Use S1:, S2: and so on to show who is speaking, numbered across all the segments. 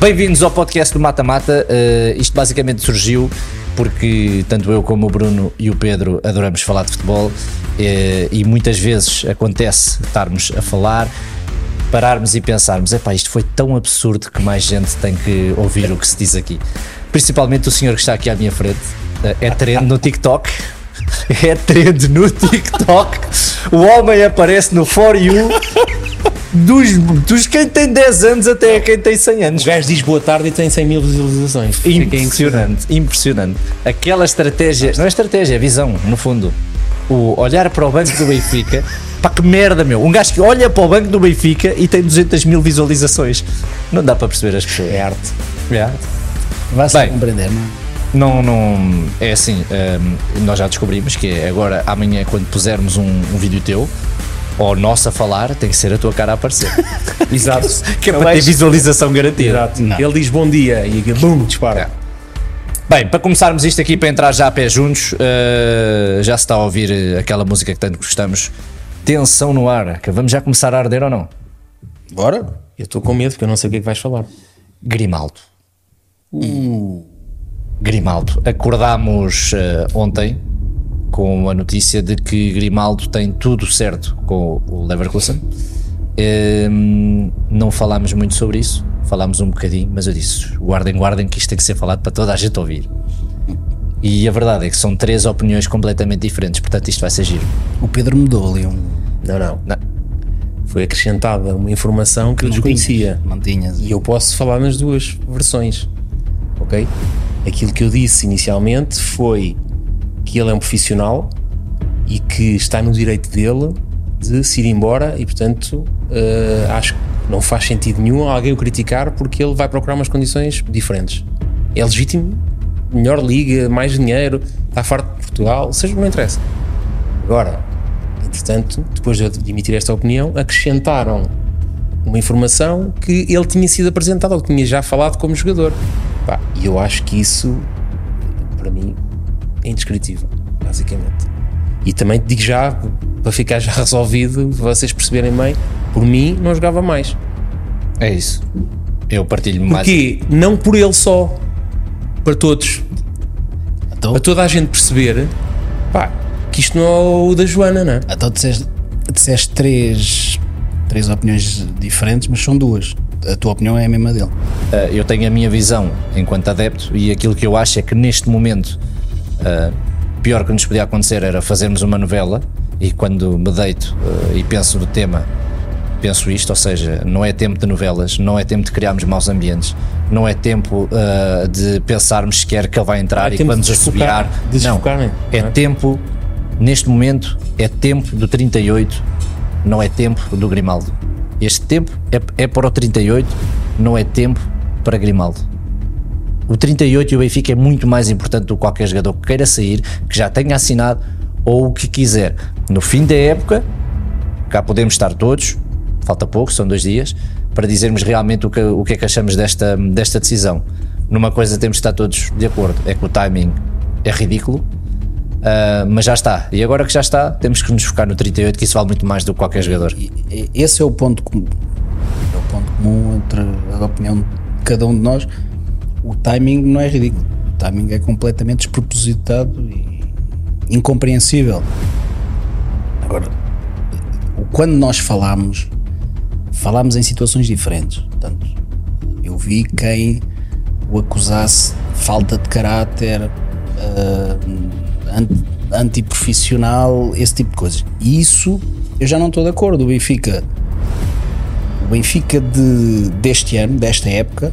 S1: Bem-vindos ao podcast do Mata Mata. Uh, isto basicamente surgiu porque tanto eu como o Bruno e o Pedro adoramos falar de futebol uh, e muitas vezes acontece estarmos a falar, pararmos e pensarmos: epá, isto foi tão absurdo que mais gente tem que ouvir o que se diz aqui. Principalmente o senhor que está aqui à minha frente, uh, é trend no TikTok. É trend no TikTok. O homem aparece no For You dos, dos quem tem 10 anos até quem tem 100 anos.
S2: O gajo diz boa tarde e tem 100 mil visualizações.
S1: Impressionante, impressionante. Aquela estratégia, não é estratégia, é visão, no fundo. O olhar para o banco do Benfica, pá que merda, meu. Um gajo que olha para o banco do Benfica e tem 200 mil visualizações. Não dá para perceber as pessoas.
S2: É arte.
S1: É arte.
S3: Vai-se compreender, não é?
S1: Não, não, é assim, um, nós já descobrimos que é agora, amanhã, quando pusermos um, um vídeo teu, ou nosso a falar, tem que ser a tua cara a aparecer.
S2: Exato.
S1: que é para ter visualização garantida.
S2: Exato. Ele diz bom dia e aquilo, bum, dispara.
S1: É. Bem, para começarmos isto aqui, para entrar já a pé juntos, uh, já se está a ouvir aquela música que tanto gostamos. Tensão no ar. Que vamos já começar a arder ou não?
S2: Bora? Eu estou com medo porque eu não sei o que é que vais falar.
S1: Grimaldo. Uh. Grimaldo. Acordámos uh, ontem com a notícia de que Grimaldo tem tudo certo com o Leverkusen. Um, não falámos muito sobre isso, falámos um bocadinho, mas eu disse: guardem, guardem, que isto tem que ser falado para toda a gente ouvir. E a verdade é que são três opiniões completamente diferentes, portanto isto vai ser giro.
S3: O Pedro mudou ali um.
S2: Não, não. não. Foi acrescentada uma informação que eu desconhecia.
S3: Não tinhas.
S2: E eu posso falar nas duas versões. Ok? Aquilo que eu disse inicialmente foi que ele é um profissional e que está no direito dele de se ir embora e, portanto, uh, acho que não faz sentido nenhum alguém o criticar porque ele vai procurar umas condições diferentes. É legítimo, melhor liga, mais dinheiro, está farto de Portugal, seja, não interessa. Agora, entretanto, depois de emitir esta opinião, acrescentaram uma informação que ele tinha sido apresentado ou que tinha já falado como jogador. E eu acho que isso, para mim, é indescritível, basicamente. E também te digo já, para ficar já resolvido, vocês perceberem bem, por mim não jogava mais.
S1: É isso. Eu partilho mais.
S2: Porquê? Não por ele só, para todos. Então? Para toda a gente perceber pá, que isto não é o da Joana, não é?
S3: Então disseste, disseste três, três opiniões diferentes, mas são duas. A tua opinião é a mesma dele.
S1: Uh, eu tenho a minha visão enquanto adepto e aquilo que eu acho é que neste momento Uh, pior que nos podia acontecer era fazermos uma novela e quando me deito uh, e penso no tema, penso isto, ou seja, não é tempo de novelas, não é tempo de criarmos maus ambientes, não é tempo uh, de pensarmos sequer que ele vai entrar
S2: é
S1: e que vamos assobiar.
S2: Não,
S1: é, é tempo, neste momento, é tempo do 38, não é tempo do Grimaldo. Este tempo é, é para o 38, não é tempo para Grimaldo. O 38 e o Benfica é muito mais importante do que qualquer jogador que queira sair, que já tenha assinado ou o que quiser. No fim da época, cá podemos estar todos, falta pouco, são dois dias, para dizermos realmente o que, o que é que achamos desta, desta decisão. Numa coisa temos de estar todos de acordo, é que o timing é ridículo, Uh, mas já está. E agora que já está, temos que nos focar no 38, que isso vale muito mais do que qualquer jogador.
S3: Esse é o ponto comum, é o ponto comum entre a opinião de cada um de nós o timing não é ridículo. O timing é completamente despropositado e incompreensível. Agora, quando nós falamos, falamos em situações diferentes. Portanto, eu vi quem o acusasse de falta de caráter, uh, antiprofissional, esse tipo de coisas. E isso eu já não estou de acordo. O Benfica, o Benfica de, deste ano, desta época,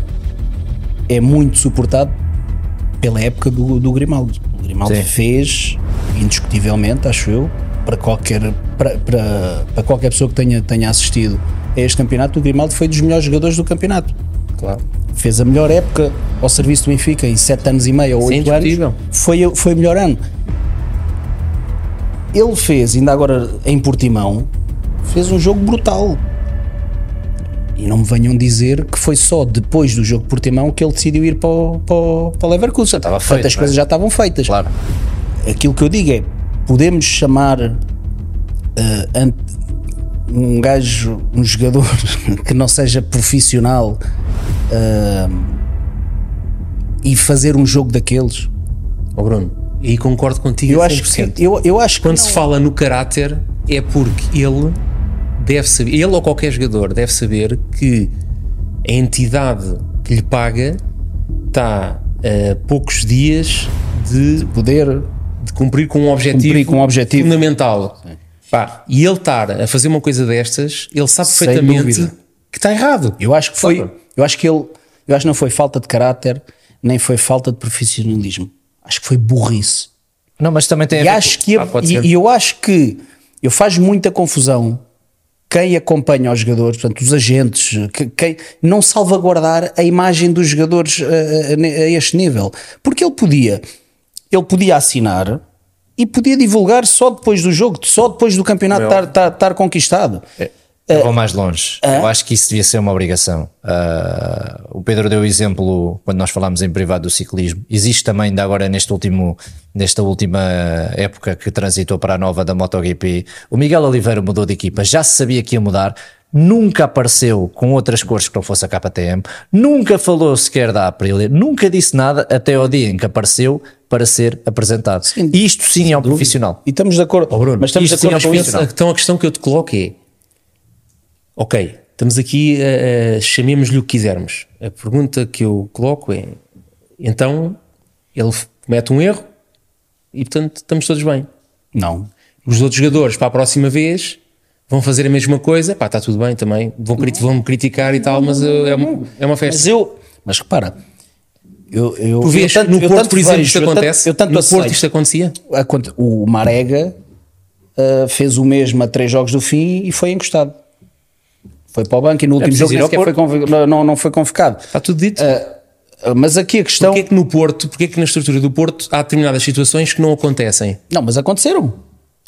S3: é muito suportado pela época do, do Grimaldo. O Grimaldo Sim. fez, indiscutivelmente, acho eu, para qualquer, para, para, para, qualquer pessoa que tenha, tenha assistido a este campeonato, o Grimaldo foi dos melhores jogadores do campeonato.
S2: Claro.
S3: Fez a melhor época ao serviço do Benfica em 7 anos e meio ou 8 anos. Foi, foi o melhor ano. Ele fez, ainda agora em Portimão, fez um jogo brutal e não me venham dizer que foi só depois do jogo de Portimão que ele decidiu ir para o, para o, para o Leverkusen.
S1: Estava feito,
S3: as é? coisas já estavam feitas.
S1: Claro.
S3: Aquilo que eu digo é, podemos chamar uh, um gajo, um jogador que não seja profissional ah, e fazer um jogo daqueles.
S2: Ó Bruno, e aí concordo contigo
S3: Eu
S2: a
S3: acho
S2: 100%.
S3: que, eu, eu acho que
S2: Quando
S3: não.
S2: se fala no caráter, é porque ele deve saber, ele ou qualquer jogador deve saber que a entidade que lhe paga está a poucos dias de,
S3: poder
S2: de cumprir com um objetivo,
S3: Cumprir com um objetivo.
S2: fundamental. Pá, e ele estar a fazer uma coisa destas, ele sabe
S3: Sem
S2: perfeitamente
S3: dúvida.
S2: que está errado.
S3: Eu acho que foi.
S2: Sabe?
S3: Eu acho que ele. Eu acho que não foi falta de caráter, nem foi falta de profissionalismo. Acho que foi burrice.
S1: Não, mas também tem a
S3: E
S1: ver
S3: acho
S1: com-
S3: que
S2: Ah, pode
S3: e, e eu acho que eu faz muita confusão quem acompanha os jogadores, portanto, os agentes, que- quem não salvaguardar a imagem dos jogadores a, a- a este nível. Porque ele podia, ele podia assinar e podia divulgar só depois do jogo, só depois do campeonato estar, estar- estar conquistado.
S1: Eu vou mais longe. Eu acho que isso devia ser uma obrigação. Ah, o Pedro deu o exemplo quando nós falámos em privado do ciclismo. Existe também, ainda agora neste último, nesta última época que transitou para a nova da MotoGP, o Miguel Oliveira mudou de equipa, já se sabia que ia mudar. Nunca apareceu com outras cores que não fosse a KTM, nunca falou sequer da Aprilia, nunca disse nada até ao dia em que apareceu para ser apresentado. Isto sim é um profissional.
S3: E estamos de acordo, mas estamos de
S2: Isto sim,
S3: acordo
S2: a
S3: com isso.
S2: Então a questão que eu te coloco é: ok, estamos aqui, a, a, chamemos-lhe o que quisermos. A pergunta que eu coloco é: então ele comete um erro e portanto estamos todos bem.
S3: Não.
S2: Os outros jogadores para a próxima vez vão fazer a mesma coisa, pá, está tudo bem também, vão, crit- vão-me criticar e tal, mas uh, é, uma, é uma festa.
S3: Mas eu, mas repara, eu, eu,
S2: tu vês,
S3: eu tanto-
S2: no Porto,
S3: tanto
S2: por exemplo,
S3: vejo,
S2: isto
S3: eu tanto-
S2: acontece?
S3: Eu tanto,
S2: no. Porto isto acontecia?
S3: Aconte- O Marega uh, fez o mesmo a três jogos do fim e foi encostado. Foi para o banco e no último
S2: preciso
S3: jogo nem sequer foi não, não, foi convocado.
S2: Está tudo dito.
S3: Uh, mas aqui a questão.
S2: Porquê é que no Porto, porquê é que na estrutura do Porto há determinadas situações que não acontecem?
S3: Não, mas aconteceram.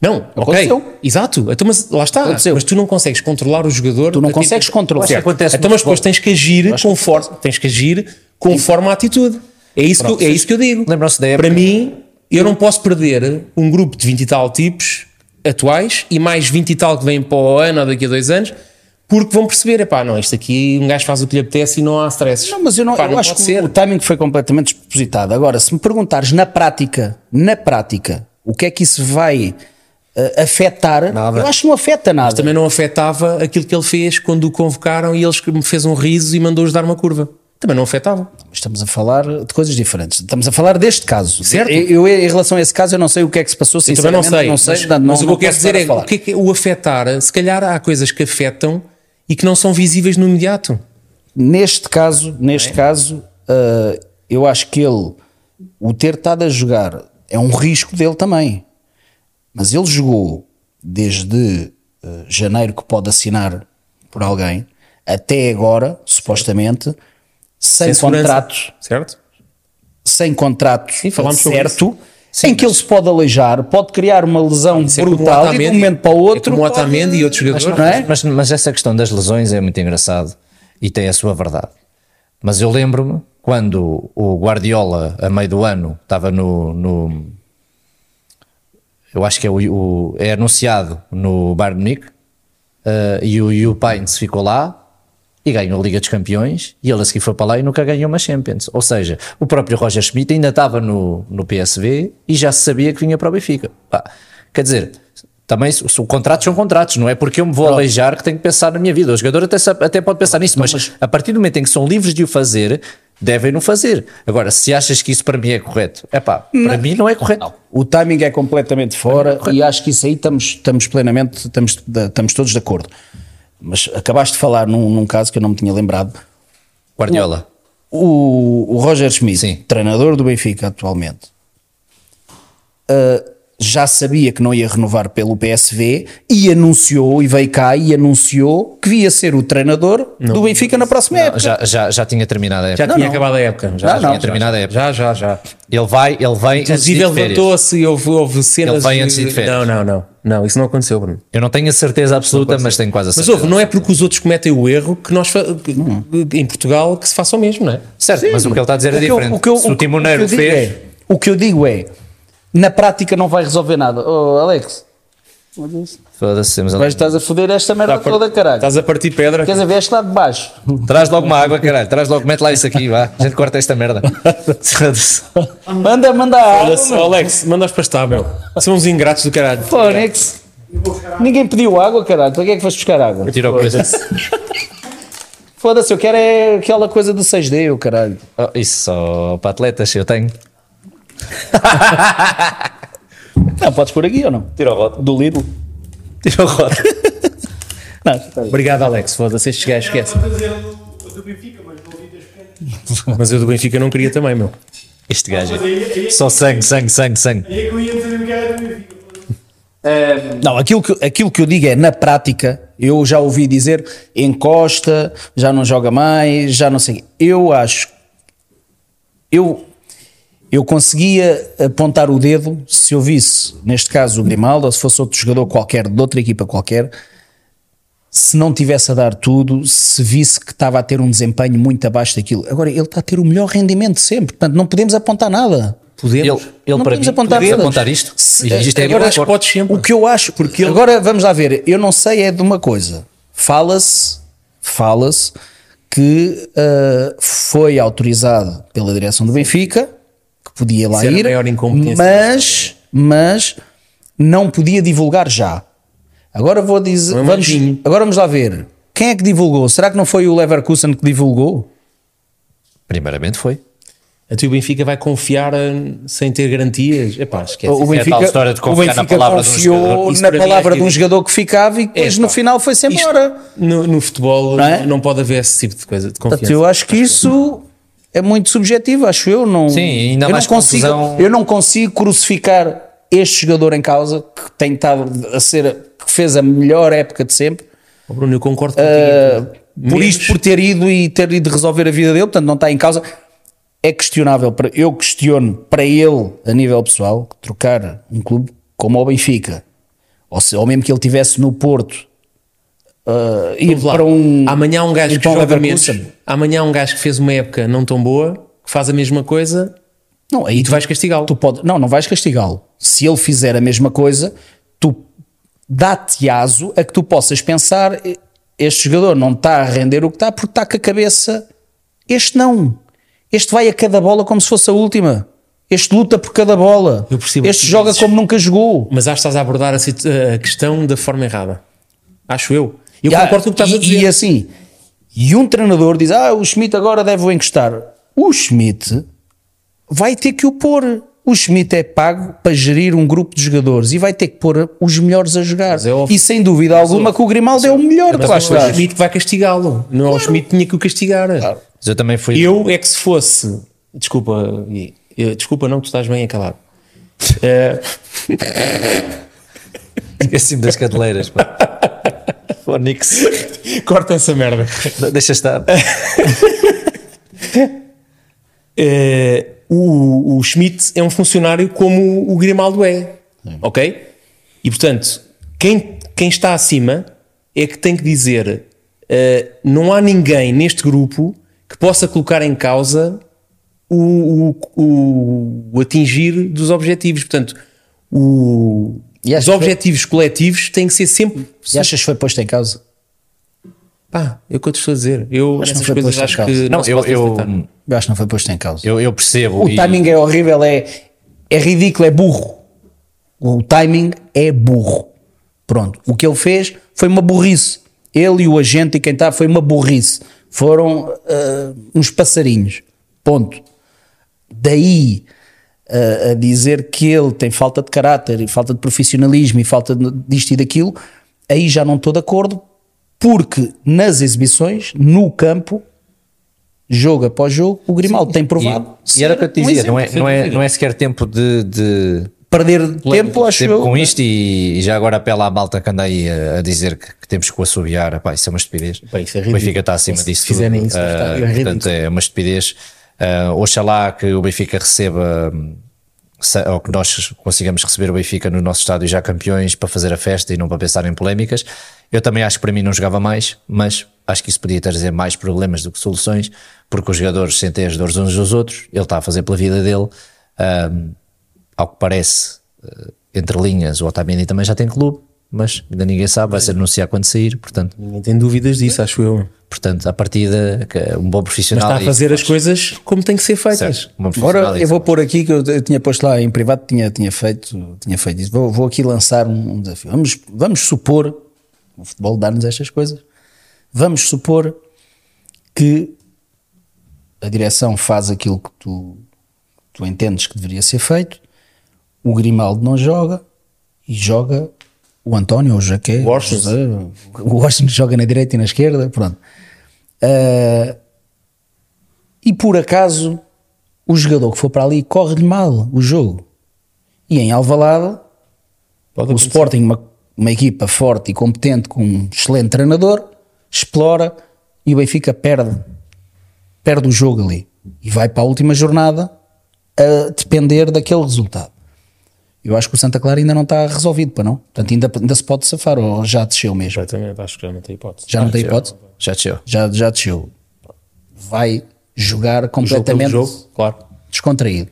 S2: Não,
S3: Aconteceu.
S2: ok. Exato. Então, mas lá está.
S3: Aconteceu.
S2: Mas tu não consegues controlar o jogador.
S3: Tu não consegues controlar.
S2: Certo.
S1: Acontece
S2: Então, mas depois tens que agir conforme, tens que agir conforme a atitude. É isso, que eu, é isso que eu digo.
S1: Lembram-se da época-
S2: Para mim, eu não posso perder um grupo de 20 e tal tipos atuais e mais 20 e tal que vêm para o ano ou daqui a dois anos. Porque vão perceber, epá, não, isto aqui um gajo faz o que lhe apetece e não há stresses.
S3: Não, mas eu, não,
S2: Pá,
S3: eu acho
S2: pode
S3: que
S2: ser.
S3: o timing foi completamente despropositado. Agora, se me perguntares na prática, na prática, o que é que isso vai uh, afetar,
S1: Nada.
S3: eu acho que não afeta nada.
S2: Também não afetava aquilo que ele fez quando o convocaram e eles me fez um riso e mandou-os dar uma curva. Também não afetava.
S3: Estamos a falar de coisas diferentes. Estamos a falar deste caso.
S2: Certo.
S3: Eu, eu, em relação a esse caso, eu não sei o que é que se passou.
S2: Eu também não
S3: Sinceramente,
S2: sei.
S3: não sei.
S2: mas,
S3: portanto,
S2: mas
S3: não-
S2: o que
S3: não
S2: eu quero dizer é o que é que o afetar, se calhar há coisas que afetam e que não são visíveis no imediato.
S3: Neste caso, neste caso, uh, eu acho que ele, o ter estado a jogar, é um risco dele também. Mas ele jogou desde uh, janeiro que pode assinar por alguém até agora, supostamente, sem, contratos,
S2: Certo?
S3: sem contratos
S2: Sim, falámos
S3: certo, em que ele se pode aleijar, pode criar uma lesão
S2: é o
S3: brutal e de um momento para o outro.
S2: É como o
S3: pode-
S2: Otamendi e outros jogadores.
S3: não é?
S1: Mas, mas essa questão das lesões é muito engraçado e tem a sua verdade. Mas eu lembro-me quando o Guardiola, a meio do ano, estava no. no- eu acho que é, o, o- é anunciado no Bayern Munique eh, e o Hugh Pines ficou lá e ganhou a Liga dos Campeões e ele a seguir foi para lá e nunca ganhou uma Champions. Ou seja, o próprio Roger Schmidt ainda estava no, no PSV e já se sabia que vinha para o Benfica. Pá, quer dizer, também se- contratos são contratos, não é porque eu me vou aleijar que tenho que pensar na minha vida. O jogador até, até pode pensar nisso, mas, a partir do momento em que são livres de o fazer, devem no fazer. Agora, se achas que isso para mim é correto, é pá, para mim não é correto.
S3: O timing é completamente fora e acho que isso aí estamos, estamos plenamente, estamos, estamos todos de acordo. Mas acabaste de falar num, num caso que eu não me tinha lembrado.
S1: Guardiola.
S3: O, o Roger Schmidt,
S1: Sim.
S3: treinador do Benfica atualmente, uh, já sabia que não ia renovar pelo PSV e anunciou, e veio cá e anunciou que ia ser o treinador do Benfica na próxima época.
S1: Já, já, já tinha terminado a época.
S2: Já tinha
S3: não.
S2: acabado a época. Já,
S3: Não,
S2: já
S3: não.
S2: tinha
S1: terminado a época.
S2: Já, já, já.
S1: Ele vai, ele vem
S2: Inclusive ele levantou-se e houve, houve cenas.
S1: Ele vem antes de férias.
S2: Não, não, não. Não, isso não aconteceu, Bruno.
S1: Eu não tenho a certeza absoluta, mas tenho quase a
S2: Mas
S1: certeza.
S2: houve, não é porque os outros cometem o erro que nós que- em Portugal que se faça o mesmo, não é?
S1: Certo, mas o que ele está a dizer é
S3: O que eu-
S1: diferente.
S3: o que eu-
S1: Se o
S3: o
S1: timoneiro fez,
S3: é- o que eu digo é, na prática não vai resolver nada. Oh, Alex,
S1: Foda-se,
S3: Mas estás a foder esta merda
S2: Tá a par-
S3: toda, caralho.
S2: Estás a partir pedra.
S3: Queres a ver este lá de baixo?
S1: Traz logo uma água, caralho. Traz logo, mete lá isso aqui, vá. A gente corta esta merda. Foda-se.
S3: Manda, manda a água, meu.
S2: Alex, manda-os para estar, meu. São uns ingratos do caralho.
S3: Fónix. Ninguém pediu água, caralho. Para que é que foste buscar água?
S1: Tira o coisa.
S3: Foda-se, eu quero é aquela coisa do 6D, o caralho.
S1: Oh, isso só para atletas, eu tenho.
S3: Não, podes pôr aqui ou não?
S1: Tira o rótulo.
S3: Do Lidl.
S1: Tira o rótulo.
S3: Não.
S2: Obrigado, Alex. Foda-se, estes gajos esquecem.
S4: Mas
S2: eu do Benfica não queria também, meu.
S1: Este gajo. Só sangue, sangue, sangue, sangue.
S4: aí é que eu ia dizer o que era do Benfica.
S3: Não, aquilo que, aquilo que eu digo é, na prática, eu já ouvi dizer, encosta, já não joga mais, já não sei. Eu acho, eu, eu conseguia apontar o dedo se eu visse, neste caso, o Grimaldo, ou se fosse outro jogador qualquer, de outra equipa qualquer, se não tivesse a dar tudo, se visse que estava a ter um desempenho muito abaixo daquilo. Agora, ele está a ter o melhor rendimento sempre, portanto, não podemos apontar nada.
S2: Podemos.
S1: Ele, ele
S3: Não
S1: para
S3: podemos
S1: mim,
S3: apontar
S1: podemos apontar isto.
S3: Se-
S1: isto é
S3: agora
S1: agora,
S2: acho que podes sempre.
S3: O que eu acho, porque agora vamos lá ver, eu não sei é de uma coisa. Fala-se, fala-se que ah, foi autorizado pela direção do Benfica, podia lá ir, mas, mas não podia divulgar já. Agora vou dizer,
S2: Não é
S3: vamos, agora vamos lá ver. Quem é que divulgou? Será que não foi o Leverkusen que divulgou?
S1: Primeiramente foi.
S2: A tua Benfica vai confiar eh, sem ter garantias? Epá, esquece.
S3: O
S1: é a tal história de
S3: o
S1: confiar na
S3: Benfica
S1: palavra de um
S3: confiou
S1: jogador.
S2: Isso
S3: na
S2: é
S3: palavra de um jogador que ficava e depois
S2: É,
S3: no final foi-se
S2: Isto-
S3: embora.
S2: No, no futebol
S3: Não
S2: não,
S3: é?
S2: pode haver esse tipo de coisa, de
S3: Portanto,
S2: confiança.
S3: eu acho que isso é muito subjetivo, acho eu. Não,
S1: Sim, ainda
S3: eu
S1: mais
S3: não consigo,
S1: confusão.
S3: Eu não consigo crucificar este jogador em causa que tem estado a ser, que fez a melhor época de sempre,
S2: Oh, Bruno, eu concordo contigo.
S3: uh, por
S2: Menos-
S3: isto, por ter ido e ter ido resolver a vida dele, portanto, não está em causa. É questionável, para, eu questiono para ele, a nível pessoal, trocar um clube como o Benfica, ou, se, ou mesmo que ele tivesse no Porto, uh, ir
S2: Vamos lá.
S3: para um.
S2: Amanhã há um gajo
S3: ir
S2: que joga menos. Amanhã há um gajo que fez uma época não tão boa, que faz a mesma coisa
S3: Não, aí
S2: e tu vais castigá-lo.
S3: tu pode, não, não vais castigá-lo. Se ele fizer a mesma coisa, tu dá-te aso a que tu possas pensar: este jogador não está a render o que está porque está com a cabeça. Este não. Este vai a cada bola como se fosse a última. Este luta por cada bola. Este joga
S2: dizes.
S3: como nunca jogou.
S2: Mas acho que estás a abordar a, a questão da forma errada. Acho eu. Eu
S3: E há-
S2: concordo com o que estás a dizer.
S3: E assim, e um treinador diz: Ah, o Schmidt agora deve o encostar. O Schmidt vai ter que o pôr. O Schmidt é pago para gerir um grupo de jogadores e vai ter que pôr os melhores a jogar.
S2: é
S3: e sem dúvida alguma que o Grimaldo é o melhor que
S2: Mas
S3: lá
S2: é o. Schmidt que vai castigá-lo. Não é o Schmidt que tinha que o castigar.
S1: Mas eu também fui.
S2: Eu é que se fosse. Desculpa. Eu- desculpa, não, tu estás bem acalado. Eh,
S1: Esqueci-me das cadeleiras. pá. Fónix.
S2: corta essa merda.
S1: Deixa estar.
S2: Eh, o, o Schmidt é um funcionário como o Grimaldo é. Ok? E portanto, quem, quem está acima é que tem que dizer: eh, não há ninguém neste grupo que possa colocar em causa o, o, o- o atingir dos objetivos. Portanto, o-
S3: E
S2: os
S3: que-
S2: objetivos coletivos têm que ser sempre.
S3: E achas que foi posto em causa?
S2: Pá, é o que eu te estou a dizer. Eu
S3: não
S2: nessas
S3: foi posto em
S2: acho
S3: causa.
S2: que
S1: Não,
S2: se
S1: eu, eu.
S3: Eu acho que não foi posto em causa.
S1: eu, eu percebo.
S3: O
S1: e-
S3: timing é horrível, é, é ridículo, é burro. O timing é burro. Pronto. O que ele fez foi uma burrice. Ele e o agente e quem está foi uma burrice. Foram ah, uns passarinhos. Ponto. Daí ah, a dizer que ele tem falta de caráter e falta de profissionalismo e falta disto e daquilo, aí já não estou de acordo, porque nas exibições, no campo, jogo após jogo, o Grimaldo tem provado.
S1: E, e era o que eu te
S3: um
S1: dizia, não é, não, é, não é sequer tempo de, de
S3: perder tempo, acho
S1: tempo
S3: eu.
S1: com isto e, e já agora apela à malta que anda aí a, a dizer que, que temos que o assobiar. Pá, isso é uma estupidez.
S2: Pá, isso é
S1: o
S2: ridículo.
S1: Benfica está acima
S2: Se
S1: disso.
S2: fizerem
S1: tudo.
S2: isso, está- é ridículo.
S1: portanto, é uma estupidez. Uh, oxalá que o Benfica receba ou que nós consigamos receber o Benfica no nosso estádio já campeões para fazer a festa e não para pensar em polémicas. Eu também acho que para mim não jogava mais, mas acho que isso podia trazer mais problemas do que soluções, porque os jogadores sentem as dores uns dos outros, ele está a fazer pela vida dele. Um, ao que parece, eh, entre linhas, o Otamendi também já tem clube, mas ainda ninguém sabe, vai ser anunciado quando sair, portanto,
S2: Ninguém tem dúvidas disso, acho eu.
S1: portanto a partida, que um bom
S2: Mas
S1: profissional.
S2: está a fazer as coisas como têm que ser feitas.
S1: Certo, um
S3: Agora eu vou pôr aqui que eu, eu tinha posto lá em privado, tinha, tinha, feito, tinha feito isso. Vou, vou aqui lançar um, um desafio. Vamos, vamos supor, o futebol dá-nos estas coisas, vamos supor que a direção faz aquilo que tu, tu entendes que deveria ser feito, o Grimaldo não joga e joga o António o Jaqué.
S2: Washington.
S3: José, O Washington joga na direita e na esquerda, pronto. Ah, e por acaso o jogador que for para ali corre-lhe mal o jogo. E em Alvalade,
S2: Pode
S3: o
S2: acontecer.
S3: Sporting, uma, uma equipa forte e competente, com um excelente treinador, explora e o Benfica perde. Perde o jogo ali. E vai para a última jornada a depender daquele resultado. Eu acho que o Santa Clara ainda não está resolvido, para não? Portanto, ainda, ainda se pode safar, ou já desceu mesmo?
S2: Completamente, acho que já não tem hipótese.
S3: Já não tem hipótese?
S1: Já desceu.
S3: Já, já desceu. Vai jogar
S2: O jogo
S3: completamente
S2: jogo, claro.
S3: descontraído.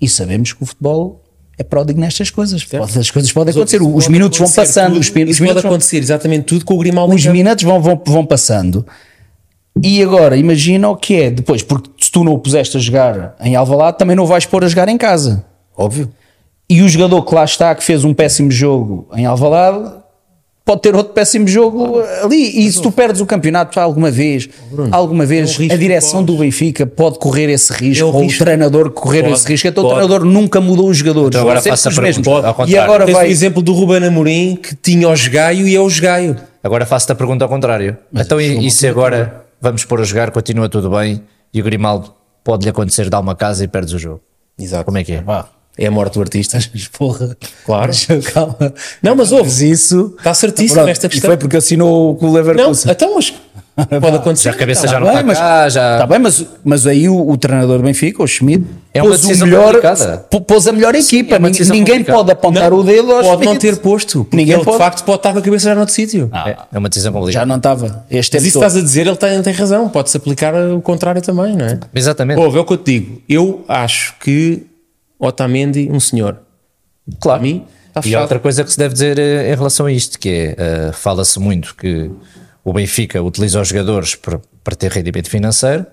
S3: E sabemos que o futebol é pródigo nestas coisas. Pode- as coisas podem acontecer. Os
S2: Pode
S3: minutos vão passando.
S2: tudo.
S3: Os,
S2: pode
S3: minutos, vão,
S2: acontecer exatamente tudo com o Grimaldo.
S3: os minutos vão, vão, vão passando. E agora, imagina o que é depois, porque se tu não o puseste a jogar em Alvalade, também não o vais pôr a jogar em casa.
S2: Óbvio.
S3: E o jogador que lá está, que fez um péssimo jogo em Alvalade, pode ter outro péssimo jogo ali. E se tu perdes o campeonato alguma vez, alguma vez,
S2: é risco
S3: a direção do Benfica pode correr esse risco,
S2: É
S3: ou
S2: risco.
S3: o treinador correr
S2: Pode,
S3: esse risco. Então o
S2: pode.
S3: treinador nunca mudou os jogadores.
S1: Então agora
S3: Sempre
S1: faço a
S3: os mesmos.
S1: pergunta, ao
S3: E agora
S2: Tens
S3: vai.
S2: o exemplo do Ruben Amorim que tinha o Gaio e é o Gaio.
S1: Agora faço-te a pergunta ao contrário. então, e, e se agora vamos pôr a jogar, continua tudo bem e o Grimaldo pode-lhe acontecer dar uma casa e perdes o jogo?
S2: Exato.
S1: Como é que é?
S2: É a morte do artista.
S3: Mas, Porra.
S2: Claro.
S3: Calma.
S2: Não, mas ouve.
S3: Mas isso.
S2: Está certíssimo
S3: Pronto,
S2: nesta
S3: E
S2: questão.
S3: foi porque assinou com o
S2: Não,
S3: Leverkusen.
S2: então, mas pode acontecer.
S1: Já a cabeça
S3: Tá
S1: já não
S3: bem,
S1: está
S3: mas-
S1: cá, já...
S3: Está bem, mas, mas aí o, o treinador do Benfica, o Schmidt,
S1: É uma
S3: pôs, o
S1: decisão
S3: melhor,
S1: complicada.
S3: pôs a melhor equipa.
S1: é uma
S3: Nin-
S1: decisão
S3: Ninguém
S1: complicada.
S3: pode apontar
S2: Não,
S3: o dedo ao
S2: Pode não ter posto. Porque
S3: Ninguém
S2: ele,
S3: pode.
S2: de facto, pode estar com a cabeça já noutro sítio.
S1: É, é uma decisão
S3: Já
S1: complicada.
S3: não estava. Este
S2: Mas
S3: tempo
S2: isso
S3: todo.
S2: estás a dizer, ele tem, tem razão. Pode-se aplicar o contrário também, não é?
S1: Exatamente.
S2: Ouve, é o que eu te digo. Eu acho que Otamendi, um senhor.
S1: Claro.
S2: Para mim, está
S1: E
S2: fechado.
S1: outra coisa que se deve dizer eh, em relação a isto, que é, eh, fala-se muito que o Benfica utiliza os jogadores para, ter rendimento financeiro,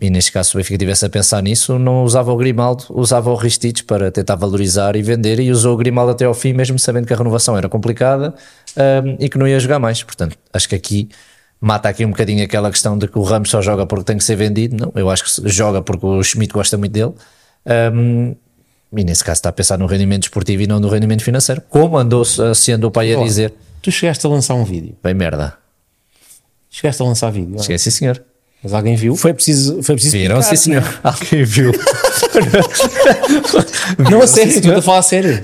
S1: e neste caso se o Benfica estivesse a pensar nisso, não usava o Grimaldo, usava o Ristich para tentar valorizar e vender, e usou o Grimaldo até ao fim, mesmo sabendo que a renovação era complicada ahm, e que não ia jogar mais. Portanto, acho que aqui mata aqui um bocadinho aquela questão de que o Ramos só joga porque tem que ser vendido. Não, eu acho que joga porque o Schmidt gosta muito dele. Ahm, e nesse caso está a pensar no rendimento esportivo e não no rendimento financeiro. Como andou se andou o pai a dizer,
S2: Tu chegaste a lançar um vídeo.
S1: bem merda.
S2: Chegaste a lançar vídeo. não é?
S1: Esquece, senhor.
S2: Mas alguém viu?
S3: Foi preciso. Foi preciso
S1: Viram, sim, senhor.
S3: né?
S1: Alguém viu.
S2: Não, a sério, estou a falar a sério.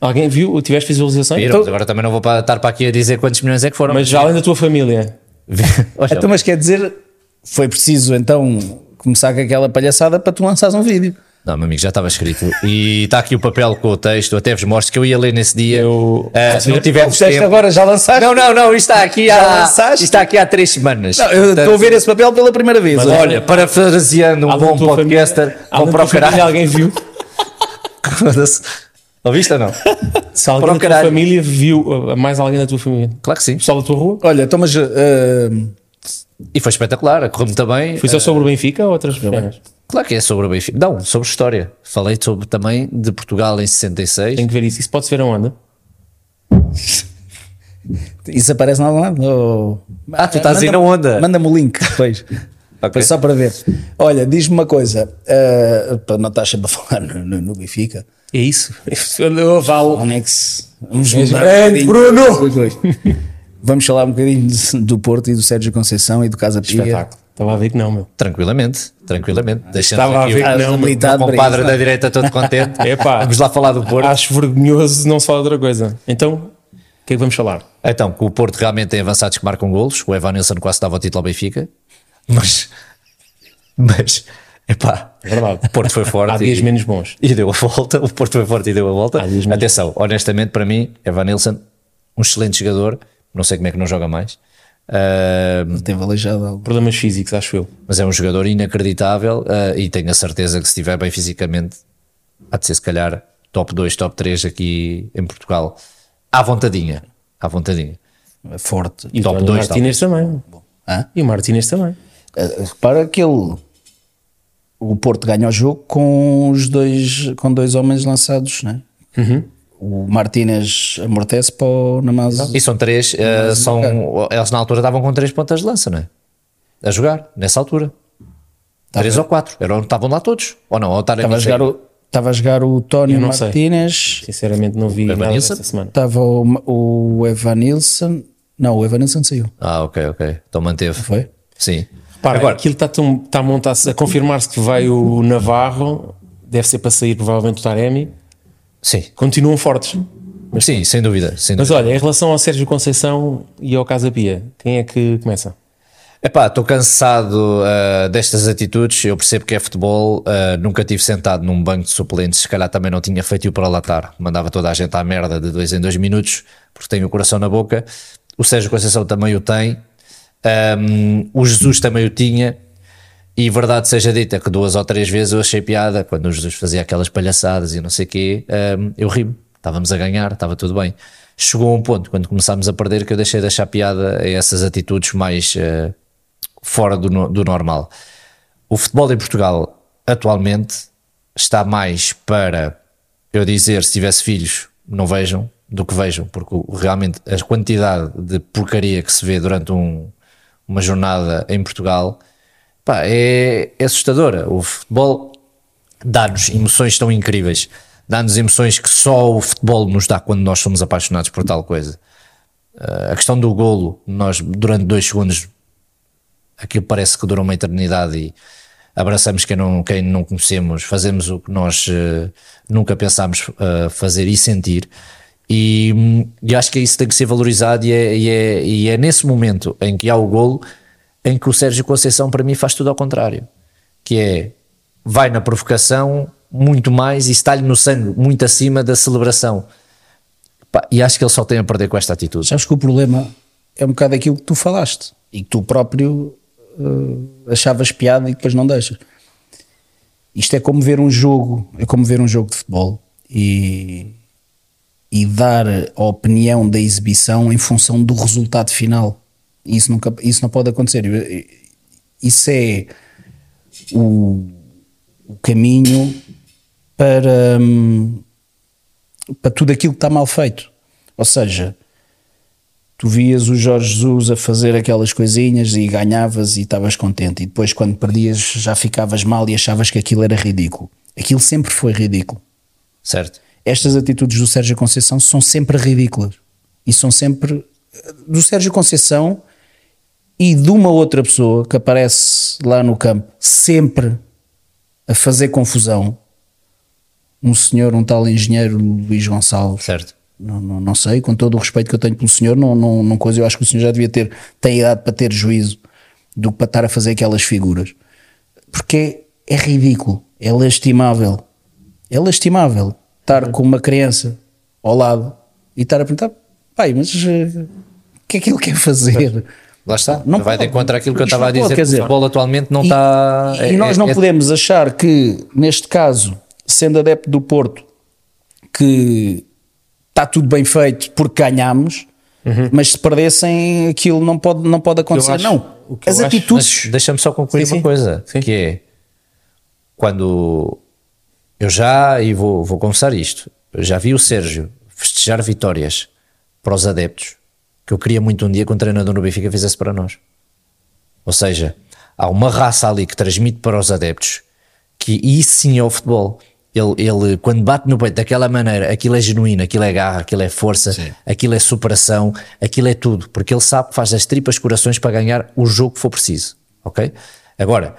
S2: Alguém viu? Tiveste visualizações?
S1: Viram, mas agora também não vou para, estar para aqui a dizer quantos milhões é que foram.
S2: Mas já além da tua família.
S1: Olha,
S3: Então, mas quer dizer, foi preciso então começar com aquela palhaçada para tu lançares um vídeo.
S1: Não, meu amigo, já estava escrito. E está aqui o papel com o texto. Até vos mostro que eu ia ler nesse dia.
S2: Eu-
S1: Ah, se não tivemos
S3: Disseste
S1: tempo.
S3: agora, já lançaste?
S1: Não, não, não. Isto está aqui
S3: Já
S1: há, isto está aqui há três semanas.
S3: Não, eu estou a ver esse papel pela primeira vez.
S2: Mas
S3: olha.
S1: Parafraseando um bom podcaster,
S2: família- além
S1: com
S2: da
S1: para
S2: tua
S1: o
S2: família,
S1: caralho.
S2: alguém viu?
S1: Ouviste ou não?
S2: Se alguém
S1: Para o
S2: da tua
S1: caralho.
S2: família viu, uh, mais alguém da tua família?
S1: Claro que sim.
S2: Pessoal da tua rua?
S3: Olha, então, mas eh,
S1: E foi espetacular, correu muito bem.
S2: Foi só sobre o Benfica ou outras cenas?
S1: Claro que é sobre o Benfica. Não, sobre história. Falei sobre também de Portugal em 66.
S2: Tenho que ver isso. Isso pode-se ver aonde?
S3: isso aparece lado? Ou-
S1: Ah, tu estás aí na onda.
S3: Manda-me o link depois.
S1: Ok.
S3: Foi só para ver. Olha, diz-me uma coisa, eh, para não estar sempre a falar no, no- no Benfica.
S2: É isso. Eu valo.
S3: Onyx. Vamos mudar um
S2: grande,
S3: bocadinho. Pois, pois. Vamos falar um bocadinho do Porto e do Sérgio Conceição e do Casa Pia.
S2: Espetáculo. Estava a ver que não, meu.
S1: Tranquilamente, tranquilamente. Deixando
S2: Estava a
S1: aqui
S2: ver
S1: o
S2: que não, meu.
S1: o compadre da direita todo contente.
S2: Epá.
S1: Vamos lá falar do Porto.
S2: Acho vergonhoso não se falar de outra coisa. Então, o que é que vamos falar?
S1: Então, que o Porto realmente tem avançados que marcam golos. O Evanilson quase dava o título ao Benfica. Mas, mas, epá,
S2: É verdade.
S1: o Porto foi forte.
S2: Há dias
S1: e,
S2: menos bons.
S1: E deu a volta. O Porto foi forte e deu a volta.
S2: Há dias menos
S1: Atenção, honestamente, para mim, Evanilson, um excelente jogador. Não sei como é que não joga mais. Ah,
S3: Teve aleijado algo.
S2: Problemas físicos, acho eu.
S1: mas é um jogador inacreditável ah, e tenho a certeza que se estiver bem fisicamente há de ser se calhar top 2, top 3 aqui em Portugal À vontadinha. À vontadinha.
S3: É forte.
S2: E o
S1: Top
S2: Tony
S1: dois,
S2: Martínez também.
S3: Hã?
S2: E o Martínez também.
S3: Uh, Repara que ele. O Porto ganha o jogo com os dois, com dois homens lançados, né? O Martínez amortece para o Namaz.
S1: E são três, eh, são, eles na altura estavam com três pontas de lança, não é? A jogar, nessa altura. três ou quatro. Eram, estavam lá todos. Ou não? Ou
S3: Estava a jogar o, estava a jogar o Tony
S2: não sei.
S3: Martínez,
S2: Sinceramente, não vi nada esta semana.
S3: estava o, o Evan Nilsson. Não, o Evan Nilsson saiu.
S1: Ah, ok, ok. Então manteve.
S3: Foi?
S1: Sim.
S2: Para,
S1: Agora,
S2: aquilo está, tão- está a montar-se, a confirmar-se que vai o Navarro, deve ser para sair provavelmente o Taremi.
S1: Sim.
S2: Continuam fortes.
S1: Sim, sem dúvida. Sem
S2: Mas
S1: dúvida.
S2: olha, em relação ao Sérgio Conceição e ao Casa Pia, quem é que começa?
S1: Epá, estou cansado ah, destas atitudes. Eu percebo que é futebol. ah, nunca tive sentado num banco de suplentes. Se calhar também não tinha feito para latar. Mandava toda a gente à merda de dois em dois minutos, porque tenho o coração na boca. O Sérgio Conceição também o tem. Ahm, o Jesus também o tinha. E verdade seja dita que duas ou três vezes eu achei piada quando o Jesus fazia aquelas palhaçadas e não sei o quê. ahm, eu ri Estávamos a ganhar, estava tudo bem. Chegou um ponto, quando começámos a perder, que eu deixei de achar piada a essas atitudes mais ah, fora do, do normal. O futebol em Portugal atualmente está mais para eu dizer se tivesse filhos não vejam do que vejam, porque realmente a quantidade de porcaria que se vê durante um- uma jornada em Portugal pá, é, é assustadora. O futebol dá-nos emoções tão incríveis, dá-nos emoções que só o futebol nos dá quando nós somos apaixonados por tal coisa. Ah, a questão do golo, nós durante dois segundos aquilo parece que dura uma eternidade e abraçamos quem não, quem não conhecemos, fazemos o que nós eh, nunca pensámos eh, fazer e sentir. E, hum, e acho que isso tem que ser valorizado, e é, e, é, e é nesse momento em que há o golo em que o Sérgio Conceição, para mim, faz tudo ao contrário, que é vai na provocação muito mais e está-lhe no sangue muito acima da celebração. E acho que ele só tem a perder com esta atitude.
S3: Sabes que o problema é um bocado aquilo que tu falaste e que tu próprio eh, achavas piada e depois não deixas. Isto é como ver um jogo, é como ver um jogo de futebol e, e dar a opinião da exibição em função do resultado final. Isso, nunca, isso não pode acontecer. Isso é o, o caminho para, hum, para tudo aquilo que está mal feito. Ou seja, tu vias o Jorge Jesus a fazer aquelas coisinhas e ganhavas e estavas contente, e depois, quando perdias, já ficavas mal e achavas que aquilo era ridículo. Aquilo sempre foi ridículo.
S1: Certo?
S3: Estas atitudes do Sérgio Conceição são sempre ridículas e são sempre do Sérgio Conceição e de uma outra pessoa que aparece lá no campo, sempre a fazer confusão. Um senhor, um tal engenheiro Luís Gonçalves,
S1: Certo.
S3: não, não, não sei, com todo o respeito que eu tenho pelo senhor, não, não, não coisa, eu acho que o senhor já devia ter, tem idade para ter juízo do que para estar a fazer aquelas figuras. Porque é, é ridículo, é lastimável. É lastimável estar com uma criança ao lado e estar a perguntar, pai, mas eh, o que é que ele quer fazer?
S1: Lá está.
S3: Não
S1: vai de
S3: pode.
S1: encontro àquilo que eu estava a
S3: não pode,
S1: dizer. o
S3: dizer,
S1: futebol atualmente não
S3: E-
S1: está.
S3: E,
S1: é-
S3: nós
S1: é-
S3: não
S1: é-
S3: podemos achar que, neste caso, sendo adepto do Porto, que está tudo bem feito porque ganhamos, mas se perdessem aquilo não pode, não pode acontecer.
S2: acho-
S3: não,
S2: Uhum.
S3: as atitudes.
S1: Deixa-me só concluir
S2: Sim,
S1: uma coisa,
S2: Sim.
S1: que é quando eu já, e vou, vou confessar isto, já vi o Sérgio festejar vitórias para os adeptos, que eu queria muito um dia que um treinador no Benfica fizesse para nós. Ou seja, há uma raça ali que transmite para os adeptos que isso sim é o futebol. Ele, ele, quando bate no peito daquela maneira, aquilo é genuíno, aquilo é garra, aquilo é força, aquilo é superação, aquilo é tudo, porque ele sabe que faz das tripas corações para ganhar o jogo que for preciso. Ok? Agora,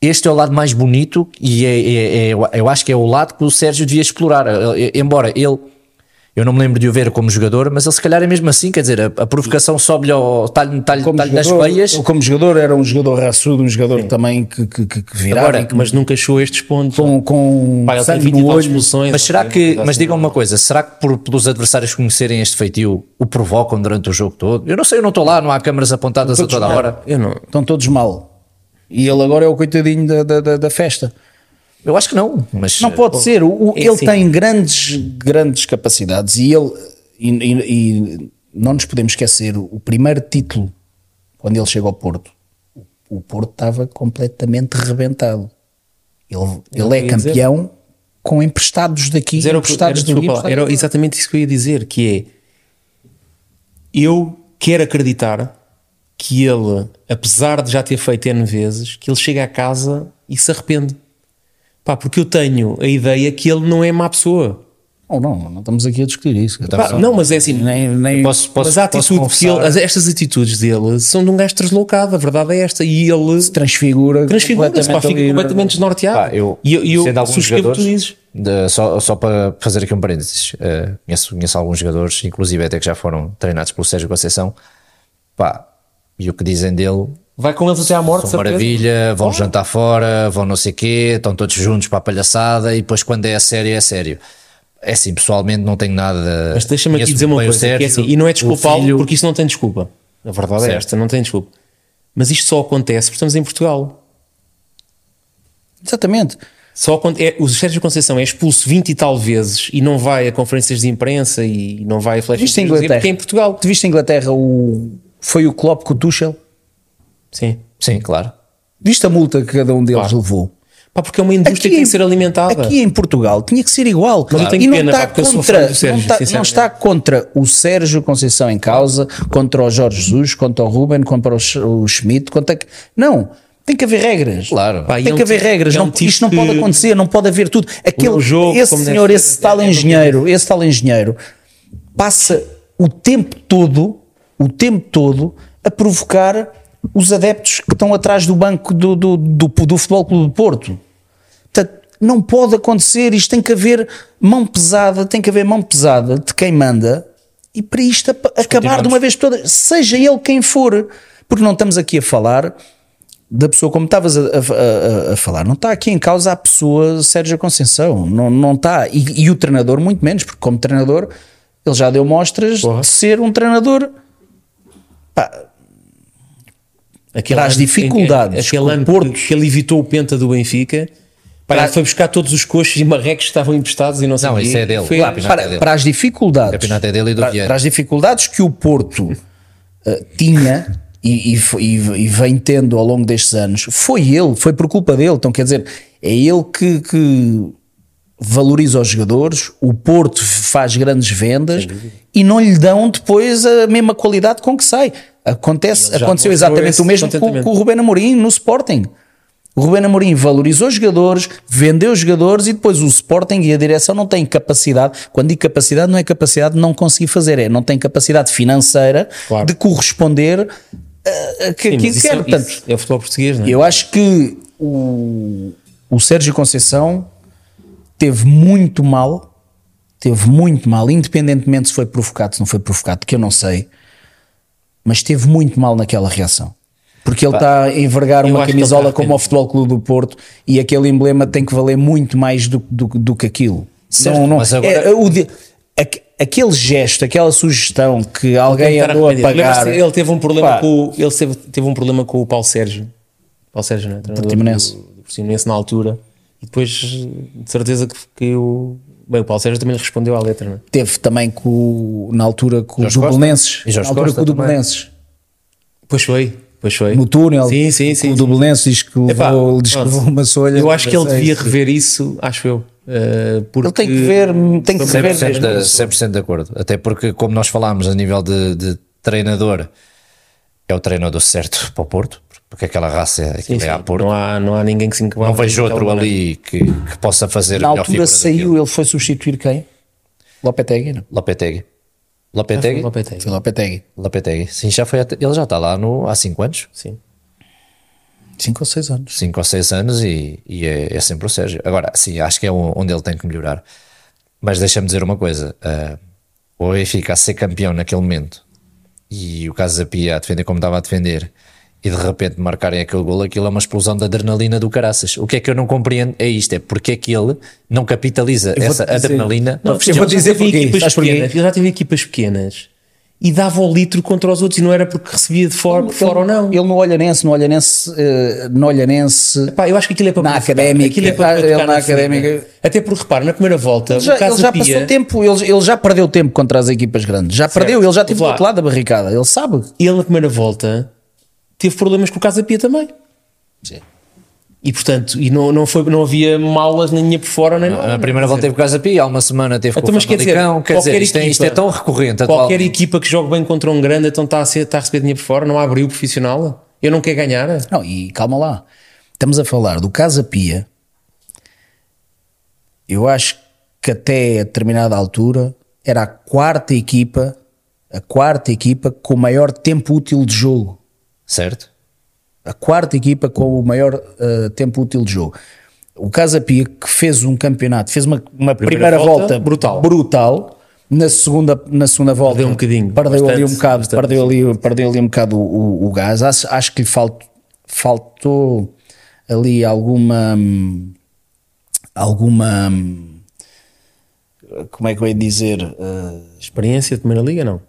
S1: este é o lado mais bonito e é, é- é- eu- acho que é o lado que o Sérgio devia explorar. Ele- Embora ele, eu não me lembro de o ver como jogador, mas ele se calhar é mesmo assim, quer dizer, a, a provocação sobe-lhe ao talho, talho,
S3: Como
S1: talho das
S3: jogador,
S1: veias.
S3: como jogador era um jogador raçudo, um jogador também que, que, que, que virava
S1: Agora,
S3: que-
S2: Mas nunca achou estes pontos.
S3: com, com
S2: Pá, ele tem
S3: sangue
S2: 20 e
S3: no olho.
S2: expulsões.
S1: Mas será que,
S2: mas
S1: digam uma coisa, será que por, pelos adversários conhecerem este feitio o provocam durante o jogo todo? Eu não sei, eu não estou lá, não há câmaras apontadas a toda a hora.
S2: Eu não.
S3: Estão todos mal. E ele agora é o coitadinho da, da, da- da festa.
S1: Eu acho que não, mas
S3: Não pode ser. O, o- ele tem grandes, grandes capacidades e ele, e, e- e não nos podemos esquecer o primeiro título quando ele chega ao Porto. O, o Porto estava completamente rebentado. Ele, ele é
S2: ia dizer.
S3: campeão com emprestados daqui,
S2: era, que-
S3: emprestados
S2: era,
S3: emprestados
S2: era
S3: dali.
S2: exatamente isso que eu ia dizer, que é eu quero acreditar que ele, apesar de já ter feito N vezes, que ele chega a casa e se arrepende. Pá, porque eu tenho a ideia que ele não é má pessoa.
S3: Não, não, não estamos aqui a discutir isso.
S2: Pá, não, mas é assim,
S3: Nem, nem,
S1: Posso, posso,
S2: mas a atitude que ele,
S1: confessar-
S2: estas atitudes dele são de um gajo deslocado, a verdade é esta. E ele
S3: se transfigura,
S2: transfigura-se, pá, fica completamente desnorteado.
S1: Pá, eu,
S2: e eu, eu subscrevo que tu
S1: jogadores,
S2: dizes.
S1: de- só, só para fazer aqui um parênteses, eh, conheço, conheço alguns jogadores, inclusive até que já foram treinados pelo Sérgio Conceição, pá, e o que dizem dele
S2: Vai com eles até à morte,
S1: são maravilha, vão jantar fora, vão não sei quê, estão todos juntos para a palhaçada e depois quando é a sério, é sério. É assim, pessoalmente não tenho nada.
S2: Mas deixa-me aqui dizer uma
S1: o
S2: coisa, que é assim, e não é
S1: o
S2: desculpá-lo
S1: filho-
S2: porque isso não tem desculpa. A verdade é
S1: Certo.
S2: esta, não tem desculpa. Mas isto só acontece porque estamos em Portugal.
S3: Exatamente.
S2: Só aconte- é, o Sérgio Conceição é expulso 20 e tal vezes e não vai a conferências de imprensa e não vai a flash
S3: Viste a
S2: news
S3: Inglaterra?
S2: porque é em Portugal.
S3: Tu viste a Inglaterra o, foi o Klopp com o Tuchel?
S2: Sim.
S1: Sim, claro.
S3: Viste a multa que cada um deles
S2: Claro.
S3: levou?
S2: Pá, porque é uma indústria que tem que ser alimentada.
S3: Aqui em Portugal tinha que ser igual.
S2: Mas tenho
S3: e não
S2: pena,
S3: está
S2: pá, porque eu sou
S3: contra,
S2: Sérgio,
S3: não, está, não está contra o Sérgio Conceição em causa, contra o Jorge Jesus, contra o Ruben, contra o, o Schmidt, contra que- não. Tem que haver regras.
S1: Claro.
S2: Pá, é
S3: Tem
S2: um
S3: que haver
S2: tipo-
S3: regras.
S2: é um
S3: não,
S2: tipo
S3: isto não pode acontecer, não pode haver tudo. Aquele,
S2: jogo,
S3: esse
S2: deve
S3: senhor, esse tal
S2: é- é-
S3: engenheiro, esse tal engenheiro, passa o tempo todo, o tempo todo, a provocar os adeptos que estão atrás do banco do, do, do, do Futebol Clube do Porto. Portanto, não pode acontecer, isto tem que haver mão pesada, tem que haver mão pesada de quem manda e para isto acabar de uma vez por todas, seja ele quem for, porque não estamos aqui a falar da pessoa como estavas a, a- a- a falar, não está aqui em causa a pessoa Sérgio Conceição, não, não está, e, e o treinador muito menos, porque como treinador ele já deu mostras
S2: Porra.
S3: de ser um treinador pá,
S2: Aquele
S3: Para as dificuldades
S2: aquele ano
S3: Porto-
S2: que, ele evitou o penta do Benfica.
S3: Para-
S2: foi buscar todos os coxos e marrecos que estavam emprestados e não sei
S1: Não, isso é dele.
S2: Foi-
S1: Claro, campeonato é
S3: para,
S1: dele.
S3: para as dificuldades
S1: é dele
S3: para, para as dificuldades que o Porto eh, tinha e, e- e vem tendo ao longo destes anos foi ele, foi por culpa dele então quer dizer, é ele que, que valoriza os jogadores o Porto faz grandes vendas e não lhe dão depois a mesma qualidade com que sai Acontece, aconteceu exatamente o mesmo com, com o Rubén Amorim no Sporting o Rubén Amorim valorizou os jogadores, vendeu os jogadores e depois o Sporting e a direção não têm capacidade. Quando digo capacidade, não é capacidade de não conseguir fazer, é não tem capacidade financeira
S2: Claro.
S3: de corresponder a, a que
S2: Sim,
S3: aquilo quer.
S2: é,
S3: Portanto,
S2: é o futebol português, não é?
S3: eu acho que o, o Sérgio Conceição teve muito mal, teve muito mal, independentemente se foi provocado, se não foi provocado, que eu não sei, mas teve muito mal naquela reação. Porque ele está a envergar uma camisola como o Futebol Clube do Porto e aquele emblema tem que valer muito mais do, do, do que aquilo.
S1: Certo,
S3: não, não,
S1: mas agora-
S3: é, o de- aque- aquele gesto, aquela sugestão que alguém andou a pagar.
S2: Ele teve um problema
S3: Pá.
S2: com o, ele teve, teve um problema com o Paulo Sérgio. Paulo Sérgio, não é?
S3: Portimonense.
S2: Do, do Portimonense na altura. E depois, de certeza que, que o. Bem, o Paulo Sérgio também lhe respondeu à letra, não é?
S3: Teve também com, o- na altura com
S1: Jorge
S3: o
S1: Costa.
S3: Dublenenses.
S1: E Jorge
S3: na altura
S1: Costa
S3: com o
S1: também.
S3: Dublenenses.
S2: Pois foi, pois foi.
S3: No túnel.
S2: Sim, sim, sim.
S3: O Dublenenses diz que
S2: Epá,
S3: levou, diz que levou uma solha.
S2: Eu acho que ele devia rever isso, acho eu. uh, porque
S3: Ele tem que ver, tem que rever
S1: 100%,
S3: mesmo.
S1: de, 100 de acordo. Até porque, como nós falámos a nível de, de treinador, é o treinador certo para o Porto, porque aquela raça é,
S2: Sim,
S1: é
S2: sim,
S1: a Porto.
S2: Não há, não há ninguém que se enquadre
S1: Não vejo outro ali que, que possa fazer
S3: Na altura saiu,
S1: daquilo.
S3: ele foi substituir quem? Lopetegui, não?
S1: Lopetegui.
S2: Ah,
S1: Lopetegui?
S2: foi Lopetegui.
S3: Foi Lopetegui.
S1: Lopetegui. Sim, já foi até- ele já está lá no, há 5 anos.
S2: Sim.
S3: 5 ou 6 anos.
S1: 5 ou 6 anos e, e é, é sempre o Sérgio. Agora, sim, acho que é onde ele tem que melhorar. Mas deixa-me dizer uma coisa: ah, o Benfica a ser campeão naquele momento e o Casa Pia a defender como estava a defender e de repente marcarem aquele gol, aquilo é uma explosão de adrenalina do caraças. O que é que eu não compreendo é isto: é porque é que ele não capitaliza essa
S3: dizer-
S1: adrenalina
S3: Não, eu vou dizer
S2: já teve
S3: porquê.
S2: ele já teve equipas pequenas e dava o litro contra os outros e não era porque recebia de fora, de fora ou não.
S3: Ele no Olhanense, no Olhanense, eh, no Olhanense,
S2: Pá, eu acho que aquilo é para
S3: Na académica,
S2: Aquilo é para, para
S3: ele na
S2: na
S3: académica-
S2: Até porque repara, na primeira volta,
S3: já, ele já
S2: Pia,
S3: passou tempo, ele, ele já perdeu tempo contra as equipas grandes, já perdeu, ele já esteve do outro lado da barricada, ele sabe.
S2: ele na primeira volta teve problemas com o Casa Pia também. E portanto, e não, não, foi, não havia malas nem por fora, nem nada.
S1: Na primeira volta teve Casa Pia, há uma semana teve
S2: Então,
S1: com o
S2: mas quer dizer.
S1: Quer dizer,
S2: qualquer
S1: isto, é, isto é
S2: equipa-
S1: tão recorrente.
S2: Qualquer equipa que jogue bem contra um grande, então está a, ser, está a receber dinheiro por fora, não abriu profissional. Eu não quero ganhar.
S3: Não, e calma lá, estamos a falar do Casa Pia, eu acho que até a determinada altura era a quarta equipa, a quarta equipa com o maior tempo útil de jogo.
S1: Certo?
S3: a quarta equipa com o maior uh, tempo útil de jogo. O Casa Pia, que fez um campeonato, fez uma, uma primeira,
S2: volta,
S3: volta,
S2: brutal.
S3: brutal, na segunda, na segunda volta
S2: Perdeu um bocadinho,
S3: perdeu ali um
S2: bastante,
S3: bocado,
S2: bastante.
S3: perdeu ali, perdeu ali um bocado o, o, o gás. Acho, acho que lhe faltou, faltou ali alguma alguma como é que eu ia dizer Uh,
S2: Experiência de primeira liga, não.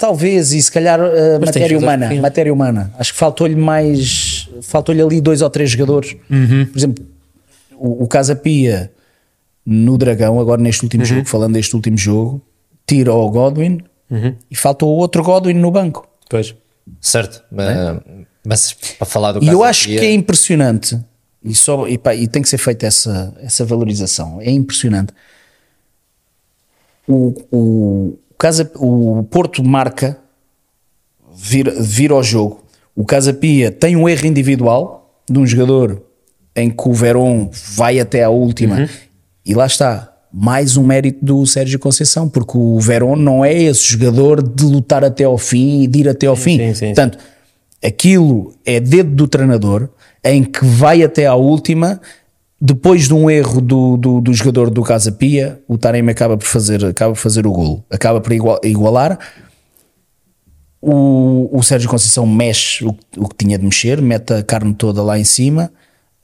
S3: Talvez, e se calhar uh, matéria humana, matéria humana. Acho que faltou-lhe mais, faltou-lhe ali dois ou três jogadores.
S2: Uhum.
S3: Por exemplo, o, o Casa Pia no Dragão, agora neste
S2: Uhum.
S3: último jogo, falando deste último jogo, tira o Godwin
S2: Uhum.
S3: e faltou outro Godwin no banco.
S2: Pois.
S1: Certo. Mas, mas para falar do
S3: E eu acho
S1: Pia-
S3: que é impressionante, e, só, e, pá, e tem que ser feita essa, essa valorização. É impressionante. O, o, Casa, o Porto marca, vira, vira ao jogo. O Casa Pia tem um erro individual de um jogador em que o Verón vai até à última, e lá está. Mais um mérito do Sérgio Conceição, porque o Verón não é esse jogador de lutar até ao fim e de ir até ao fim.
S2: sim, sim, sim.
S3: Portanto, aquilo é dedo do treinador em que vai até à última. Depois de um erro do, do, do jogador do Casa Pia, o Taremi acaba por fazer, acaba por fazer o golo, acaba por igual- igualar. O, o Sérgio Conceição mexe o, o que tinha de mexer, mete a carne toda lá em cima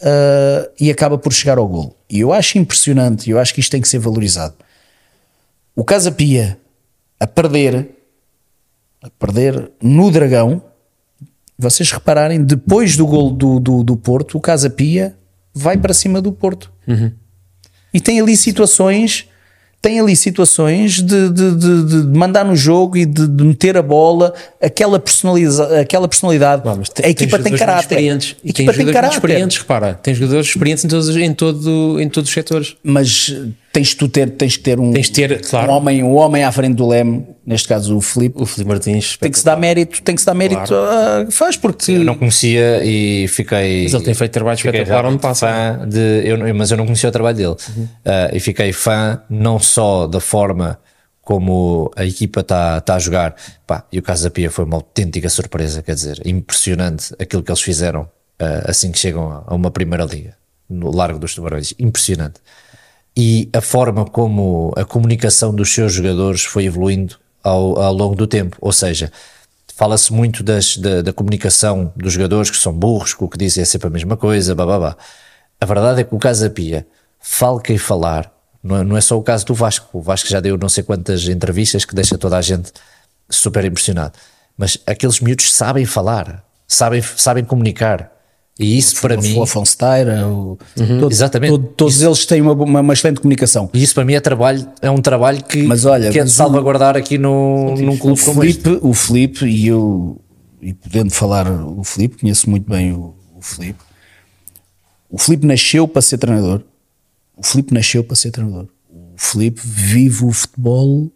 S3: ah, e acaba por chegar ao golo. E eu acho impressionante, eu acho que isto tem que ser valorizado. O Casa Pia a perder, a perder no Dragão, vocês repararem, depois do gol do, do, do Porto, o Casa Pia vai para cima do Porto. E tem ali situações, tem ali situações de, de, de, de mandar no jogo e de, meter a bola, aquela, personaliza, aquela personalidade.
S2: Mas
S3: a equipa tem
S2: muito
S3: caráter.
S2: E tem
S3: equipa tem
S2: jogadores muito
S3: caráter.
S2: experientes, repara. Tem jogadores experientes em todos, em todo, em todos os setores.
S3: Mas tens, tu ter, tens que ter um,
S2: Tens de ter, claro.
S3: um, homem, um homem à frente do Leme, neste caso o Filipe.
S2: O Felipe Martins.
S3: Tem que se dar mérito, tem que se dar mérito. a- faz porque
S1: Eu não conhecia e fiquei.
S2: Mas ele tem feito trabalho espetacular onde passa.
S1: Fã de, eu, mas eu não conhecia o trabalho dele. Ah, e fiquei fã não só da forma como a equipa está tá a jogar. Pá, e o Casa Pia foi uma autêntica surpresa, quer dizer, impressionante aquilo que eles fizeram ah, assim que chegam a, a uma primeira liga, no Largo dos Tubarões. Impressionante. E a forma como a comunicação dos seus jogadores foi evoluindo ao, ao longo do tempo. Ou seja, fala-se muito das, da, da comunicação dos jogadores que são burros, que o que dizem é sempre a mesma coisa, babá. A verdade é que o Casa Pia, falca e falar, não é, não é só o caso do Vasco. O Vasco já deu não sei quantas entrevistas que deixa toda a gente super impressionado. Mas aqueles miúdos sabem falar, sabem, sabem comunicar. E isso para mim.
S3: o Afonso Taira, o, todo-
S1: Exatamente.
S3: todo- todos eles têm uma, uma, uma excelente comunicação.
S1: E isso para mim é trabalho, é um trabalho que,
S3: Mas olha,
S1: que é de
S3: o-
S1: salvaguardar aqui no, num
S3: O
S1: clube como este.
S3: Felipe, o Felipe e eu, e podendo falar o Felipe, conheço muito bem o, o Felipe. O Felipe nasceu para ser treinador. O Felipe nasceu para ser treinador. O Felipe vive o futebol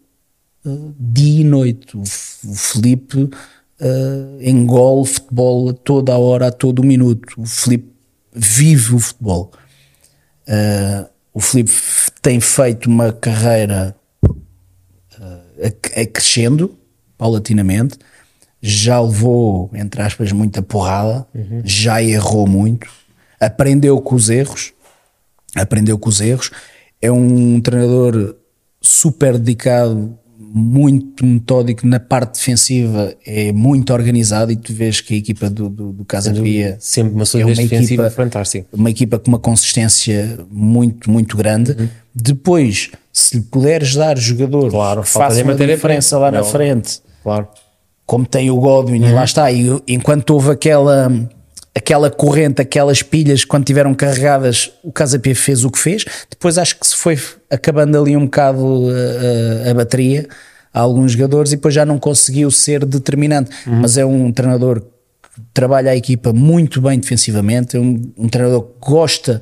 S3: uh, dia e noite. O, o Felipe uh, engole futebol a toda a hora, a todo o minuto. O Felipe vive o futebol. Uh, o Felipe tem feito uma carreira a, a crescendo paulatinamente, já levou, entre aspas, muita porrada, já errou muito, aprendeu com os erros, aprendeu com os erros, é um treinador super dedicado, muito metódico na parte defensiva, é muito organizado e tu vês que a equipa do, do, do Casa Pia
S2: Sempre uma
S3: é uma equipa-
S2: fantástica.
S3: uma equipa com uma consistência muito, muito grande. Depois, se lhe puderes dar jogador
S2: Claro,
S3: que uma diferença lá na
S2: Não.
S3: frente,
S2: Claro.
S3: como tem o Godwin, e lá está. E enquanto houve aquela, aquela corrente, aquelas pilhas, quando tiveram carregadas, o Casa Pia fez o que fez. Depois acho que se foi acabando ali um bocado a, a- a bateria a alguns jogadores e depois já não conseguiu ser determinante. Mas é um treinador que trabalha a equipa muito bem defensivamente, é um, um treinador que gosta.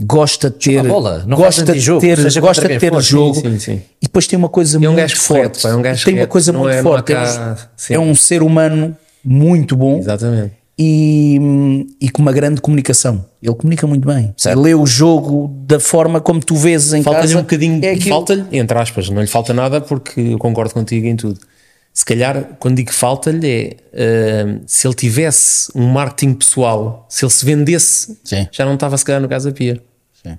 S3: Gosta de ter,
S1: bola,
S3: gosta de
S1: antijogo,
S3: ter, gosta de ter
S1: for.
S3: jogo
S2: Sim, sim, sim.
S3: e depois tem uma coisa
S2: é um
S3: muito forte.
S2: pá, é um
S3: tem uma
S2: reto,
S3: coisa
S2: não
S3: muito
S2: é
S3: forte. É um- é um ser humano muito bom
S2: Exatamente.
S3: E, e com uma grande comunicação. Ele comunica muito bem.
S1: Certo.
S3: Lê o jogo da forma como tu vês em
S2: Falta-lhe
S3: casa.
S2: um bocadinho,
S3: é aquilo.
S2: falta-lhe, entre aspas, não lhe falta nada porque eu concordo contigo em tudo. Se calhar, quando digo falta-lhe, é ah, se ele tivesse um marketing pessoal, se ele se vendesse,
S3: Sim.
S2: já não estava se calhar no Casa Pia.
S3: Sim.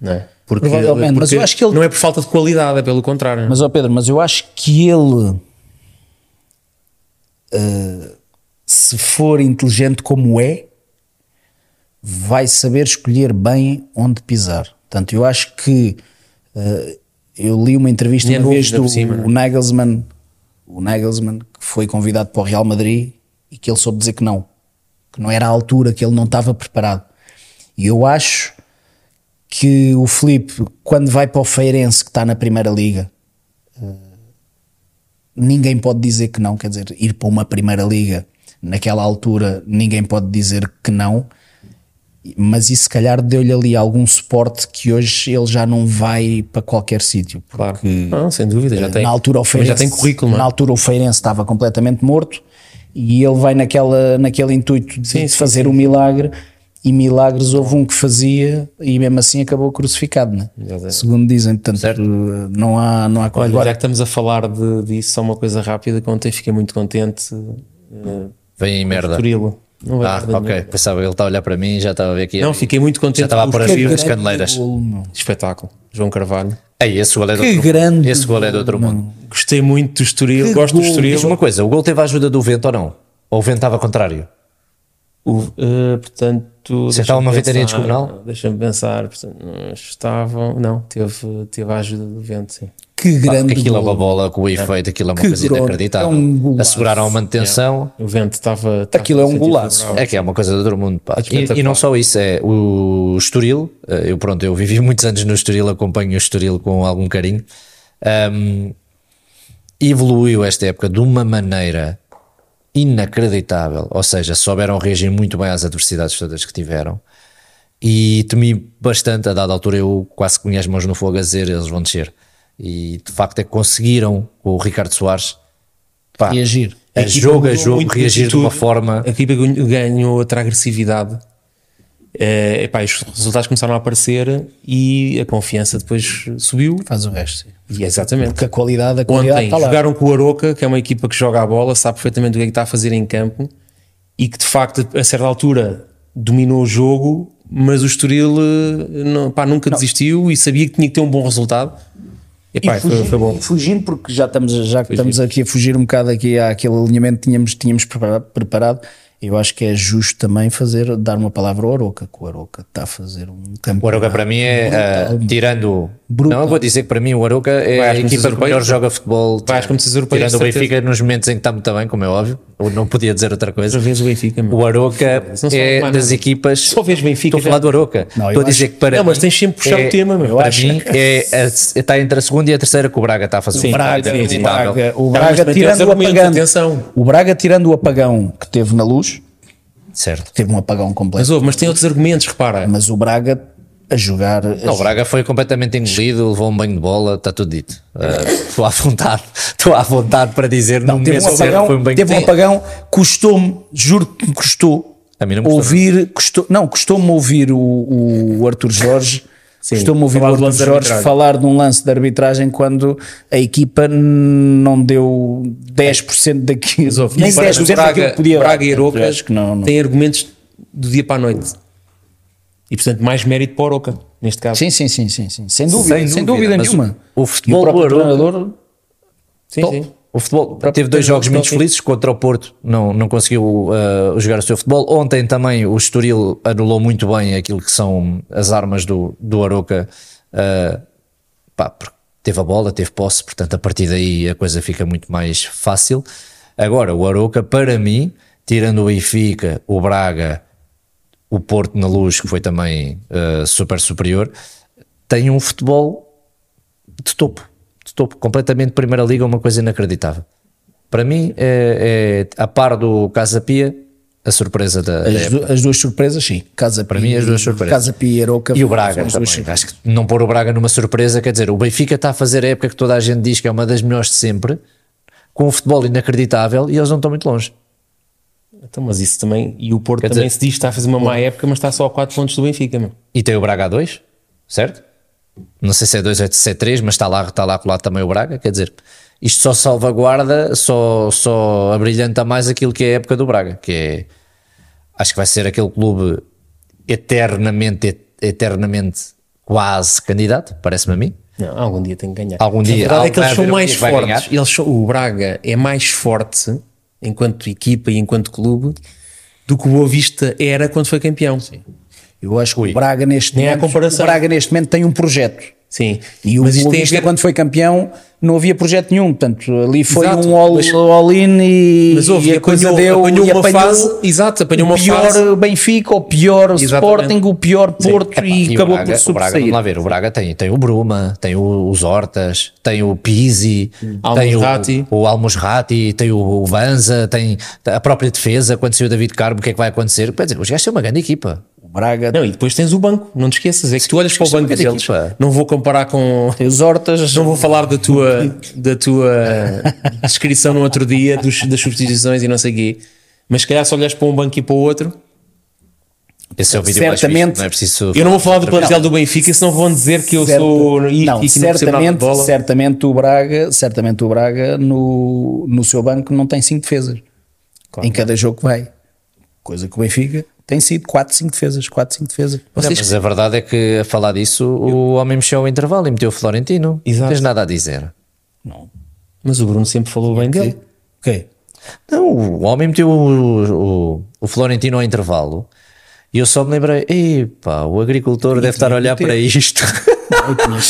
S2: Não é? Porque,
S3: Provavelmente, mas
S2: porque
S3: eu acho que ele-
S2: não é por falta de qualidade, é pelo contrário.
S3: Mas, ó Pedro, mas eu acho que ele, eh, se for inteligente como é, vai saber escolher bem onde pisar. Portanto, eu acho que eh, eu li uma entrevista uma vez do
S2: cima, é?
S3: o Nagelsmann, o Nagelsmann, que foi convidado para o Real Madrid e que ele soube dizer que não, que não era a altura, que ele não estava preparado. E eu acho que o Felipe, quando vai para o Feirense, que está na Primeira Liga, eh, ninguém pode dizer que não. Quer dizer, ir para uma Primeira Liga naquela altura, ninguém pode dizer que não. Mas isso, se calhar, deu-lhe ali algum suporte que hoje ele já não vai para qualquer sítio.
S2: claro. Não, sem dúvida, já tem.
S3: na altura o Feirense,
S2: já tem currículo, não
S3: na
S2: é?
S3: altura o Feirense estava completamente morto e ele vai naquela, naquele intuito de
S2: Sim, sim,
S3: fazer um milagre e milagres houve um que fazia e mesmo assim acabou crucificado, né? Segundo dizem, portanto não há, não há
S2: Olha,
S3: Agora,
S2: já que estamos a falar de, disso, só uma coisa rápida, que ontem fiquei muito contente. Uh,
S1: Vem em merda.
S2: Turilo. Não
S1: Ah, ok. Pensava ele estava a olhar para mim e já estava a ver aqui.
S2: Não, fiquei muito contente.
S1: Já estava a pôr as
S2: tiros.
S1: as caneleiras.
S3: golo, meu.
S2: Espetáculo. João Carvalho.
S1: Ei, esse gol é de
S3: Que
S1: outro
S3: grande
S1: mundo. Esse gol é de outro mundo.
S2: Gostei muito do Estoril.
S3: Que
S2: Gosto do
S3: gol.
S2: Estoril.
S1: Diz uma coisa, o gol teve a ajuda do vento ou não? Ou o vento estava contrário?
S2: O, eh, portanto,
S1: Você estava numa ventania
S2: pensar,
S1: descomunal?
S2: Deixa-me pensar. Portanto, não estavam. Não, teve, teve a ajuda do vento, sim.
S3: Que
S1: Pá,
S3: grande
S1: aquilo é uma bola com o efeito, aquilo é uma
S3: Que
S1: coisa
S3: grosso.
S1: inacreditável.
S3: É um.
S1: Asseguraram a manutenção.
S2: O vento estava.
S3: Aquilo é um golaço.
S1: É que é uma coisa de outro mundo. Pá. E, e não só isso, é o Estoril. eh, Eu, pronto, eu vivi muitos anos no Estoril, acompanho o Estoril com algum carinho. Ahm, evoluiu esta época de uma maneira inacreditável. Ou seja, souberam reagir muito bem às adversidades todas que tiveram. E temi bastante, a dada altura, eu quase que punha as mãos no fogo a dizer eles vão descer. E de facto é que conseguiram com o Ricardo Soares pá,
S3: Reagir.
S1: a
S2: equipa
S1: jogo a
S2: mudou
S1: jogo reagir de uma
S2: atitude.
S1: forma
S2: A equipa ganhou- outra agressividade. Eh, epá, os resultados começaram a aparecer e a confiança depois subiu.
S3: faz o resto sim.
S2: E exatamente.
S3: porque a qualidade, a qualidade
S2: Ontem
S3: está lá
S2: jogaram com o Aroca, que é uma equipa que joga a bola, sabe perfeitamente o que é que está a fazer em campo e que de facto a certa altura dominou o jogo, mas o Estoril eh, não, pá, nunca desistiu e sabia que tinha que ter um bom resultado. E, pá,
S3: E
S2: foi,
S3: fugindo,
S2: foi bom.
S3: fugindo, porque já estamos, já que estamos aqui a fugir um bocado aqui àquele alinhamento que tínhamos, tínhamos prepara- preparado, eu acho que é justo também fazer, dar uma palavra ao Aroca, que o Aroca está a fazer um campo.
S1: O Aroca para mim é, ah, tirando.
S3: Brutal.
S1: Não, eu vou dizer que para mim o Aroca é
S2: Vai às
S1: a equipa que melhor joga futebol.
S2: Vai às competições europeias,
S1: Tirando o. Benfica nos momentos em que está muito bem, como é óbvio. Eu não podia dizer outra coisa.
S2: Outra vez o Benfica. meu.
S1: O Aroca é
S2: mais
S1: das
S2: nada.
S1: equipas.
S2: Só vês Benfica,
S1: Estou a falar do Aroca.
S3: Não, eu
S1: Estou a dizer
S3: acho-
S1: que para
S2: Não, mas
S1: mim
S2: tens sempre puxado o tema, meu.
S3: Eu
S1: Para
S3: acho
S1: mim é, a- está entre a segunda e a terceira que o Braga está a fazer.
S2: Sim,
S1: trabalho
S2: sim, sim.
S1: inacreditável.
S3: Braga, o Braga
S2: também tem
S3: tirando o apagão. O Braga tirando o apagão que teve na luz,
S1: Certo.
S3: teve um apagão completo.
S2: Mas houve, mas tem outros argumentos, repara.
S3: Mas o Braga a jogar. a
S1: Não, o Braga foi completamente engolido, levou um banho de bola, está tudo dito. Ah, Estou à vontade, estou à vontade para dizer
S3: Não,
S1: no
S3: teve um apagão,
S1: foi um banho
S3: teve um apagão, custou-me, juro que me custou,
S1: A mim não me custou
S3: ouvir, custou, não, custou-me ouvir o, o Arthur Jorge, custou-me ouvir o Arthur
S2: de
S3: Jorge
S2: arbitragem.
S3: falar de um lance de arbitragem quando a equipa não deu 10% daquilo,
S2: Mas houve,
S3: nem
S2: parece
S3: 10%
S2: que o
S3: daquilo
S2: Braga,
S3: que podia
S2: Braga e Aroca
S3: Acho que não, não.
S2: têm argumentos do dia para a noite. E portanto, mais mérito para o Aroca, neste caso.
S3: Sim, sim, sim, sim, sim, sem dúvida, sem
S1: Sem
S3: dúvida,
S1: dúvida, mas
S3: nenhuma.
S1: o- o futebol
S3: E próprio
S1: do Aroca-
S3: treinador
S2: sim.
S1: Top.
S2: sim.
S1: O futebol teve dois jogos muito felizes contra o Porto, não, não conseguiu uh, jogar o seu futebol. Ontem também o Estoril anulou muito bem aquilo que são as armas do, do Aroca, uh, pá, porque teve a bola, teve posse, portanto a partir daí a coisa fica muito mais fácil. Agora, o Aroca, para mim, tirando o Benfica, o Braga, o Porto na luz, que foi também uh, super superior, tem um futebol de topo, topo, completamente Primeira Liga, uma coisa inacreditável. Para mim, é, é a par do Casa Pia, a surpresa da, da
S3: As,
S1: época.
S3: du- as duas surpresas, sim. Casa
S1: Para mim, as duas surpresas.
S3: Casa Pia e Aroca.
S1: E o Braga também. Acho que não pôr o Braga numa surpresa, quer dizer, o Benfica está a fazer a época que toda a gente diz que é uma das melhores de sempre, com um futebol inacreditável e eles não estão muito longe.
S2: Então, mas isso também. E o Porto
S1: Quer
S2: também
S1: dizer-
S2: se diz que está a fazer uma má época, mas está só a 4 pontos do Benfica, meu.
S1: E tem o Braga a 2, certo? Não sei se é 2 ou se é 3, mas está lá, está lá colado também o Braga. Quer dizer, isto só salvaguarda, só, só abrilhanta mais aquilo que é a época do Braga, que é. Acho que vai ser aquele clube eternamente, eternamente quase candidato, parece-me a mim.
S2: Não, algum dia tem que ganhar.
S1: Algum dia-
S2: A verdade é que eles são mais fortes. Eles são- o Braga é mais forte enquanto equipa e enquanto clube do que o Boa Vista era quando foi campeão. Sim.
S3: Eu acho que o Braga neste
S2: Nem
S3: momento,
S2: comparação.
S3: o Braga neste momento tem um projeto.
S2: Sim.
S3: E o
S2: mas isto
S3: Boa
S2: tem a
S3: Vista,
S2: ver.
S3: quando foi campeão, não havia projeto nenhum. Portanto, ali foi
S2: Exato,
S3: um all-
S2: mas-
S3: all-in e,
S2: Mas houve,
S3: e a coisa deu
S2: apanhou
S3: e
S2: uma
S3: apanhou
S2: fase- exato, apanhou
S3: o
S2: uma
S3: pior
S2: fase-
S3: Benfica, o pior
S2: Exatamente.
S3: Sporting, o pior Porto e,
S1: E
S3: acabou
S1: Braga,
S3: por
S1: o Braga, vamos
S3: sobressair.
S1: lá ver, o Braga tem, tem o Bruma, tem o- os Hortas, tem o Pizzi, tem o,
S2: Al-Musrati.
S1: o Almusrati, tem o, o Banza, tem a própria defesa, quando saiu o David Carmo, o que é que vai acontecer? Quer dizer, os gajos são uma grande equipa.
S3: O Braga
S2: Não, e depois tens o banco, não te esqueças. É que tu olhas para o banco deles.
S1: equipa.
S2: Não vou comparar com.
S3: os Hortas.
S2: Não vou falar da tua, da tua descrição no outro dia dos, das substituições e não sei o quê. Mas se calhar se olhas para um banco e para o outro,
S1: Esse é o vídeo mais
S3: Certamente.
S1: visto, não é preciso.
S2: eu não vou falar do plantel do Benfica, senão vão dizer que eu
S3: Certa-
S2: sou
S3: não,
S2: e que não
S3: certamente,
S2: bola.
S3: certamente o Braga, certamente o Braga no, no seu banco não tem cinco defesas em cada jogo que vai. Coisa que o Benfica tem sido 4, 5 defesas, 4, 5 defesas.
S1: Não, mas a verdade é que, a falar disso, o homem mexeu ao intervalo e meteu o Florentino.
S2: Exato.
S1: Não tens nada a dizer.
S2: Mas o Bruno sempre falou bem dele.
S3: Ok.
S1: Não, o homem meteu o, o, o Florentino ao intervalo e eu só me lembrei, epá, o agricultor deve estar a olhar para isto.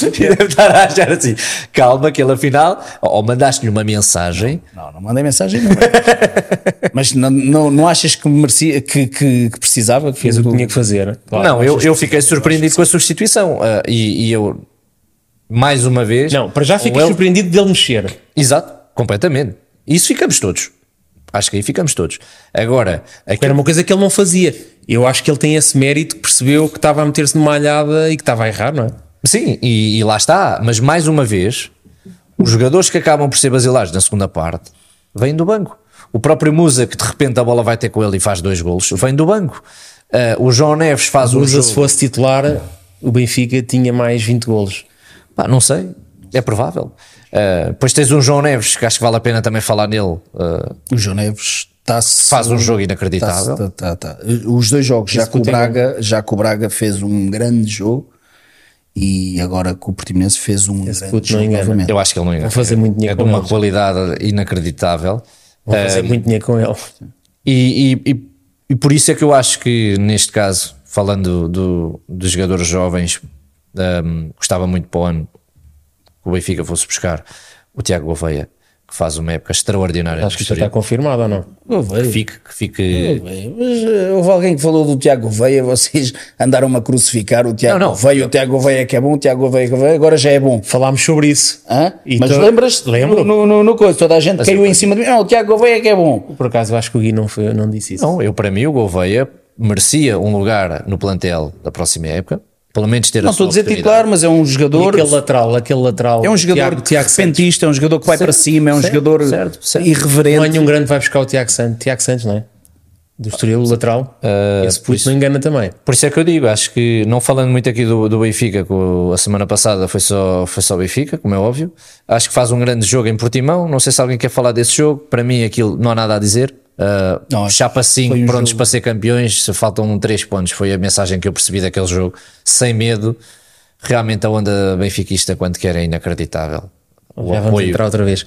S1: e deve estar a achar assim, calma, que ele afinal, ou mandaste-lhe uma mensagem,
S3: Não, não mandei mensagem nenhuma. Mas não, não, não achas que, merecia, que, que, que precisava? Que
S2: Fez o que tinha que fazer. Claro.
S1: não, eu, eu fiquei surpreendido com a substituição ah, e, e eu, mais uma vez,
S2: Não, para já fiquei
S1: ele-
S2: surpreendido dele mexer.
S1: Exato, completamente. Isso ficamos todos. Acho que aí ficamos todos. Agora, aqui,
S2: Era uma coisa que ele não fazia. Eu acho que ele tem esse mérito que percebeu que estava a meter-se numa alhada e que estava a errar, não é?
S1: Sim, e, e lá está. Mas mais uma vez, os jogadores que acabam por ser basilares na segunda parte vêm do banco. O próprio Musa, que de repente a bola vai ter com ele e faz dois golos, vem do banco. Ah, o João Neves faz um
S2: Usa
S1: jogo.
S2: se fosse titular, o Benfica tinha mais 20 golos.
S1: Pá, não sei, é provável. Ah, depois tens um João Neves, que acho que vale a pena também falar nele. ah,
S3: O João Neves está-se.
S1: faz um jogo inacreditável.
S3: tá- tá- tá. Os dois jogos, já que, o Braga, já que o Braga fez um grande jogo e agora que o Portimonense fez um grande
S2: puto não
S3: jogo novamente.
S1: Eu acho que ele não engana.
S2: Vou fazer muito dinheiro
S1: É de
S2: com
S1: uma
S2: ele.
S1: qualidade inacreditável.
S2: Vou fazer muito dinheiro com ele.
S1: E, e, e, e por isso é que eu acho que, neste caso, falando do, dos jogadores jovens, hum, gostava muito para o ano que o Benfica fosse buscar o Tiago Gouveia, que faz uma época extraordinária.
S2: Acho que já está confirmado ou não?
S3: Oh,
S1: que fique, que fique
S3: Mas eh, houve alguém que falou do Tiago Veia, vocês andaram a crucificar o Tiago
S1: Não, não.
S3: Veia, o Tiago Veia que é bom, o Tiago Veia que é bom, agora já é bom.
S2: Falámos sobre isso.
S3: Hã?
S2: E
S3: Mas
S2: to-
S3: lembras-te?
S2: Lembro.
S3: No, no, no coisa, toda a gente caiu em cima de mim. Não, o Tiago Veia que é bom.
S2: Por acaso eu acho que o Gui não, foi, não disse isso.
S1: Não, eu para mim o Gouveia merecia um lugar no plantel da próxima época, pelo menos ter
S3: Não
S1: a
S3: estou a dizer titular, mas é um
S2: E
S3: jogador.
S2: aquele lateral, aquele lateral.
S3: É um jogador
S2: Tiago, Tiago Santos.
S3: repentista, é um jogador que vai para cima, é um
S1: certo,
S3: jogador
S1: certo, certo.
S2: Não há
S3: irreverente.
S2: nenhum grande vai buscar o Tiago Santos. Tiago Santos, não é? Do Estoril, o lateral. Esse puto não engana também.
S1: Por isso é que eu digo, acho que não falando muito aqui do, do Benfica, que a semana passada foi só, foi só Benfica, como é óbvio, acho que faz um grande jogo em Portimão. Não sei se alguém quer falar desse jogo, para mim aquilo não há nada a dizer. Uh,
S3: Não,
S1: chapa 5,
S3: foi um
S1: prontos
S3: jogo-
S1: para ser campeões, faltam 3 pontos, foi a mensagem que eu percebi daquele jogo, sem medo. Realmente a onda benfiquista, quando quer, é inacreditável. O
S2: Já
S1: apoio.
S2: entrar outra vez.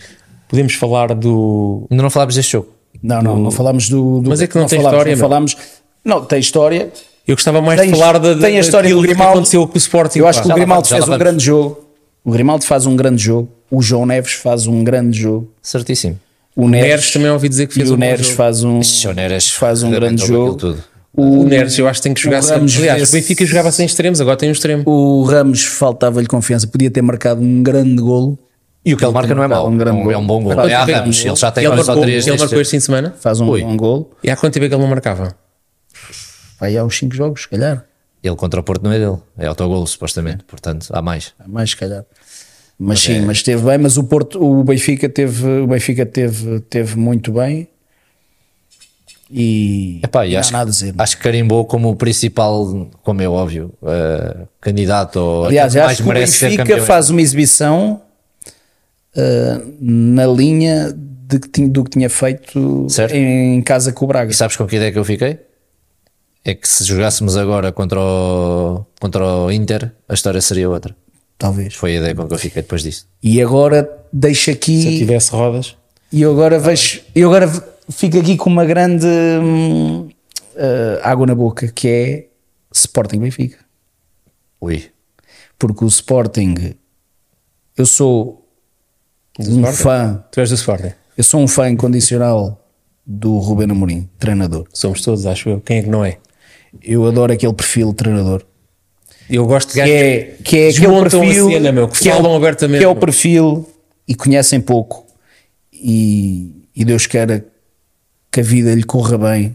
S2: Podemos falar do.
S1: Ainda não falámos deste jogo.
S3: Não, não, não falámos do. do-
S2: Mas é que não tem
S3: falámos,
S2: história,
S3: Não
S2: não.
S3: falámos. Não, tem história.
S2: Eu gostava mais
S3: Tens-
S2: de falar da,
S3: tem a história do
S2: que
S3: Grimaldo.
S2: aconteceu com o Sporting.
S3: Eu acho que o Grimaldo fez um grande jogo. O Grimaldo faz um grande jogo. O João Neves faz um grande jogo.
S1: Certíssimo.
S3: O,
S2: O Neres também ouvi dizer que fez
S3: e o
S2: um bom
S3: Neres faz um,
S1: João Neres
S3: faz um grande jogo.
S1: tudo.
S2: O Neres, eu acho que tem que jogar
S3: o. Ramos
S2: Aliás,
S3: vê-se-
S2: o Benfica jogava sem extremos, agora tem um extremo.
S3: O Ramos faltava-lhe confiança, podia ter marcado um grande golo.
S1: E o que ele marca não é mau.
S3: Um grande
S1: é
S3: gol.
S1: um bom gol.
S2: Quanto
S1: É Ramos, ele já tem
S2: ele marcou,
S1: três.
S2: ele marcou este fim de semana.
S3: Faz um
S1: Ui.
S3: bom golo.
S2: E há quanto tempo é que ele não marcava?
S3: Vai aos 5 jogos, se calhar.
S1: Ele contra o Porto não é dele. É autogol, supostamente. Portanto, há mais.
S3: Há mais, se calhar. Mas sim, mas esteve bem. Mas o Porto, o Benfica teve, o Benfica teve, teve muito bem. E,
S1: Epá, e
S3: não
S1: acho,
S3: nada a dizer.
S1: acho que carimbou como o principal, como é óbvio, eh, candidato ou
S3: Aliás, acho que o
S1: merece ser
S3: Benfica faz uma exibição ah, na linha de que tinha- do que tinha feito
S1: Certo.
S3: em casa com o Braga.
S1: E sabes com que ideia que eu fiquei? É que se jogássemos agora contra o, contra o Inter, a história seria outra.
S3: Talvez.
S1: Foi a ideia com que eu fiquei depois disso.
S3: E agora deixo
S2: Se eu
S3: aqui
S2: tivesse rodas.
S3: e eu agora vejo, eu agora fico aqui com uma grande hum, ah, água na boca que é Sporting Benfica.
S1: Ui.
S3: Porque o Sporting, eu sou um
S2: Sporting?
S3: fã,
S2: Tu és do Sporting.
S3: eu sou um fã incondicional do Ruben Amorim, treinador.
S2: Somos todos, acho eu. Quem é que não é?
S3: Eu adoro aquele perfil de treinador.
S2: Eu gosto de
S3: Que é, que é aquele
S2: desmontam
S3: perfil
S2: a cena, meu, que,
S3: é o-
S2: falam abertamente.
S3: que é o perfil e conhecem pouco e, e Deus queira que a vida lhe corra bem.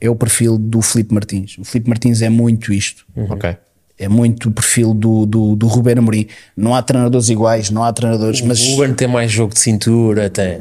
S3: É o perfil do Filipe Martins. O Filipe Martins é muito isto.
S1: Ok.
S3: É muito o perfil do, do, do Ruben Amorim. Não há treinadores iguais, não há treinadores, mas
S2: O Ruben tem mais jogo de cintura, tem.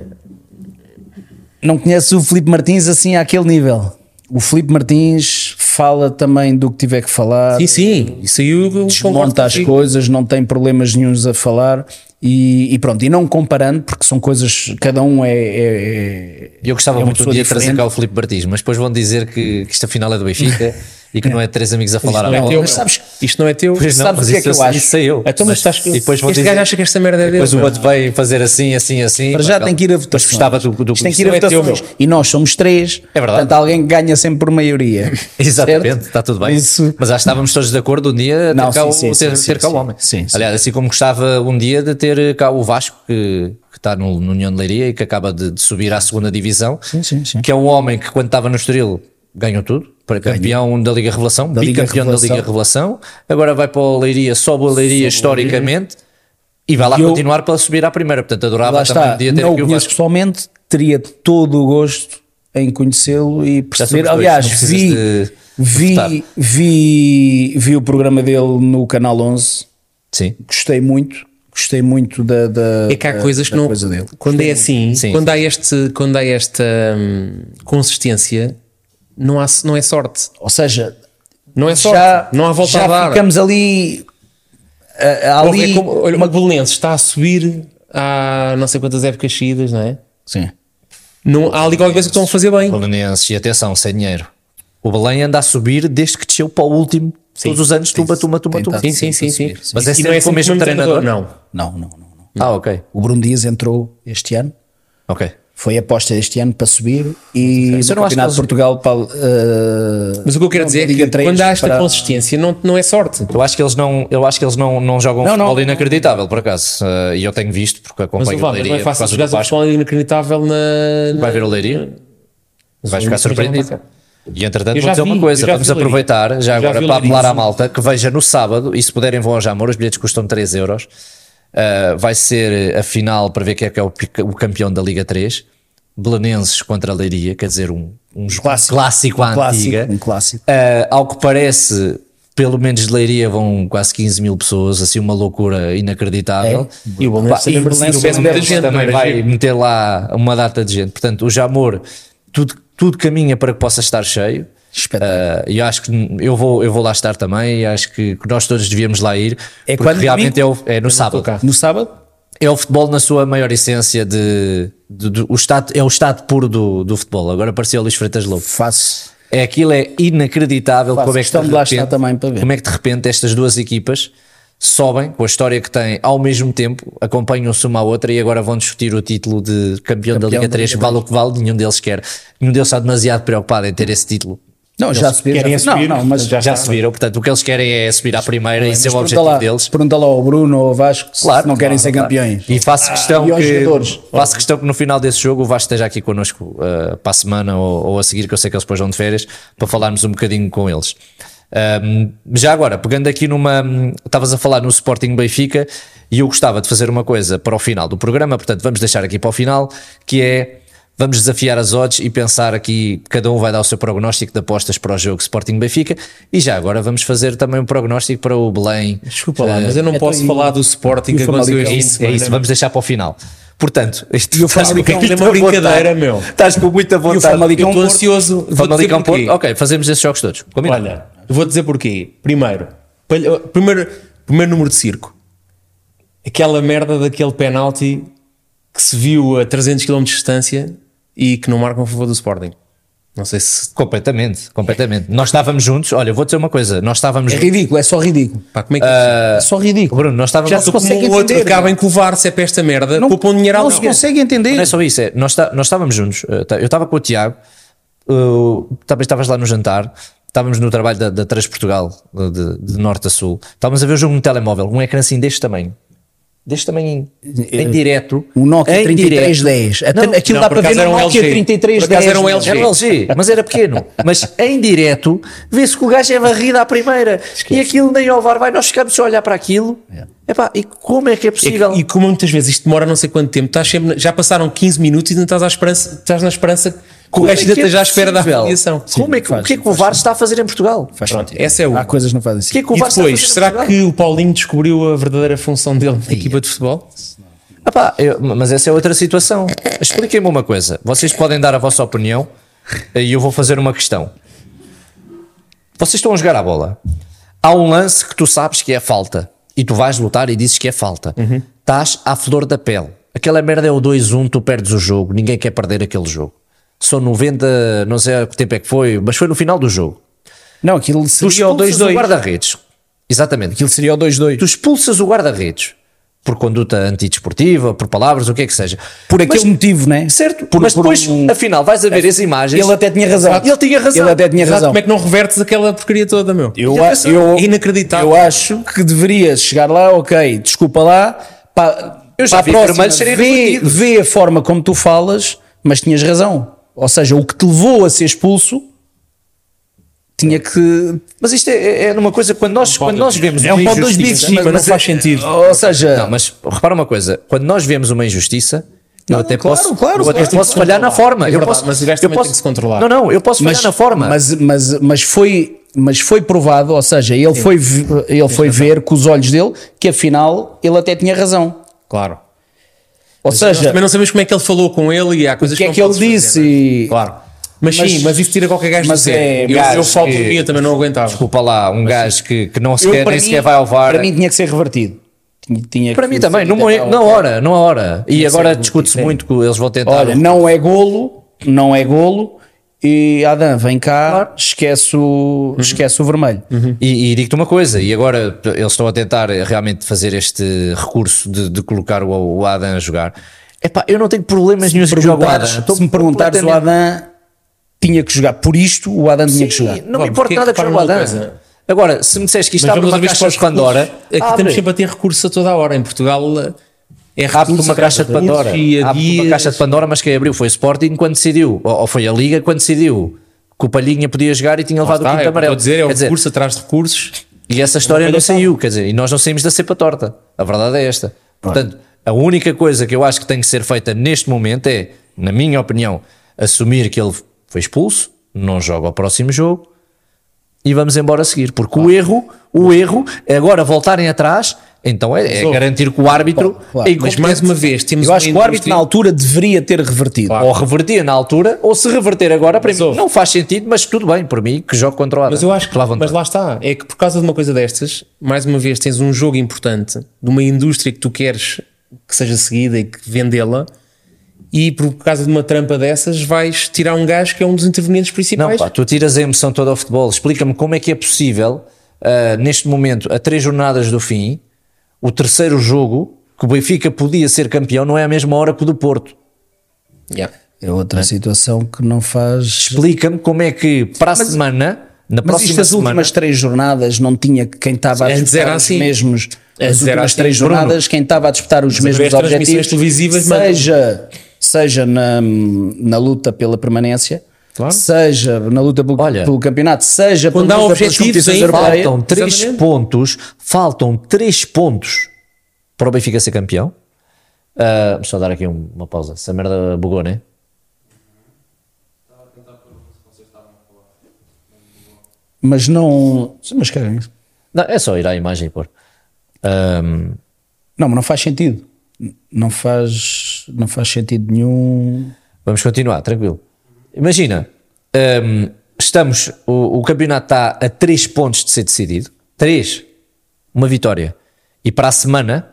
S3: não conheces o Filipe Martins assim àquele nível. O Filipe Martins fala também do que tiver que falar.
S2: Sim, sim. Isso aí eu
S3: desmonta as coisas, não tem problemas nenhums a falar e, e pronto, e não comparando, porque são coisas, cada um é. é- é-
S1: E eu gostava
S3: é
S1: muito de trazer cá o Filipe Martins, mas depois vão dizer que, que isto afinal é do Benfica e que não é três amigos a falar à
S2: Não é
S1: bola.
S3: mas sabes-
S2: Isto não é teu.
S1: Pois não,
S3: sabes
S1: mas
S3: o que é
S1: isso
S3: que eu acho?
S1: Isso sei eu.
S2: Então, mas estás,
S1: e depois vão
S2: este
S1: dizer,
S2: gajo acha que esta merda é dele.
S1: depois o
S2: meu.
S1: outro vai fazer assim, assim, assim.
S3: Para já tem que ir a
S1: Mas
S3: votações.
S1: gostava do, do
S3: Isto tem que ir a
S2: é teu,
S3: votações.
S2: meu.
S3: E nós somos três.
S1: É verdade.
S3: Portanto, alguém ganha sempre por maioria.
S1: Exatamente,
S3: Certo?
S1: está tudo bem.
S3: Isso.
S1: Mas já estávamos todos de acordo um dia
S3: Não,
S1: ter cá,
S3: sim,
S1: o,
S3: sim,
S1: ter,
S3: sim,
S1: ter
S3: sim,
S1: cá o
S3: sim.
S1: homem.
S3: Sim, sim.
S1: Aliás, assim como gostava um dia de ter cá o Vasco, que, que está no, no União de Leiria e que acaba de, de subir à segunda divisão,
S3: Sim, sim, sim.
S1: que é um homem que quando estava no Estoril ganhou tudo, para campeão da Liga Revelação,
S3: Da Liga
S1: bicampeão da
S3: Revelação.
S1: Liga Revelação, agora vai para o Leiria, sobe o Leiria historicamente e vai lá
S3: E eu-
S1: continuar para subir à primeira. Portanto, adorava
S3: Lá
S1: também
S3: está,
S1: dia ter
S3: não o
S1: aqui o
S3: conheço pessoalmente, teria todo o gosto em conhecê-lo e perceber. Aliás,
S1: não precisas
S3: vi,
S1: de
S3: vi, vi, vi o programa dele no Canal 11,
S1: Sim.
S3: gostei muito, gostei muito da, da
S2: É que há
S3: da-
S2: coisas que
S3: da
S2: não.
S3: coisa dele.
S2: Quando é assim,
S1: Sim.
S2: quando há, este, quando há esta hum, consistência, não, há, não é sorte.
S3: Ou seja,
S2: Não é sorte.
S3: já,
S2: não há volta
S3: já
S2: a dar.
S3: ficamos ali. a- a-
S2: Ouve,
S3: ali
S2: é como- olha, o Belenenses está a subir há não sei quantas épocas seguidas, não é?
S3: Sim.
S2: Não, há ali qualquer coisa que estão a fazer bem.
S1: Belenenses, e atenção, sem dinheiro. O Belém anda a subir desde que desceu para o último, todos os anos, tumba, tumba, tumba, tumba.
S2: Sim, sim, sim,
S3: sempre a
S2: sim.
S3: subir,
S1: Mas é
S2: E
S1: sempre com o mesmo treinador?
S2: Não.
S3: Não, não, não, não.
S1: Ah, ok.
S3: O Bruno Dias entrou este ano,
S1: Ok.
S3: Foi aposta este ano para subir e
S1: Mas eu
S3: no
S1: acho
S3: Campeonato
S1: que
S3: de Portugal para, uh,
S2: Mas o que eu quero
S3: não,
S2: dizer é que
S3: 3
S2: quando há esta
S3: para-
S2: consistência, não, não é sorte.
S1: Eu acho que eles não, eu acho que eles não, não jogam
S3: Não,
S1: futebol
S3: não.
S1: inacreditável, por acaso. Eh, E eu tenho visto, porque
S2: Mas,
S1: acompanho
S2: Val,
S1: o
S2: mas
S1: Leiria
S2: não é fácil jogar futebol inacreditável na. na-
S1: Vai ver o Leiria? Vais ficar
S2: Mas já
S1: surpreendido. E entretanto, vou
S2: já
S1: dizer
S2: vi,
S1: uma coisa:
S2: já
S1: vamos
S2: o
S1: aproveitar já
S2: Já
S1: agora
S2: o
S1: para apelar à malta que veja no sábado, e se puderem vão ao Jamor, os bilhetes custam 3 euros. Uh, vai ser a final para ver quem é que é o, o campeão da Liga 3. Belenenses contra a Leiria, quer dizer, um, um
S3: Clássico.
S1: clássico, à
S3: Um clássico,
S1: antiga.
S3: um clássico.
S1: Uh, ao que parece, pelo menos de Leiria vão quase 15 mil pessoas, assim uma loucura inacreditável.
S2: E o Belenenses
S1: Pá,
S2: também
S1: e o Belenenses
S2: gente,
S1: também
S2: é?
S1: vai meter lá uma data de gente. Portanto, o Jamor, tudo, tudo caminha para que possa estar cheio. Uh, e eu acho que eu vou, eu vou lá estar também. E acho que, que nós todos devíamos lá ir.
S3: É quando,
S1: realmente é, o- é no sábado.
S3: No sábado?
S1: É o futebol na sua maior essência de, de- de- o estado, é o estado puro do, do futebol. Agora apareceu o Luís Freitas Lobo.
S3: Faço.
S1: É aquilo é inacreditável
S3: Faço
S1: como é que
S3: de lá estar também para ver.
S1: como é que de repente estas duas equipas sobem com a história que têm ao mesmo tempo, acompanham-se uma à outra e agora vão discutir o título de campeão, da
S3: Campeão
S1: Liga
S3: da
S1: 3,
S3: Liga
S1: vale o que vale, nenhum deles quer, nenhum deles está demasiado preocupado em ter esse título.
S3: Não, já subiram.
S2: querem
S3: já,
S2: subir,
S3: não, não, mas
S2: já
S1: Já subiram, portanto, o que eles querem é subir à primeira e ser o objetivo
S3: lá,
S1: deles.
S3: Pergunta lá ao Bruno ou ao Vasco se
S1: Claro,
S3: não querem ser campeões.
S1: E faço questão,
S3: e aos
S1: que,
S3: jogadores.
S1: faço questão que no final desse jogo o Vasco esteja aqui connosco uh, para a semana ou, ou a seguir, que eu sei que eles depois vão de férias, para falarmos um bocadinho com eles. Um, já agora, pegando aqui numa. Estavas a falar no Sporting Benfica e eu gostava de fazer uma coisa para o final do programa, portanto, vamos deixar aqui para o final, que é. Vamos desafiar as odds e pensar aqui, cada um vai dar o seu prognóstico de apostas para o jogo Sporting Benfica e já agora vamos fazer também um prognóstico para o Belém.
S2: Desculpa lá, mas eu não posso
S3: e-
S2: falar do Sporting que aconteceu?
S1: É
S2: este
S1: isso, é isso, vamos deixar para o final. Portanto, isto
S3: E o
S1: estás com
S2: É uma brincadeira,
S1: vontade.
S2: meu.
S1: Estás com muita
S3: E o
S1: vontade.
S3: Famalicão
S2: Eu estou
S3: Porto?
S2: ansioso. Vou dizer
S1: Famalicão
S2: porquê.
S1: Porto? Ok, fazemos esses jogos todos. Combinado?
S2: Olha, eu vou dizer porquê. Primeiro, palha- primeiro, primeiro número de circo. Aquela merda daquele penalti que se viu a 300 km de distância e que não marcam a favor do Sporting. Não sei se.
S1: Completamente, completamente. Nós estávamos juntos, olha, eu vou dizer uma coisa, nós estávamos
S3: É
S1: juntos.
S3: ridículo, é só ridículo.
S2: Pá, como é que
S3: É só ridículo.
S1: Bruno, nós estávamos
S3: Já se consegue
S2: o outro
S3: entender.
S2: acabem com o VAR, se é para esta merda,
S3: Não,
S2: poupam dinheiro
S3: não se consegue entender.
S1: Não é só isso, é, nós, está- nós estávamos juntos, eh, tá- eu estava com o Tiago, uh, também estavas lá no jantar, estávamos no trabalho da, da Trans Portugal, de, de- de norte a sul, estávamos a ver o jogo no telemóvel, um ecrã assim deste tamanho. Deste tamanho em, em direto.
S3: O Nokia
S1: em
S3: 3310. Até-
S1: Não,
S3: Aquilo
S2: não,
S3: dá para ver no
S2: um
S3: Nokia
S2: LG.
S3: 3310.
S2: Por acaso era um. LG.
S1: Era um LG, mas era pequeno. Mas em direto, vê-se que o gajo é varrido à primeira. E aquilo nem ao VAR vai, nós ficamos só a olhar para aquilo. Epá, e como é que é
S2: É
S1: possível?
S2: que- e como muitas vezes isto demora não sei quanto tempo, estás sempre, já passaram 15 minutos e ainda estás, à esperança, estás na esperança que o
S1: é
S2: gajo ainda
S1: é
S2: esteja à espera da avaliação.
S1: Como é que, o que é que o VAR está a fazer em Portugal?
S3: Faz
S2: Pronto, essa é uma.
S3: Há coisas que não fazem
S1: O que é
S3: sentido.
S2: E depois, será que o Paulinho descobriu a verdadeira função dele na equipa de futebol?
S1: Epá, eu- mas essa é outra situação. Expliquem-me uma coisa. Vocês podem dar a vossa opinião e eu vou fazer uma questão. Vocês estão a jogar a bola. Há um lance que tu sabes que é falta e tu vais lutar e dizes que é falta. Estás à flor da pele. Aquela merda é o 2-1, tu perdes o jogo. Ninguém quer perder aquele jogo. São 90, não sei há que tempo é que foi, mas foi no final do jogo.
S3: Não, aquilo seria o
S1: expulsas o
S3: 2-2.
S1: guarda-redes. Exatamente.
S3: Aquilo seria o 2-2.
S1: Tu expulsas o guarda-redes por conduta antidesportiva, por palavras, o que é que seja.
S3: Por aquele
S1: Mas-
S3: motivo, né?
S1: Certo,
S3: Por-
S1: mas
S3: por
S1: depois,
S3: um-
S1: afinal, vais a ver as imagens.
S3: Ele até tinha razão.
S1: Ele tinha razão.
S3: Ele até tinha
S2: Exato,
S3: razão.
S2: como é que não revertes aquela porcaria toda, meu?
S3: Eu, eu,
S2: é inacreditável.
S3: Eu acho que deverias chegar lá, ok, desculpa lá, pá,
S1: Eu já
S3: para a
S1: vi
S3: próxima, vê, vê a forma como tu falas, mas tinhas razão. Ou seja, o que te levou a ser expulso tinha que.
S1: Mas isto é, é numa coisa, quando nós, quando nós vemos
S3: É um
S1: uma
S3: ponto dois
S1: injustiça-
S3: bicos,
S2: mas não faz sentido.
S3: Ou seja,
S1: Não, mas repara uma coisa, quando nós vemos uma injustiça, eu
S3: Não,
S1: até
S3: claro,
S1: posso,
S3: claro,
S1: eu até
S3: claro.
S1: posso falhar na forma.
S2: É
S1: eu
S2: verdade,
S1: posso,
S2: mas
S1: eu
S2: também
S1: posso,
S2: tem que se controlar.
S1: Não, não, eu posso falhar
S3: mas,
S1: na forma.
S3: mas, mas, mas foi. Mas foi provado, ou seja, ele foi, v- ele foi ver com os olhos dele que afinal ele até tinha razão.
S2: Claro.
S3: Ou
S2: Nós
S3: seja,
S2: também não sabemos como é que ele falou com ele e há coisas
S3: o que é que ele
S2: podes fazer,
S3: disse?
S2: não é?
S3: e-
S2: Claro. Mas,
S3: Mas-
S2: sim, mas isso tira qualquer gajo
S3: mas
S2: sério.
S3: é
S2: eu, eu
S1: gajos
S2: falo
S1: que-
S2: eu também não aguentava.
S1: Desculpa lá, um gajo que, que não
S3: Eu,
S1: sequer, nem
S3: mim-
S1: sequer vai ao VAR.
S3: Para mim tinha que ser revertido. Tinha, tinha
S1: Para
S3: que
S1: mim também, numa, na
S3: ao-
S1: hora, na hora. E agora discute-se
S2: sim.
S1: muito que eles vão tentar.
S3: Olha, não é golo, não é golo. E Adam, vem cá, esquece, o, esquece o vermelho.
S1: E, e digo-te uma coisa, e agora eles estão a tentar realmente fazer este recurso de, de colocar o, o Adam a jogar. Epá, eu não tenho problemas nenhum que o Adam.
S3: Se me perguntares, o Adam tinha que jogar. Por isto, o Adam tinha que
S1: Sim,
S3: jogar.
S1: não me importa nada que jogue o Adam.
S2: coisa.
S1: Agora, se me disseste que isto
S2: Mas
S1: abre uma
S2: a ver
S1: caixa
S2: para os
S1: de Pandora.
S2: Aqui
S1: abre.
S2: estamos sempre a ter recurso a toda a hora. Em Portugal é recurso
S1: uma caixa de Pandora. Abre uma caixa de Pandora, mas quem abriu foi o Sporting quando decidiu, ou, ou foi a Liga quando decidiu que o Palhinha podia jogar e tinha levado
S2: está,
S1: o
S2: é
S1: quinto amarelo.
S2: a dizer, é o
S1: dizer,
S2: recurso atrás de recursos.
S1: E essa história não
S2: palhaçada.
S1: saiu, quer dizer, e nós não saímos da cepa torta. A verdade é esta. Portanto, a única coisa que eu acho que tem que ser feita neste momento é, na minha opinião, assumir que ele foi expulso, não joga ao próximo jogo e vamos embora a seguir. Porque o erro, o erro, é agora voltarem atrás, então é, é garantir que o árbitro
S3: Claro,
S1: é
S2: Mas mais uma vez, temos
S3: Eu acho que o árbitro na altura deveria ter revertido.
S2: Claro.
S1: ou revertia na altura, ou se reverter agora, para mim
S2: ouve.
S1: não faz sentido, mas tudo bem, por mim, que jogue contra o Adam.
S2: Mas eu acho que,
S1: Lá vão
S2: mas lá está, é que por causa de uma coisa destas, mais uma vez tens um jogo importante de uma indústria que tu queres que seja seguida e que vendê-la, e por causa de uma trampa dessas vais tirar um gajo que é um dos intervenientes
S1: Não,
S2: principais.
S1: pá, tu tiras a emoção toda ao futebol. Explica-me como é que é possível, ah, neste momento, a três jornadas do fim, o terceiro jogo, que o Benfica podia ser campeão, não é a mesma hora que o do Porto.
S2: Yeah.
S3: É outra situação que não faz.
S1: Explica-me como é que para a semana, na
S3: Mas
S1: próxima semana,
S3: últimas três jornadas não tinha quem estava a disputar
S2: era
S3: os
S2: assim.
S3: mesmos. As últimas
S2: assim.
S3: três
S2: Bruno,
S3: jornadas, quem estava a disputar os mesmos objetivos,
S2: televisivas, mas-
S3: seja, seja na, na luta pela permanência,
S2: Claro.
S3: seja na luta pelo,
S1: Olha,
S3: pelo campeonato, seja
S2: quando
S3: pela
S2: há
S3: luta
S2: objetivos
S3: europeias.
S1: faltam 3
S2: Exatamente.
S1: pontos, faltam 3 pontos para o Benfica ser campeão. Ah, vamos só dar aqui um- uma pausa. Essa merda bugou, né?
S3: Mas não. Mas caguem isso.
S1: Não, é só ir à imagem e pôr. Ahm,
S3: Não, mas não faz sentido. Não faz, não faz sentido nenhum.
S1: vamos continuar, tranquilo. Imagina, ahm, estamos, o, o campeonato está a 3 pontos de ser decidido. 3. Uma vitória. E para a semana,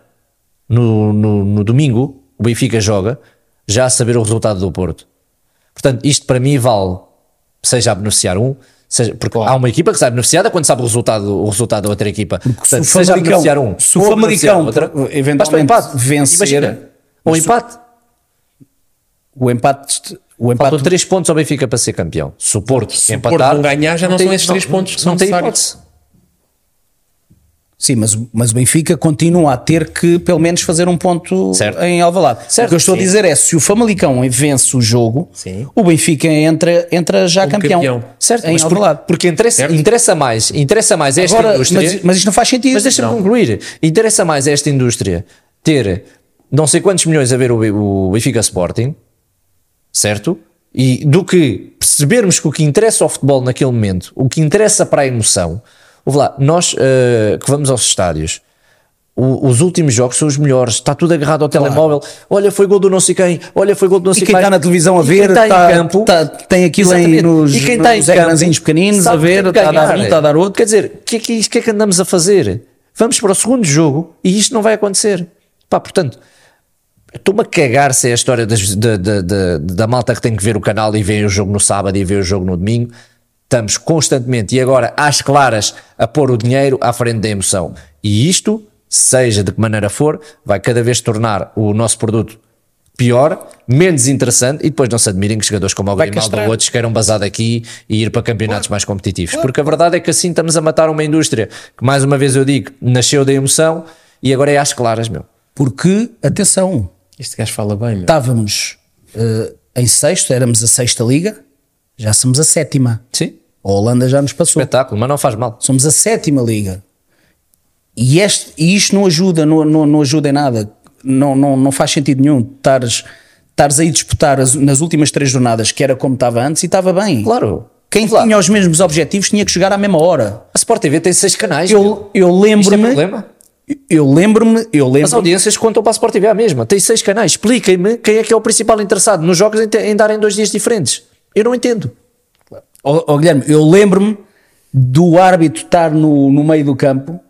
S1: no, no, no domingo, o Benfica joga, já a saber o resultado do Porto. Portanto, isto para mim vale, seja a beneficiar um, seja, porque há uma equipa que sai beneficiada quando sabe o resultado, o resultado da outra equipa. Portanto,
S3: se
S1: seja a beneficiar um,
S3: se o Famalicão,
S1: outra,
S3: eventualmente,
S1: o empate.
S3: vencer-
S1: Imagina, um empate.
S3: O empate. O empate
S1: Faltam 3 pontos ao Benfica para ser campeão. Se o Porto
S2: Se o
S1: empatar,
S2: Porto não ganhar, já não
S1: tem-
S2: são esses três pontos que
S1: não
S2: são
S1: tem
S2: necessários.
S1: hipótese.
S3: Sim, mas, mas o Benfica continua a ter que pelo menos fazer um ponto
S1: Certo.
S3: em Alvalade.
S1: Certo,
S3: o que eu estou
S1: sim.
S3: a dizer é, se o Famalicão vence o jogo,
S2: Sim.
S3: o Benfica entra, entra já campeão,
S2: campeão.
S1: Certo,
S3: em
S1: mas por-
S3: Alvalade.
S1: porque interessa,
S2: Certo.
S1: interessa mais, interessa mais esta
S3: Agora,
S1: indústria.
S3: mas, mas isto não faz sentido.
S1: Mas deixa-me concluir. Interessa mais a esta indústria ter não sei quantos milhões a ver o, o Benfica Sporting, certo? E do que percebermos que o que interessa ao futebol naquele momento, o que interessa para a emoção, ouve lá, nós eh, que vamos aos estádios, o- os últimos jogos são os melhores, está tudo agarrado ao telemóvel. Olha, foi gol do não sei quem, olha, foi gol do não sei
S3: E quem
S1: quem.
S3: está na televisão a ver,
S1: quem está
S3: está-
S1: em campo,
S3: está- tem aquilo em-
S1: Exatamente.
S3: nos-
S1: e quem está em
S3: nos ecrãzinhos pequeninos a ver, está a dar um, está a dar outro.
S1: Quer dizer, o que é que, que é que andamos a fazer? Vamos para o segundo jogo e isto não vai acontecer. Pá, portanto, estou-me a cagar se é a história das- da, da, da, da malta que tem que ver o canal e ver o jogo no sábado e ver o jogo no domingo. Estamos constantemente e agora às claras a pôr o dinheiro à frente da emoção. E isto, seja de que maneira for, vai cada vez tornar o nosso produto pior, menos interessante e depois não se admirem que jogadores como o Grimaldo ou outros queiram basar daqui e ir para campeonatos mais competitivos. Porque a verdade é que assim estamos a matar uma indústria que, mais uma vez eu digo, nasceu da emoção e agora é às claras, meu.
S3: Porque, atenção,
S2: Este gajo fala bem, meu.
S3: estávamos eh, em sexto, éramos a sexta liga, já somos a sétima.
S1: Sim,
S3: A Holanda já nos passou.
S1: espetáculo, mas não faz mal.
S3: Somos a sétima liga. E, este, e isto não ajuda, não, não, não ajuda em nada. Não, não, não faz sentido nenhum estares, estares aí a disputar as- nas últimas três jornadas, que era como estava antes, e estava bem.
S1: Claro.
S3: Quem
S1: Claro.
S3: tinha os mesmos objetivos tinha que jogar à mesma hora.
S1: A Sport TV tem seis canais. meu.
S3: Eu, eu
S1: é
S3: lembro-me.
S1: problema.
S3: Eu lembro-me. Eu
S1: As
S3: lembro
S1: audiências contam para a Sport TV à mesma. Tem seis canais. Expliquem-me quem é que é o principal interessado nos jogos em, em darem dois dias diferentes. Eu não entendo.
S3: oh, oh, Guilherme, eu lembro-me do árbitro estar no, no meio do campo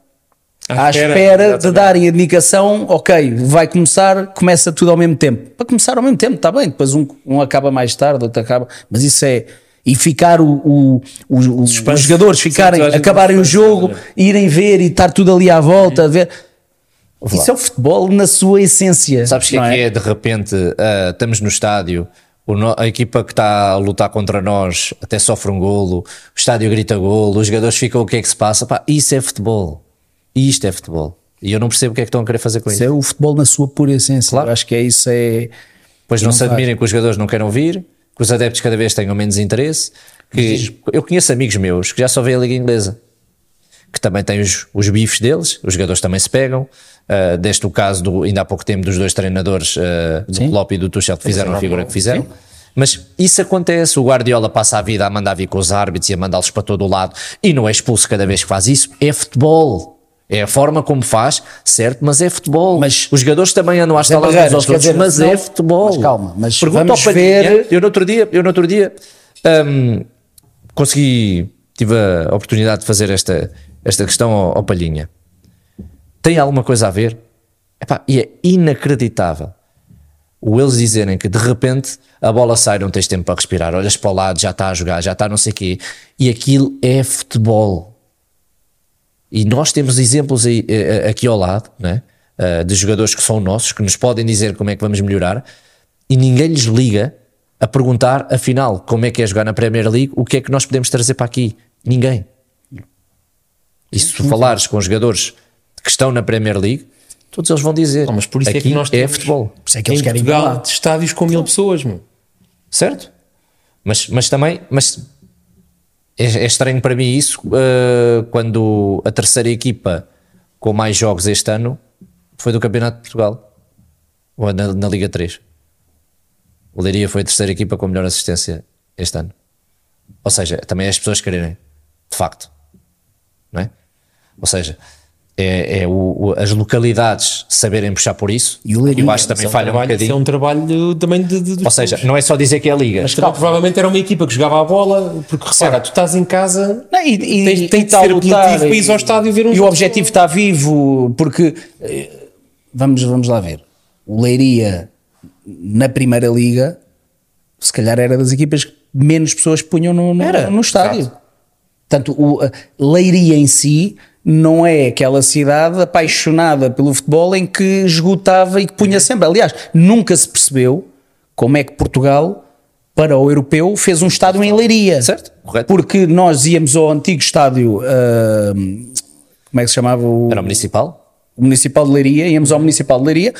S3: à, espera, de
S2: exatamente.
S3: darem a indicação, ok, vai começar, começa tudo ao mesmo tempo. Para começar ao mesmo tempo, está bem, depois um, um acaba mais tarde, outro acaba, mas isso é. E ficar o, o- o- o- os
S2: Suspense.
S3: jogadores ficarem, acabarem o jogo, irem ver e estar tudo ali à volta, a ver. Isso é o futebol na sua essência.
S1: Sabes o que é que é? De repente, ah, estamos no estádio, o no- a equipa que está a lutar contra nós até sofre um golo, o estádio grita golo, os jogadores ficam, o que é que se passa? Pá, isso é futebol. Isto é futebol. E eu não percebo o que é que estão a querer fazer com isso.
S3: Isso é o futebol na sua pura essência.
S1: Claro.
S3: Eu acho que é isso. É,
S1: Pois não,
S3: não
S1: se
S3: faz.
S1: admirem que os jogadores não queiram vir, que os adeptos cada vez tenham menos interesse. Que eu conheço amigos meus que já só veem a Liga Inglesa, que também têm os, os bifes deles, os jogadores também se pegam. Uh, deste o caso do, ainda há pouco tempo dos dois treinadores uh, do
S3: Sim.
S1: Klopp e do Tuchel que fizeram a figura que fizeram. Mas isso acontece, o Guardiola passa a vida a mandar vir com os árbitros e a mandá-los para todo o lado e não é expulso cada vez que faz isso. É futebol. É a forma como faz, certo? Mas é futebol.
S3: Mas-
S1: os jogadores também andam às talas
S3: quer
S1: outros,
S3: dizer,
S1: mas
S3: não-
S1: é futebol.
S3: mas calma, mas
S1: Pergunta
S3: vamos
S1: ao Palhinha,
S3: ver-
S1: Eu no outro dia, eu no outro dia hum, consegui, tive a oportunidade de fazer esta, esta questão ao, ao Palhinha. Tem alguma coisa a ver? Epá, e é inacreditável o eles dizerem que de repente a bola sai, não tens tempo para respirar, olhas para o lado, já está a jogar, já está não sei o quê, e aquilo é futebol. E nós temos exemplos aí, eh, eh, aqui ao lado, né? eh, de jogadores que são nossos, que nos podem dizer como é que vamos melhorar, e ninguém lhes liga a perguntar, afinal, como é que é jogar na Premier League, o que é que nós podemos trazer para aqui? Ninguém. E se tu falares com os jogadores que estão na Premier League, todos eles vão dizer:
S2: Ah, mas por isso é
S1: aqui
S2: que nós
S1: é
S2: temos-
S1: futebol.
S3: Por isso é que
S2: Em
S3: eles querem ir
S2: Portugal, estádios com mil pessoas, meu.
S1: Certo? Mas, mas também mas é, é estranho para mim isso eh, quando a terceira equipa com mais jogos este ano foi do Campeonato de Portugal ou na, na Liga 3. O Leiria foi a terceira equipa com melhor assistência este ano. Ou seja, também é as pessoas quererem, de facto. Não é? Ou seja, é, é o- o- as localidades saberem puxar por isso.
S3: E o Leiria,
S1: eu acho que também
S2: é um
S1: falha um
S2: trabalho- isso
S1: bocadinho.
S2: é um trabalho também de, de,
S1: Ou seja, não é só dizer que é a Liga.
S2: Mas também, provavelmente era uma equipa que jogava a bola, porque repara, tu estás em casa,
S3: Não, e, e,
S2: Tem- tem
S3: e
S2: de ser
S3: lutar,
S2: objetivo para ir ao estádio ver um
S3: E o objetivo está vivo, porque eh, vamos, vamos lá ver. O Leiria na Primeira Liga, se calhar era das equipas que menos pessoas punham no, no,
S1: Era,
S3: no estádio.
S1: exato.
S3: Portanto, o, a Leiria em si não é aquela cidade apaixonada pelo futebol em que esgotava e que punha sempre. Aliás, nunca se percebeu como é que Portugal, para o europeu, fez um estádio em Leiria.
S1: Certo, correto.
S3: Porque nós íamos ao antigo estádio, ah, como é que se chamava? O,
S1: Era o municipal?
S3: o Municipal de Leiria, íamos ao Municipal de Leiria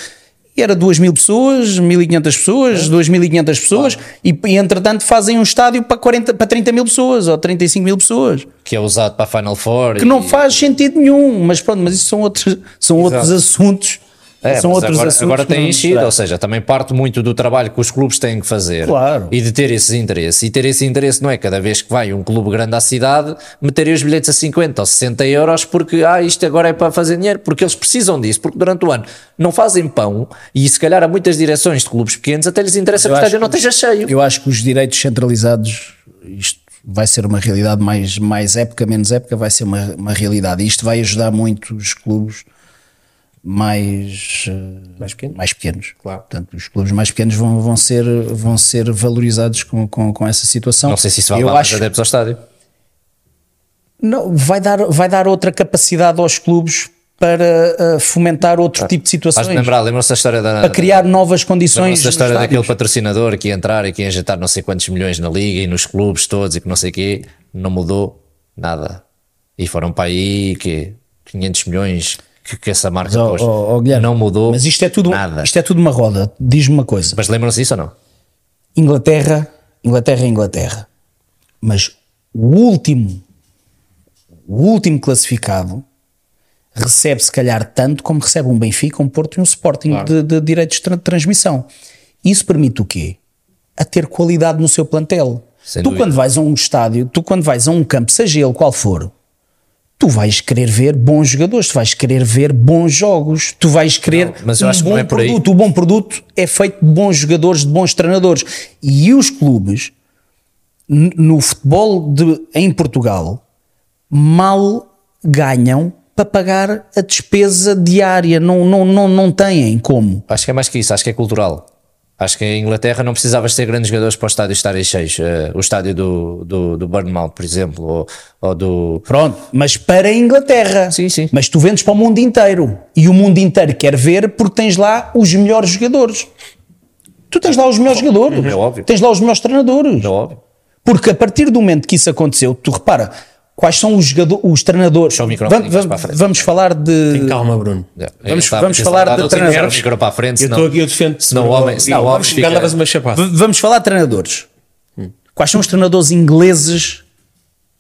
S3: e era 2 mil pessoas, 1500 pessoas, 2500 pessoas e, e entretanto fazem um estádio para, 40, para 30 mil pessoas ou 35 mil pessoas
S1: que é usado para a Final Four.
S3: que não faz sentido nenhum, mas pronto, mas isso são outros, são outros assuntos.
S1: É,
S3: são outros
S1: agora,
S3: assuntos.
S1: agora tem enchido, ou seja, também parte muito do trabalho que os clubes têm que fazer
S3: Claro.
S1: e de ter esse interesse. E ter esse interesse não é cada vez que vai um clube grande à cidade meterem os bilhetes a 50 ou 60 euros porque ah, isto agora é para fazer dinheiro, porque eles precisam disso, porque durante o ano não fazem pão e se calhar a muitas direções de clubes pequenos até lhes interessa que o estádio não esteja cheio.
S3: Eu acho que os direitos centralizados, isto vai ser uma realidade mais, mais época, menos época, vai ser uma, uma realidade. E isto vai ajudar muito os clubes mais, eh,
S2: Mais pequenos.
S3: mais pequenos.
S2: Claro.
S3: Portanto, os clubes mais pequenos vão, vão, ser, vão ser valorizados com, com, com essa situação.
S1: Não sei se isso vai
S3: Eu acho,
S1: adeptos ao estádio.
S3: não, vai, dar, vai dar outra capacidade aos clubes para eh, fomentar outro tipo de situações.
S1: Lembrar, lembram-se da história da,
S3: para criar novas condições.
S1: Lembram-se da história daquele patrocinador que ia entrar e que ia injetar não sei quantos milhões na liga e nos clubes todos e que não sei o quê, não mudou nada. E foram para aí que 500 milhões que, que essa marca
S3: ó, ó, Guilherme,
S1: não mudou
S3: Mas isto é tudo,
S1: nada.
S3: isto é tudo uma roda. Diz-me uma coisa.
S1: Mas lembram-se disso ou não?
S3: Inglaterra, Inglaterra é Inglaterra. Mas o último, o último classificado recebe se calhar tanto como recebe um Benfica, um Porto e um Sporting de, de direitos de tra- transmissão. Isso permite o quê? A ter qualidade no seu plantel.
S1: Sem
S3: tu
S1: dúvida.
S3: quando vais a um estádio, tu quando vais a um campo, seja ele qual for, tu vais querer ver bons jogadores, tu vais querer ver bons jogos, tu vais querer
S1: mas eu
S3: um
S1: acho que
S3: bom
S1: não é por aí.
S3: produto. O bom produto é feito de bons jogadores, de bons treinadores. E os clubes, no futebol de, em Portugal, mal ganham para pagar a despesa diária. Não, não, não, não têm como.
S1: Acho que é mais que isso, acho que é cultural. Acho que em Inglaterra não precisavas ter grandes jogadores para o estádio estarem cheios. Eh, o estádio do, do, do Bournemouth, por exemplo, ou, ou do.
S3: Pronto, mas para a Inglaterra.
S1: Sim, sim.
S3: Mas tu vendes para o mundo inteiro. E o mundo inteiro quer ver porque tens lá os melhores jogadores. Tu tens lá os melhores jogadores.
S1: É óbvio.
S3: Tens lá os melhores treinadores.
S1: É óbvio.
S3: Porque a partir do momento que isso aconteceu, tu repara, quais são os, jogadores, os treinadores. Vamos, vamos, vamos falar de.
S2: Calma, Bruno.
S1: É,
S3: Vamos- vamos falar de
S1: não tem
S3: treinadores.
S1: o micro para a frente,
S2: Eu estou aqui, eu defendo
S1: senão o homem, senão o homem
S2: Vamos
S1: fica.
S2: uma chapada.
S3: Vamos falar de treinadores. Quais são os treinadores ingleses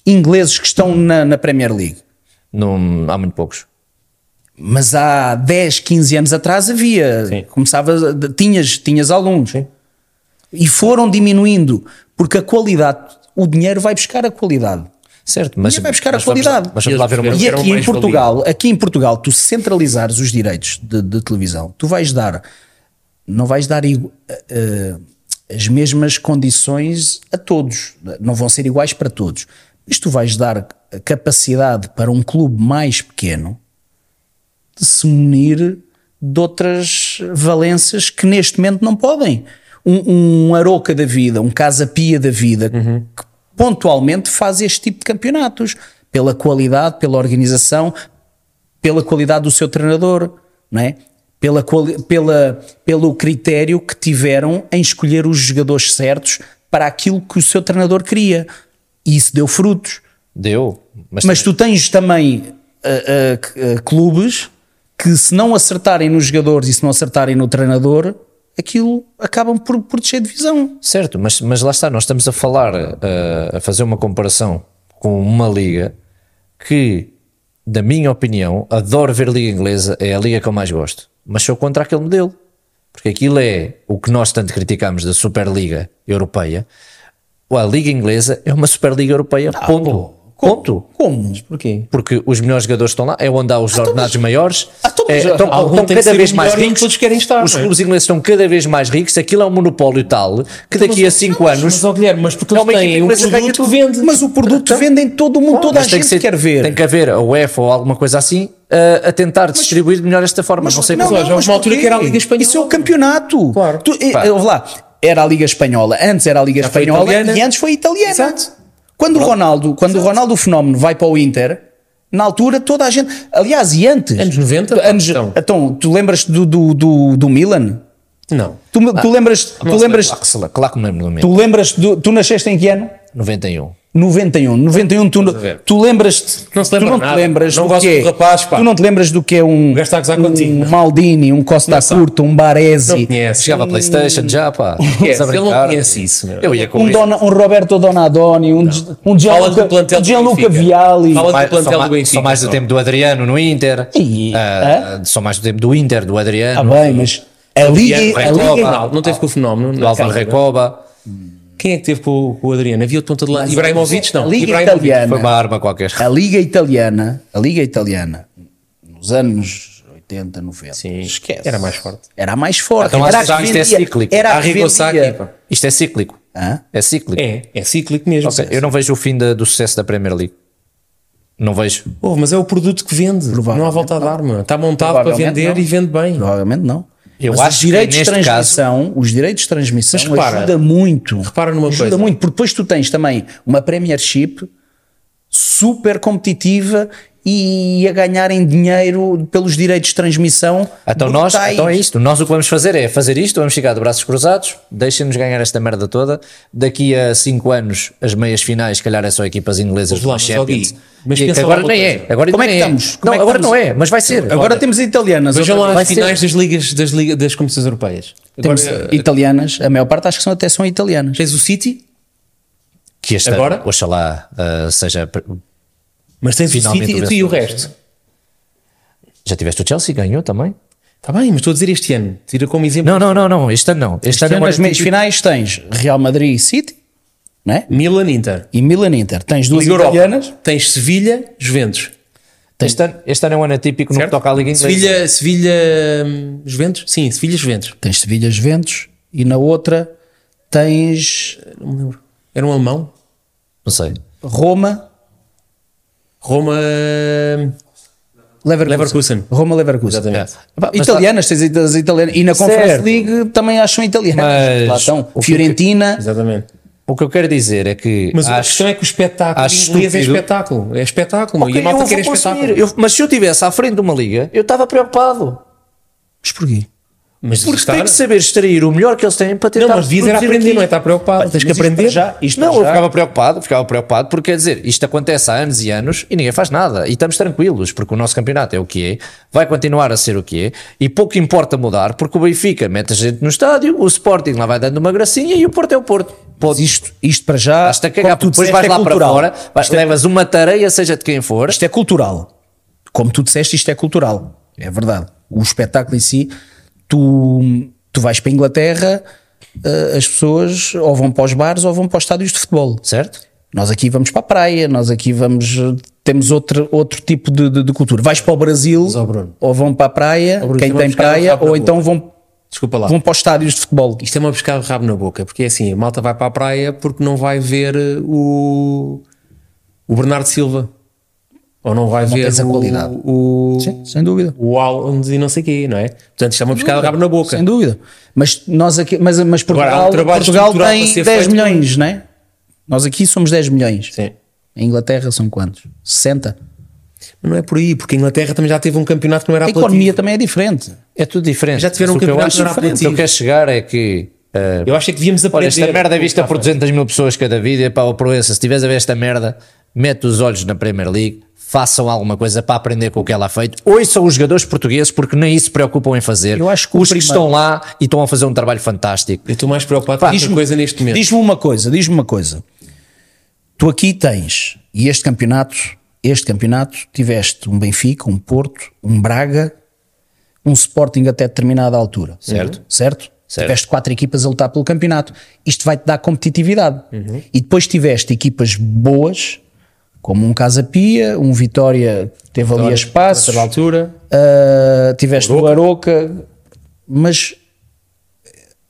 S3: ingleses que estão na, na Premier League?
S1: Não, há muito poucos.
S3: Mas há 10, 15 anos atrás havia.
S2: Sim.
S3: Começava, tinhas, tinhas alguns. E foram diminuindo, porque a qualidade, o dinheiro vai buscar a qualidade.
S1: Certo, mas
S3: vai buscar a
S1: mas vamos-
S3: qualidade.
S1: Mas vamos lá ver uma
S3: E aqui em Portugal, aqui em Portugal, tu centralizares os direitos de, de televisão, tu vais dar, não vais dar eh, as mesmas condições a todos, não vão ser iguais para todos, mas tu vais dar capacidade para um clube mais pequeno de se munir de outras valências que neste momento não podem. Um, um Aroca da vida, um Casa Pia da vida, que pontualmente faz este tipo de campeonatos, pela qualidade, pela organização, pela qualidade do seu treinador, não é? pela, pela, pelo critério que tiveram em escolher os jogadores certos para aquilo que o seu treinador queria. E isso deu frutos.
S1: Deu. Mas,
S3: Mas tu tens também c- ah, clubes que, se não acertarem nos jogadores e se não acertarem no treinador, aquilo acabam por, por descer de divisão.
S1: Certo, mas, mas lá está, nós estamos a falar, eh, a fazer uma comparação com uma liga que, na minha opinião, adoro ver liga inglesa, é a liga que eu mais gosto, mas sou contra aquele modelo, porque aquilo é o que nós tanto criticamos da Superliga Europeia. A liga inglesa é uma Superliga Europeia, ponto. Ponto.
S3: Como?
S2: Porquê?
S1: Porque os melhores jogadores estão lá, é onde há os ordenados maiores,
S3: Ah, então,
S1: é,
S3: mas
S1: estão,
S2: algum
S1: estão cada vez
S2: o
S1: mais ricos.
S2: todos querem estar,
S1: os
S2: é?
S1: clubes ingleses estão cada vez mais ricos, aquilo é um monopólio tal que daqui a 5 anos
S2: Mas, ó, Guilherme, mas porque
S1: É uma
S2: têm um
S1: ganha
S2: produto vende.
S3: Mas o produto vende em todo o mundo, toda a
S1: Mas tem
S3: gente
S1: que ser-
S3: quer ver.
S1: Tem que haver a UEFA ou alguma coisa assim a, a tentar distribuir melhor esta forma. não sei
S2: não, houve uma altura que era a Liga Espanhola.
S3: Isso é o campeonato.
S2: Claro.
S3: Tu, eh, lá, era a Liga Espanhola. Antes era a Liga Espanhola e antes foi italiana.
S2: Exato.
S3: Quando o Ronaldo, quando o Ronaldo fenómeno vai para o Inter, na altura toda a gente, aliás, e antes,
S2: Anos 90?
S3: anos,
S2: Então.
S3: então, tu lembras do, do, do, do Milan?
S2: Não.
S3: Tu, tu lembras, tu lembras,
S1: Claro claro que me lembro do meu.
S3: tu lembras, do, tu nasceste em que ano?
S1: 91.
S3: 91, 91 tu, tu lembras
S2: Não se lembra
S3: tu não te lembras
S2: Não
S3: do
S2: gosto
S3: que é,
S2: do rapaz, pá.
S3: tu não te lembras do que é um, um
S2: não.
S3: Maldini, um Costa. Curta, um Baresi,
S2: Não conhece.
S1: Chegava a Playstation já, pá. A
S2: Ele não conhece isso. meu.
S1: Eu ia com
S3: um,
S1: isso.
S3: Dona- um Roberto Donadoni, um, um
S2: Fala
S3: Gianluca, um Gianluca. Vialli.
S2: Fala
S1: Mais-
S2: do plantel
S1: só,
S2: do
S1: mais-
S2: Benfica,
S1: só mais do tempo do Adriano no Inter.
S3: E-
S1: Ah, só mais do tempo do Inter, do Adriano.
S3: Ah, bem, mas a Liga,
S2: Guilherme
S3: a Liga,
S2: não, teve com o fenómeno.
S1: do
S2: na
S1: Álvaro
S2: cara.
S1: Recoba.
S2: Quem é que teve com, com o Adriano? Havia outro ponta de lança. Ibrahimovic, não.
S3: a Liga
S2: Ibrahimovic.
S3: Italiana,
S1: Foi uma arma qualquer.
S3: a Liga Italiana, a Liga Italiana, nos anos 80, 90,
S2: Sim,
S3: esquece.
S2: era mais forte.
S3: Era a mais forte.
S1: Então,
S3: era
S1: que isto é cíclico.
S3: Era a
S2: pá.
S1: Isto é cíclico.
S3: Hã?
S1: É cíclico.
S2: É, é cíclico mesmo.
S1: Ok, Eu não vejo o fim da- do sucesso da Premier League. Não vejo.
S2: Oh, mas é o produto que vende. Não há volta a dar, mano. Está montado para vender
S3: não.
S2: e vende bem.
S3: Provavelmente não.
S1: Eu
S3: Mas
S1: acho
S3: os
S1: que
S3: direitos de
S1: neste
S3: transmissão, os direitos de transmissão
S2: Mas repara,
S3: ajuda muito.
S2: repara numa
S3: ajuda
S2: coisa.
S3: muito, porque depois tu tens também uma Premiership super competitiva e a ganharem dinheiro pelos direitos de transmissão.
S1: Então nós, então é isto. Nós o que vamos fazer é fazer isto, vamos ficar de braços cruzados, deixem-nos ganhar esta merda toda. Daqui a 5 anos, as meias finais, se calhar é só equipas inglesas do Champions.
S2: Mas
S1: E agora nem é. Agora
S3: Como é
S1: nem
S3: que estamos? Como
S1: Não,
S3: é que
S1: agora
S3: estamos?
S1: não é, mas vai ser.
S3: Agora temos italianas.
S2: Vejam lá as
S1: ser.
S2: finais das ligas das, liga, das competições europeias. Agora,
S3: temos
S2: eh,
S3: italianas, a maior parte acho que são, até são italianas.
S2: tens o City,
S1: Que este
S2: Agora?
S1: oxalá, uh, seja.
S2: Mas tens
S1: Finalmente
S2: o City e o resto.
S1: Já tiveste o Chelsea, ganhou também?
S2: Está bem, mas estou a dizer este ano. Tira como exemplo.
S1: Não, não, não, não. Este ano não. Este,
S3: Este
S1: ano
S3: ano, nas meias finais, tens Real Madrid e City, né?
S2: Milan Inter.
S3: e Milan Inter. Tens duas
S2: Liga Europa.
S3: italianas.
S2: Tens Sevilha, Juventus.
S1: Este ano, este ano é um ano atípico no que
S2: Certo?
S1: toca à Liga Inglesa.
S2: Sevilha, Sevilha, hum, Juventus? Sim, Sevilha, Juventus.
S3: Tens Sevilha Juventus e na outra tens
S2: Não me lembro. Era um alemão?
S1: Não sei.
S3: Roma
S2: Roma.
S3: Leverkusen.
S2: Leverkusen.
S3: Roma Leverkusen.
S2: Exatamente.
S1: Mas
S3: Italianas, tens as italianas. E na Conference
S1: Certo.
S3: League também acham italianas.
S1: Mas
S3: Lá estão.
S1: o que-
S3: Fiorentina.
S2: Exatamente.
S1: O que eu quero dizer é que.
S2: Mas a
S1: acho,
S2: questão é que o espetáculo
S1: acho
S2: inglês é espetáculo. É espetáculo.
S1: Ok,
S2: e a malta quer é espetáculo.
S1: Eu- mas se eu estivesse à frente de uma liga, eu estava preocupado.
S3: Mas porquê?
S2: Mas
S1: Porque
S2: estar-
S1: tem que saber extrair o melhor que eles têm para tentar.
S2: Não, mas devias era aprender,
S1: aqui.
S2: não é estar preocupado. Tens que aprender.
S3: Já, isto
S1: Não,
S3: para
S1: eu
S3: já,
S1: ficava preocupado, ficava preocupado porque quer dizer, isto acontece há anos e anos e ninguém faz nada. E estamos tranquilos, porque o nosso campeonato é o que é, vai continuar a ser o que é, e pouco importa mudar, porque o Benfica mete a gente no estádio, o Sporting lá vai dando uma gracinha e o Porto é o Porto.
S3: Mas isto, isto para já.
S1: Basta cagar,
S3: tu
S1: depois
S3: disseste,
S1: vais
S3: é
S1: lá
S3: cultural.
S1: para fora, vais, levas uma tareia, seja de quem for.
S3: Isto é cultural. Como tu disseste, isto é cultural. É verdade. O espetáculo em si, tu, tu vais para a Inglaterra, eh, as pessoas ou vão para os bares ou vão para os estádios de futebol.
S1: Certo?
S3: Nós aqui vamos para a praia, nós aqui vamos. eh, Temos outro, outro tipo de, de- de cultura. Vais para o Brasil, ou vão para a praia,
S2: Bruno,
S3: quem
S2: tem
S3: praia, ou então vão,
S2: Desculpa lá.
S3: vão para os estádios de futebol.
S2: Isto é uma pescar rabo na boca, porque é assim, a malta vai para a praia porque não vai ver eh, o, o Bernardo Silva. Ou não vai ver
S3: a
S2: o,
S3: qualidade.
S2: o,
S3: Sem dúvida.
S2: o Haaland e não sei o quê, não é? Portanto, isto é uma pescada rabo na boca.
S3: Sem dúvida. Mas nós aqui, mas, mas
S2: Agora,
S3: Portugal,
S2: um trabalho
S3: Portugal
S2: para
S3: tem
S2: ser
S3: 10
S2: feito,
S3: milhões, não é? Nós aqui somos 10 milhões.
S2: Sim.
S3: Em Inglaterra são quantos? 60?
S2: Mas não é por aí, porque a Inglaterra também já teve um campeonato que não era
S3: A
S2: apelativo.
S3: economia também é diferente.
S1: É tudo diferente.
S2: Já tiveram
S1: Mas o
S2: que não era
S1: diferente. O que eu
S2: apelativo.
S1: quero chegar é que. eh,
S2: Eu acho é que devíamos aprender.
S1: Olha, esta merda é vista por 200 mil pessoas cada vídeo. Pá, o Proença, se estiveres a ver esta merda, mete os olhos na Premier League, façam alguma coisa para aprender com o que ela é feito. Ouçam os jogadores portugueses, porque nem isso se preocupam em fazer.
S3: Eu acho que
S1: os que
S3: primeiro-
S1: estão lá e estão a fazer um trabalho fantástico.
S2: Eu estou mais preocupado
S3: Pá,
S2: com outra
S3: diz-me-
S2: coisa neste momento.
S3: Diz-me uma coisa, diz-me uma coisa. Tu aqui tens, e este campeonato, este campeonato, tiveste um Benfica, um Porto, um Braga, um Sporting até determinada altura.
S1: Certo.
S3: Certo?
S1: Certo.
S3: Tiveste quatro equipas a lutar pelo campeonato. Isto vai-te dar competitividade. E depois tiveste equipas boas, como um Casa Pia, um Vitória, teve ali a espaços.
S2: Outra altura.
S3: Uh, tiveste o Aroca, mas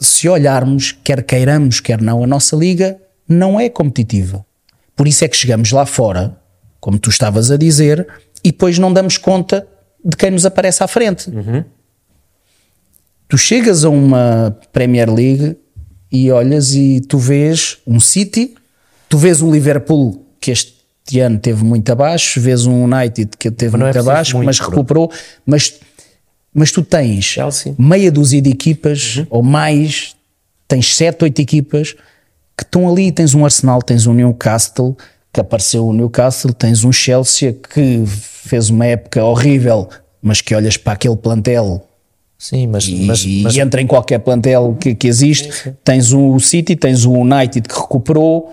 S3: se olharmos, quer queiramos, quer não, a nossa liga não é competitiva. Por isso é que chegamos lá fora, como tu estavas a dizer, e depois não damos conta de quem nos aparece à frente. Tu chegas a uma Premier League e olhas e tu vês um City, tu vês um Liverpool que este ano teve muito abaixo, vês um United que teve
S1: é
S3: muito
S1: preciso
S3: abaixo,
S1: muito,
S3: mas recuperou, mas, mas tu tens
S2: Chelsea.
S3: meia dúzia de equipas ou mais, tens sete, oito equipas que estão ali, tens um Arsenal, tens um Newcastle que apareceu o Newcastle, tens um Chelsea que fez uma época horrível, mas que olhas para aquele plantel
S1: Sim, mas,
S3: e,
S1: mas, mas
S3: entra em qualquer plantel que, que existe. Tens o City, tens o United que recuperou,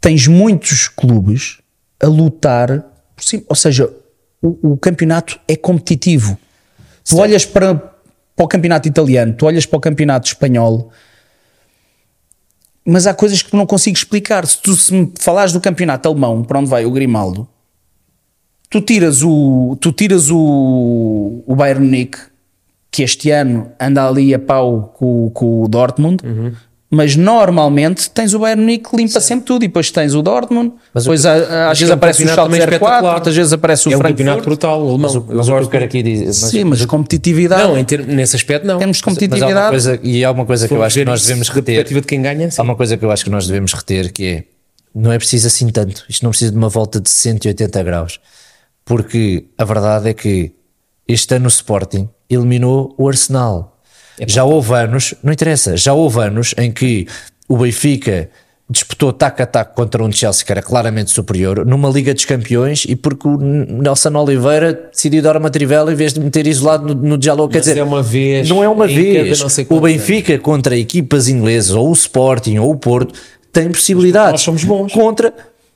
S3: tens muitos clubes a lutar. Ou seja, o, o campeonato é competitivo. Tu olhas para, para o campeonato italiano, tu olhas para o campeonato espanhol, mas há coisas que não consigo explicar. Se tu se me falares do campeonato alemão, para onde vai o Grimaldo, tu tiras o, tu tiras o, o Bayern Munique, que este ano anda ali a pau com, com o Dortmund, mas normalmente tens o Bayern Munique que limpa sempre tudo, e depois tens o Dortmund,
S1: Mas o
S3: depois há- há- às vezes
S2: é
S3: aparece o
S2: campeonato
S3: Schalke
S2: também
S3: 04,
S2: espetacular.
S3: outras vezes aparece o
S2: É um campeonato
S3: Frankfurt.
S2: brutal, o alemão.
S1: mas o, mas o que eu quero aqui dizer. Mas,
S3: Sim, mas competitividade,
S2: Não, em ter- nesse aspecto não.
S3: em termos de
S1: mas há uma
S3: competitividade,
S1: coisa, e há uma coisa que eu acho que nós devemos reter.
S2: de quem ganha, sim.
S1: Há uma coisa que eu acho que nós devemos reter que é não é preciso assim tanto. Isto não precisa de uma volta de 180 graus. Porque a verdade é que este ano o Sporting eliminou o Arsenal. Já houve anos, não interessa, já houve anos em que o Benfica disputou taco a taco contra um Chelsea que era claramente superior numa Liga dos Campeões e porque o Nelson Oliveira decidiu dar uma trivela em vez de meter isolado no, no diálogo. Quer dizer,
S2: é uma vez
S1: não é uma vez. O Benfica contra equipas inglesas ou o Sporting ou o Porto tem possibilidades.
S2: nós somos bons.
S1: Contra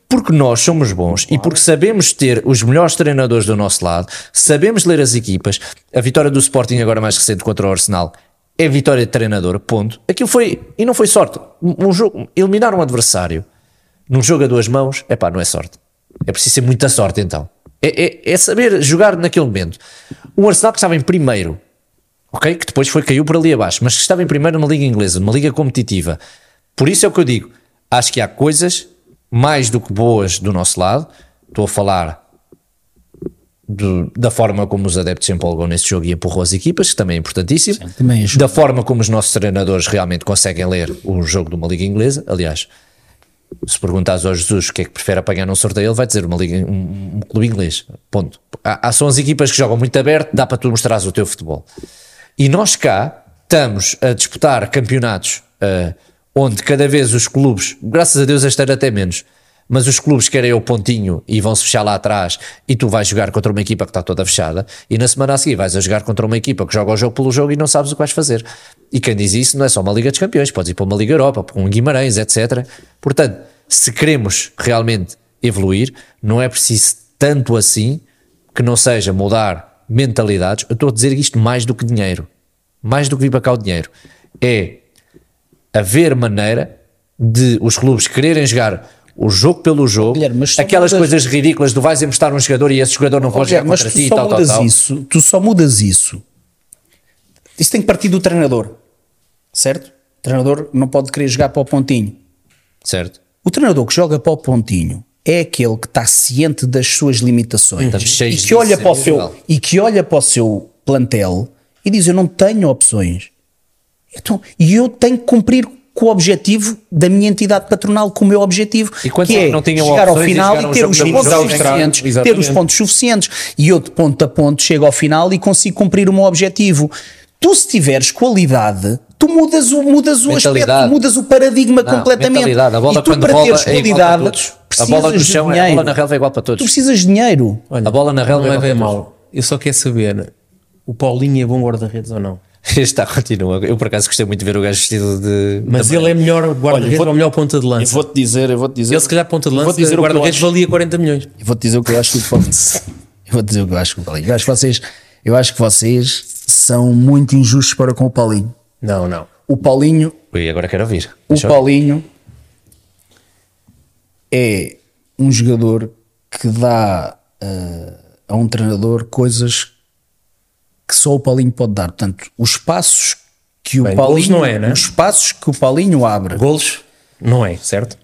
S1: porque nós somos bons e porque sabemos ter os melhores treinadores do nosso lado, sabemos ler as equipas. A vitória do Sporting agora mais recente contra o Arsenal é vitória de treinador, ponto. Aquilo foi, e não foi sorte. Um jogo, eliminar um adversário num jogo a duas mãos, é pá, não é sorte. É preciso ser muita sorte então. É, é- é saber jogar naquele momento. O Arsenal que estava em primeiro, ok? Que depois foi, caiu por ali abaixo, mas que estava em primeiro numa liga inglesa, numa liga competitiva. Por isso é o que eu digo. Acho que há coisas mais do que boas do nosso lado. Estou a falar do- da forma como os adeptos se empolgam nesse jogo e empurram as equipas, que também é importantíssimo.
S3: também ajuda.
S1: da forma como os nossos treinadores realmente conseguem ler o jogo de uma liga inglesa. Aliás, se perguntares ao Jesus o que é que prefere apanhar num sorteio, ele vai dizer uma liga, um, um clube inglês. Ponto. Há, há- são as equipas que jogam muito aberto, dá para tu mostrares o teu futebol. E nós cá estamos a disputar campeonatos ah, onde cada vez os clubes, graças a Deus este ano até menos, mas os clubes querem o pontinho e vão se fechar lá atrás e tu vais jogar contra uma equipa que está toda fechada e na semana a seguir vais a jogar contra uma equipa que joga o jogo pelo jogo e não sabes o que vais fazer. E quem diz isso não é só uma Liga dos Campeões, podes ir para uma Liga Europa, para um Guimarães, etc. Portanto, se queremos realmente evoluir, não é preciso tanto assim que não seja mudar mentalidades. Eu estou a dizer isto mais do que dinheiro. Mais do que vir para cá o dinheiro. É haver maneira de os clubes quererem jogar o jogo pelo jogo,
S3: Guilherme,
S1: aquelas
S3: mudas-
S1: coisas ridículas do vais emprestar um jogador e esse jogador não pode jogar contra
S3: tu
S1: ti e
S3: só
S1: tal, tal,
S3: mudas
S1: tal.
S3: isso, tu só mudas isso. Isso tem que partir do treinador, certo? O treinador não pode querer jogar para o pontinho.
S1: Certo?
S3: O treinador que joga para o pontinho é aquele que está ciente das suas limitações
S1: Estamos
S3: e
S1: cheios
S3: que, olha
S1: em
S3: para o seu, e que olha para o seu plantel e diz: Eu não tenho opções. Então, e eu tenho que cumprir com o objetivo da minha entidade patronal, com o meu objetivo,
S1: E
S3: que é
S1: não tinham
S3: chegar ao
S1: opções e
S3: final e
S1: ao
S3: ter os pontos suficientes, ter os pontos suficientes. E eu de ponto a ponto chego ao final e consigo cumprir o meu objetivo. Tu se tiveres qualidade, tu mudas o, mudas o aspecto, mudas o paradigma
S1: Não,
S3: completamente.
S1: A bola
S3: e tu
S1: quando
S3: para teres
S1: é igual para
S3: qualidade,
S1: todos. A
S3: precisas
S1: bola no
S3: de
S1: chão, é- a
S3: dinheiro.
S1: bola na relva é igual para
S3: Tu
S1: todos.
S3: precisas de dinheiro.
S2: Olha,
S1: A bola na relva
S2: não
S1: é
S2: é bem mal. Eu só quero saber, o Paulinho é bom guarda-redes ou não?
S1: Este está, continua. Eu por acaso gostei muito de ver o gajo vestido de.
S2: Mas
S1: de-
S2: ele é melhor guarda-redes ou melhor ponta de
S3: Eu
S2: lança?
S3: vou-te dizer, eu vou-te dizer.
S2: Ele se calhar ponta de
S3: eu vou
S2: lança,
S3: dizer o que eu
S2: guarda-redes valia 40 milhões.
S3: Eu vou-te dizer o que eu acho do Paulinho. Eu vou dizer o que eu acho do Paulinho. Eu acho que vocês, eu acho que vocês são muito injustos para com o Paulinho.
S2: Não, não.
S3: O Paulinho,
S1: Ui, agora quero ouvir.
S3: o
S1: Deixa eu-
S3: Paulinho é um jogador que dá ah, a um treinador coisas que só o Paulinho pode dar. Portanto, os passos que o
S2: Bem,
S3: Paulinho
S2: não é, né?
S3: os passos que o Paulinho abre.
S2: Golos, não é, certo?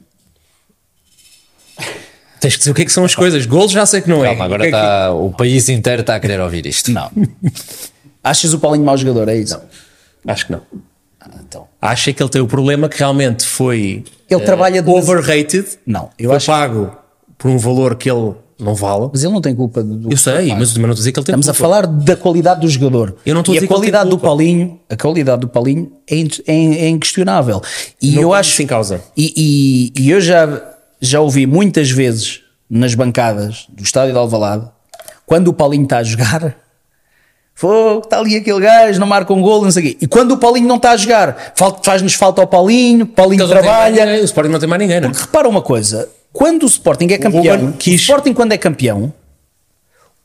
S2: Tens que dizer o que é que são as coisas. Golos já sei que não é.
S1: Calma, agora
S2: O que é que-
S1: está. O país inteiro está a querer ouvir isto.
S3: Não. Achas o Paulinho mau jogador? É isso?
S2: Acho que não.
S3: Então.
S2: Acho é que ele tem o problema que realmente foi
S3: Ele
S2: eh,
S3: trabalha de-
S2: overrated.
S3: Não, eu
S2: foi
S3: acho-
S2: pago por um valor que ele não vale.
S3: Mas ele não tem culpa do.
S2: Eu sei, mas, mas não estou a dizer que ele tem
S3: Estamos a
S2: culpa.
S3: falar da qualidade do jogador.
S2: Eu não estou a
S3: e
S2: dizer
S3: a
S2: ele tem
S3: qualidade do. Paulinho, a qualidade do Paulinho é, in- é, é inquestionável. E
S2: Não
S3: eu acho
S2: isso em causa.
S3: E, e- e eu já já ouvi muitas vezes nas bancadas do estádio de Alvalade, quando o Paulinho está a jogar, Fogo, está ali aquele gajo, não marca um gol, não sei o quê. E quando o Paulinho não está a jogar, faz-nos falta ao Paulinho, o Paulinho trabalha,
S2: ninguém, O Sporting não tem mais ninguém, não é?
S3: porque repara uma coisa: quando o Sporting é campeão, o
S2: quis-
S3: Sporting, quando é campeão,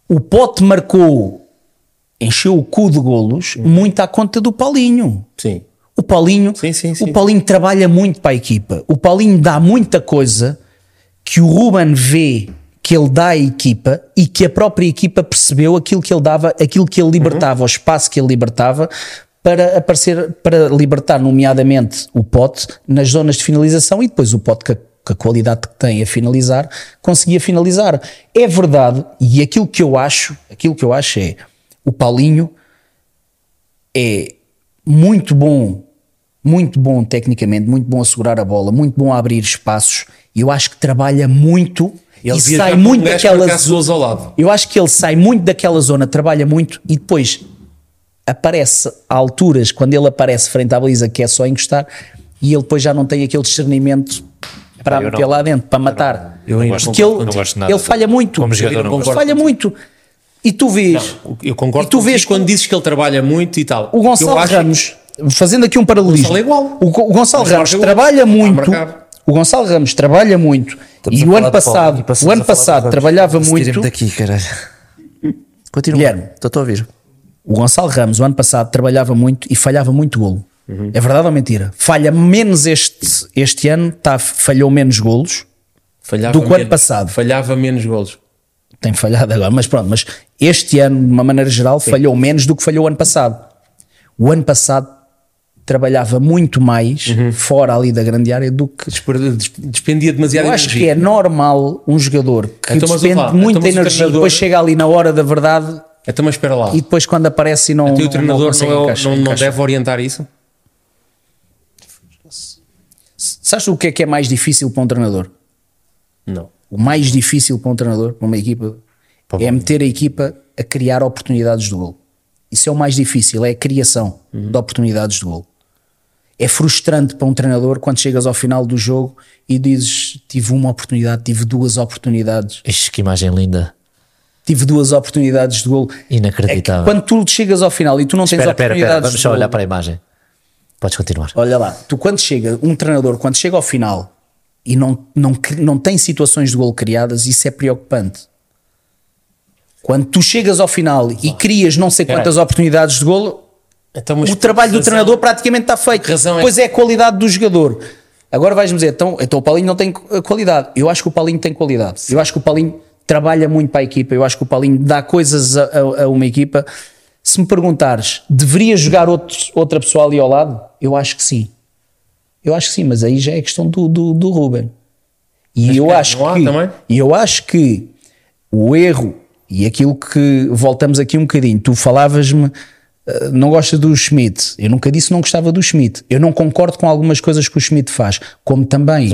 S3: o Pote marcou, encheu o cu de golos, muito à conta do Paulinho.
S2: Sim.
S3: O Paulinho,
S2: Sim, sim, sim.
S3: o Paulinho trabalha muito para a equipa. O Paulinho dá muita coisa que o Ruben vê que ele dá à equipa e que a própria equipa percebeu aquilo que ele dava, aquilo que ele libertava, o espaço que ele libertava para aparecer, para libertar nomeadamente o pote nas zonas de finalização e depois o pote que a, que a qualidade que tem a finalizar conseguia finalizar. É verdade e aquilo que eu acho, aquilo que eu acho é o Paulinho é muito bom, muito bom tecnicamente, muito bom a segurar a bola, muito bom a abrir espaços. E eu acho que trabalha muito
S2: Ele
S3: e sai
S2: com
S3: muito daquela zona. Eu acho que ele sai muito daquela zona, trabalha muito e depois aparece a alturas quando ele aparece frente à baliza que é só encostar e ele depois já não tem aquele discernimento para
S1: eu
S3: meter
S1: não-
S3: lá dentro, para matar.
S2: Eu ainda
S3: Porque ele,
S1: não gosto nada
S3: ele falha muito.
S1: como jogador, não
S3: Ele
S2: gosto.
S3: falha muito. E tu vês,
S2: Eu concordo
S3: E tu vês
S2: quando dizes que ele trabalha muito e tal.
S3: O Gonçalo
S2: Eu acho-
S3: Ramos, fazendo aqui um paralelismo,
S2: Gonçalo é igual.
S3: o, o Gonçalo
S2: Mas
S3: Ramos trabalha muito. O Gonçalo Ramos trabalha muito
S1: Estamos
S3: e o ano passado,
S1: Paulo
S3: o ano passado trabalhava muito.
S1: daqui, caralho. Continua.
S3: Guilherme.
S1: Estou a ouvir.
S3: O Gonçalo Ramos, o ano passado, trabalhava muito e falhava muito golo.
S2: Uhum.
S3: É verdade ou mentira? Falha menos este, este ano, tá, falhou menos golos.
S2: Falhava
S3: do que o ano passado.
S2: Falhava menos golos.
S3: Tem falhado agora, mas pronto. Mas este ano, de uma maneira geral, falhou menos do que falhou o ano passado. O ano passado trabalhava muito mais
S2: Uhum.
S3: fora ali da grande área do que
S2: Despendia demasiado
S3: Eu acho que
S2: energia.
S3: é normal um jogador que
S2: Então,
S3: despende
S2: vá,
S3: muita
S2: então,
S3: energia e
S2: treinador-
S3: depois chega ali na hora da verdade
S2: Então, mas espera lá.
S3: e depois quando aparece e não.
S2: Então,
S3: não-
S2: o treinador não, é o-
S3: encaixar-
S2: não- não
S3: encaixar.
S2: deve orientar isso?
S3: Sabes o que é que é mais difícil para um treinador?
S2: Não.
S3: O mais difícil para um treinador, para uma equipa, é meter a equipa a criar oportunidades de gol. Isso é o mais difícil, é a criação de oportunidades de gol. É frustrante para um treinador quando chegas ao final do jogo e dizes: Tive uma oportunidade, tive duas oportunidades,
S1: Ixi, que imagem linda.
S3: tive duas oportunidades de gol. É
S1: Inacreditável.
S3: quando tu chegas ao final e tu não tens
S1: Espera, espera,
S3: oportunidades
S1: espera. Vamos
S3: de
S1: só olhar para a imagem. Podes continuar.
S3: Olha lá, tu quando chega, um treinador, quando chega ao final e não, não, não tem situações de gol criadas, isso é preocupante. Quando tu chegas ao final e crias não sei quantas oportunidades de golo,
S2: Então,
S3: o trabalho do
S2: razão-
S3: treinador praticamente está feito.
S2: razão é-
S3: Depois é a qualidade do jogador. Agora vais-me dizer, então, então o Paulinho não tem qualidade. Eu acho que o Paulinho tem qualidade. Eu acho que o Paulinho trabalha muito para a equipa. Eu acho que o Paulinho dá coisas a, a- a uma equipa. Se me perguntares, deveria jogar outro, outra pessoa ali ao lado? Eu acho que sim. Eu acho que sim, mas aí já é questão do, do, do Ruben. E eu acho que e eu acho que o erro e aquilo que voltamos aqui um bocadinho, tu falavas-me eh, não gosta do Schmidt. Eu nunca disse que não gostava do Schmidt. Eu não concordo com algumas coisas que o Schmidt faz. Como também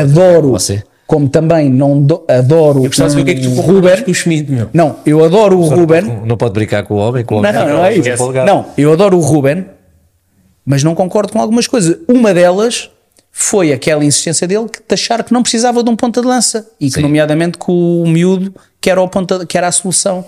S3: adoro. Como também não do- adoro
S2: Eu gostava de saber o que é que tu
S3: Ruben.
S2: com o Schmidt, meu.
S3: Não, eu adoro o Ruben.
S1: Não pode brincar com o homem, com o
S3: Não,
S1: homem.
S3: não, não é isso.
S1: empolgado.
S3: Não, eu adoro o Ruben, mas não concordo com algumas coisas. Uma delas foi aquela insistência dele de achar que não precisava de um ponta de lança e que,
S1: Sim.
S3: nomeadamente, com o miúdo que era, o ponta, que era a solução.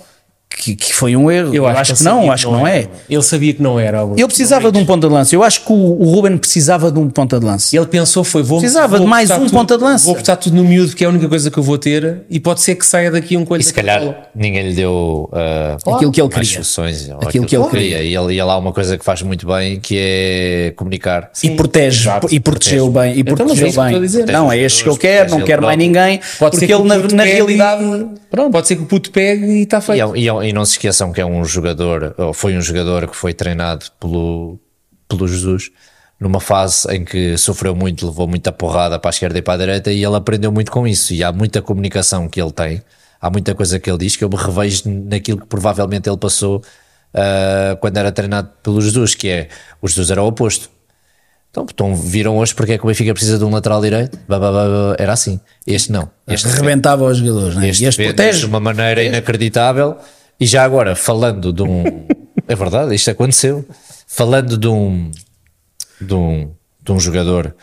S3: Que, que foi um erro. Eu, acho, que
S2: ele
S3: não, acho que não é.
S2: era. Ele sabia que não era.
S3: Ele precisava de um ponta de lança. Eu acho que o, o Ruben precisava de um ponta de lança.
S2: Ele pensou foi vou
S3: Precisava
S2: vou
S3: de mais um
S2: tudo-
S3: ponta de lança.
S2: Vou apostar tudo no miúdo que é a única coisa que eu vou ter e pode ser que saia daqui um coelho.
S1: E se calhar ninguém lhe deu ah,
S3: Aquilo que ele queria.
S1: soluções. ou
S3: Aquilo que ele queria.
S1: E ele ia lá uma coisa que faz muito bem, que é comunicar.
S3: e protege,
S2: exato,
S3: e protegeu bem, e
S2: Então, é
S3: protegeu
S2: que eu
S3: bem.
S2: dizer.
S3: Não, é este que eu
S1: Protege
S3: quero, não quero mais ninguém,
S2: Pode ser
S3: porque
S2: que
S3: ele na, realidade
S2: Pode ser que o puto pegue e está feito.
S1: E, não se esqueçam que é um jogador, ou foi um jogador que foi treinado pelo, pelo Jesus numa fase em que sofreu muito, levou muita porrada para a esquerda e para a direita e ele aprendeu muito com isso. E há muita comunicação que ele tem, há muita coisa que ele diz que eu me revejo naquilo que provavelmente ele passou ah, quando era treinado pelo Jesus, que é o Jesus era o oposto. Então, então viram hoje porque é que o Benfica precisa de um lateral direito? Bah, bah, bah. Era assim. Este não. Este
S3: rebentava os jogadores, né?
S1: este,
S3: e este protege.
S1: de uma maneira inacreditável. E já agora, falando de um. é verdade, isto aconteceu. Falando de um. de um, de um jogador.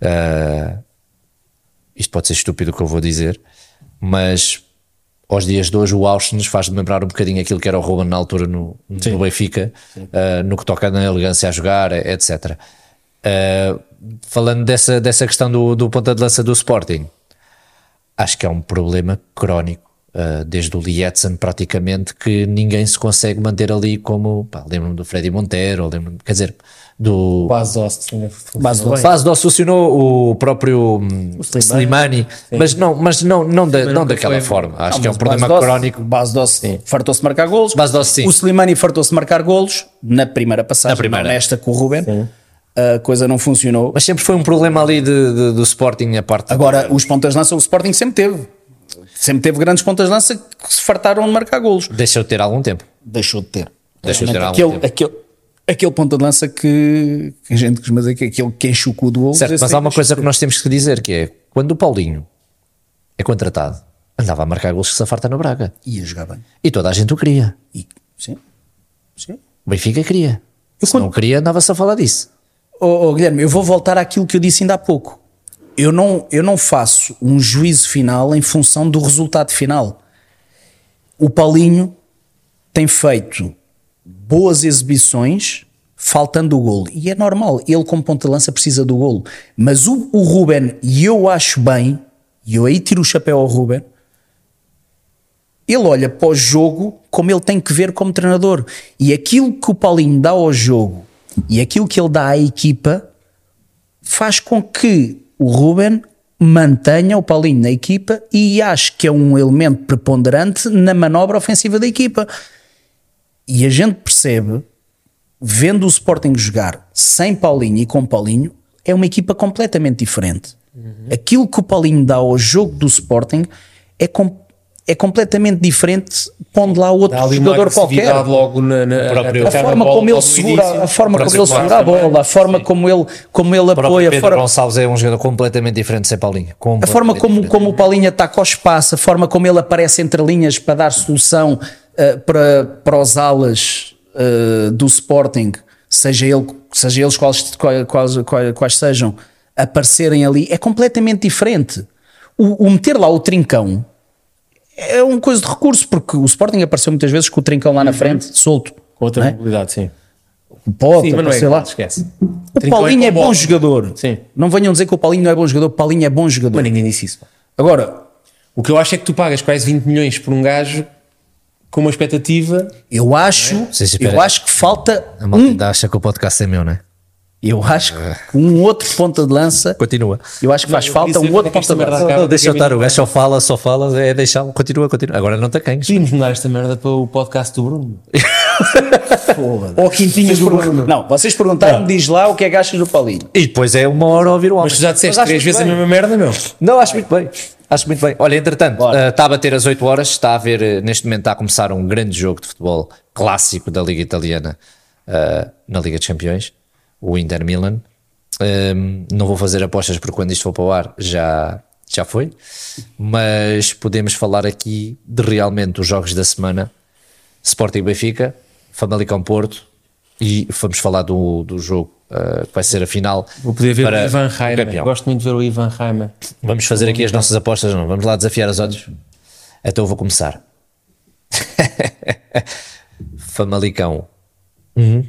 S1: ah, isto pode ser estúpido o que eu vou dizer, mas aos dias de hoje o Austin nos faz lembrar um bocadinho aquilo que era o Ruben na altura no, no Benfica, ah, no que toca na elegância a jogar, etc. Ah, falando dessa, dessa questão do, do ponta de lança do Sporting, acho que é um problema crónico. Uh, desde o Lietzen praticamente que ninguém se consegue manter ali como pá, lembro-me do Freddy Monteiro lembro quer dizer do
S2: Base Dost.
S1: funcionou o próprio hum, Slimani, mas não, mas não, não, da, não daquela
S2: foi-
S1: forma. Acho
S3: Não,
S1: que é um problema
S3: Dost-
S1: crónico.
S3: Base Dost fartou-se de marcar golos.
S1: Base Dost, sim.
S3: O Slimani fartou-se de marcar golos na primeira passagem,
S1: Na primeira.
S3: não nesta com o Ruben. A coisa não funcionou.
S1: Mas sempre foi um problema ali de, de- do Sporting a parte
S3: Agora, os pontas de lança, o Sporting sempre teve. Sempre teve grandes pontas de lança que se fartaram de marcar golos.
S1: deixou de ter algum tempo.
S3: Deixou de ter.
S1: Deixou de ter algum
S3: aquele,
S1: tempo.
S3: aquele, aquele ponta de lança que, que a gente costuma dizer que é aquele que enche o cu do.
S1: Certo, mas
S3: tem
S1: há uma coisa que nós temos que dizer que é quando o Paulinho é contratado, andava a marcar gols que se afarta no Braga.
S3: Ia jogar bem.
S1: E toda a gente o queria.
S3: E, sim. Sim.
S1: O Benfica queria. Se
S3: quando-
S1: não queria, andava-se a falar disso.
S3: Oh, oh, Guilherme, eu vou voltar àquilo que eu disse ainda há pouco. Eu não, eu não faço um juízo final em função do resultado final. O Paulinho tem feito boas exibições faltando o golo. E é normal, ele como ponta de lança precisa do golo. Mas o, o Ruben, e eu acho bem, e eu aí tiro o chapéu ao Ruben, ele olha para o jogo como ele tem que ver como treinador. E aquilo que o Paulinho dá ao jogo e aquilo que ele dá à equipa faz com que o Ruben mantenha o Paulinho na equipa e acho que é um elemento preponderante na manobra ofensiva da equipa. E a gente percebe, vendo o Sporting jogar sem Paulinho e com Paulinho, é uma equipa completamente diferente. Aquilo que o Paulinho dá ao jogo do Sporting é, com- é completamente diferente pondo lá outro jogador qualquer
S2: logo na, na
S1: próprio-
S3: a forma
S2: bola
S3: como ele segura,
S2: início.
S3: a forma como ele segura a
S1: Quaresma também.
S3: bola, a forma como ele, como ele
S1: O
S3: apoia, a
S1: Pedro
S3: forma,
S1: Gonçalves é um jogador completamente diferente sem Paulinho.
S3: a forma como, como o Paulinho ataca ao espaço, a forma como ele aparece entre linhas para dar solução eh, para, para os alas eh, do Sporting, seja, ele, seja eles quais, quais, quais, quais- quais sejam, aparecerem ali, é completamente diferente. O, o meter lá o trincão é uma coisa de recurso, porque o Sporting apareceu muitas vezes com o trincão lá na frente, solto.
S2: Com outra
S3: é?
S2: mobilidade, sim.
S3: Pode
S2: Sim, mas não é igual,
S3: lá.
S2: esquece.
S3: O
S2: Trincão
S3: Paulinho
S2: com
S3: é bom
S2: bola.
S3: jogador.
S2: Sim.
S3: Não venham dizer que o Paulinho não é bom jogador. O Paulinho é bom jogador.
S2: Mas ninguém disse isso.
S3: Agora,
S2: O que eu acho é que tu pagas quase 20 milhões por um gajo com uma expectativa.
S3: eu acho,
S1: Sim, sim, espera.
S3: eu acho que falta
S1: A malta
S3: um,
S1: ainda acha que o podcast é meu, não é?
S3: Eu acho que um outro ponta de lança,
S1: Continua.
S3: eu acho que faz
S2: eu
S3: falta um outro
S2: é que
S3: ponta de lança.
S1: Não, deixa
S2: porque
S1: estar,
S2: é
S1: o gajo só fala, só fala, é deixar, continua, continua. Agora não te acanhes.
S2: Podíamos mudar esta merda para o podcast do Bruno. Ou o quintinho do Bruno.
S3: Não, vocês perguntaram, diz lá o que é que achas do Paulinho.
S1: E depois é uma hora a ouvir o homem.
S2: Mas tu já disseste
S3: Mas
S2: três vezes a
S3: bem.
S2: mesma merda, meu.
S1: Não, acho muito bem. Acho muito bem. Olha, entretanto,
S3: Bora.
S1: eh, está a bater às 8 horas, está a ver, eh, neste momento está a começar um grande jogo de futebol clássico da Liga Italiana. ah, na Liga dos Campeões, o Inter Milan. Um, não vou fazer apostas porque quando isto for para o ar já, já foi, mas podemos falar aqui de realmente os jogos da semana: Sporting Benfica, Famalicão Porto e vamos falar do, do jogo ah, que vai ser a final.
S2: Vou poder ver o Ivan Reimer. Gosto muito de ver o Ivan Reimer.
S1: Vamos fazer aqui as nossas apostas, não? Vamos lá desafiar os olhos. Então eu vou começar. Famalicão 1,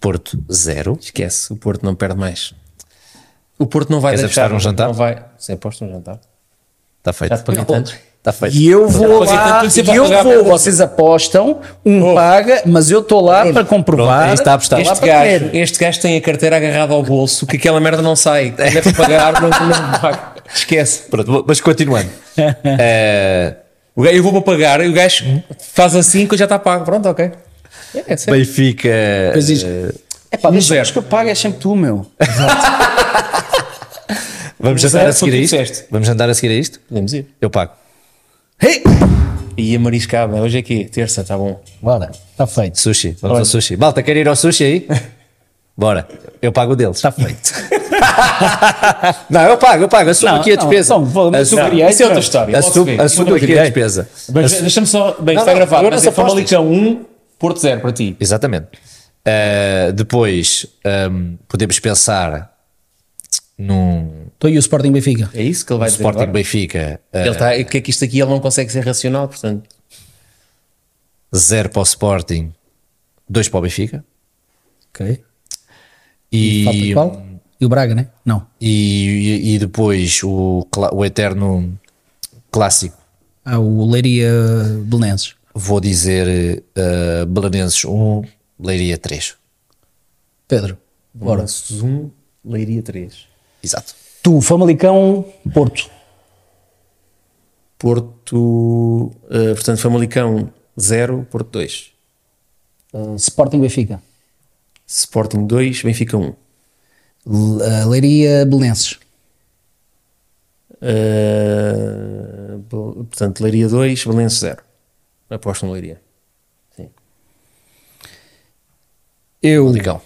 S1: Porto 0.
S2: Esquece, o Porto não perde mais. O Porto não vai
S1: Queres
S2: deixar.
S1: apostar um jantar?
S2: Não vai. Você aposta um jantar?
S1: Está feito.
S2: Já te paguei tantos?
S1: Está feito.
S3: E eu vou lá, e eu vou, vocês apostam, um paga, mas eu estou lá para comprovar.
S1: Pronto, aí está a
S2: Este
S3: para
S2: gajo, este gajo tem a carteira agarrada ao bolso, que aquela merda não sai. É para pagar, não, não paga. Esquece.
S1: Pronto, mas continuando.
S2: Gajo, eu vou para pagar e o gajo faz assim que já está pago. Pronto, ok. É, é.
S1: Benfica.
S3: Depois diz, é pá,
S2: um
S3: deixa que eu pago, é sempre tu, meu.
S1: vamos
S2: Um
S1: andar a seguir a
S2: que
S1: isto?
S2: disseste.
S1: Vamos andar a seguir a isto?
S2: Podemos ir.
S1: Eu pago.
S3: Hey!
S2: E a mariscada, hoje é aqui, terça, está bom.
S3: Bora, está feito.
S1: Sushi. Vamos ao sushi. Malta, quer ir ao sushi aí? Bora. Eu pago o deles.
S3: Está feito.
S1: Não, eu pago, eu pago. Assumo
S3: Não,
S1: aqui a
S3: não,
S1: despesa.
S3: vou- mas tu
S1: Assumo-
S3: criei,
S2: Isso é outra história.
S1: assumo-
S2: Assumo,
S1: aqui a despesa.
S2: Mas deixa-me só. Bem,
S1: Não,
S2: está
S1: não,
S2: gravado.
S1: agora
S2: Mas é. Famalicão 1, Porto 0 para ti.
S1: Exatamente. Uh, depois um, podemos pensar num
S3: Estou aí o Sporting Benfica.
S2: É isso que ele vai dizer.
S1: Sporting
S2: agora?
S1: Benfica uh,
S2: Ele está, que é que isto aqui ele não consegue ser racional, portanto.
S1: 0 para o Sporting, 2 para o Benfica.
S3: Ok.
S1: E,
S3: Falta qual? E o Braga, né? Não.
S1: e, e depois o, o eterno clássico,
S3: Ah, o Leiria Belenenses.
S1: Vou dizer uh, Belenenses 1, Leiria 3.
S3: Pedro.
S2: Bora. 1, Leiria 3.
S1: Exato.
S3: Tu, Famalicão, Porto.
S2: Porto. eh, portanto, Famalicão 0, Porto 2.
S3: Uh, Sporting Benfica.
S2: Sporting 2, Benfica 1.
S3: L- uh, Leiria Belenenses.
S2: Eh, Bel- portanto, Leiria 2, Valença 0. Aposto no Leiria. Sim.
S3: Eu,
S1: Legal.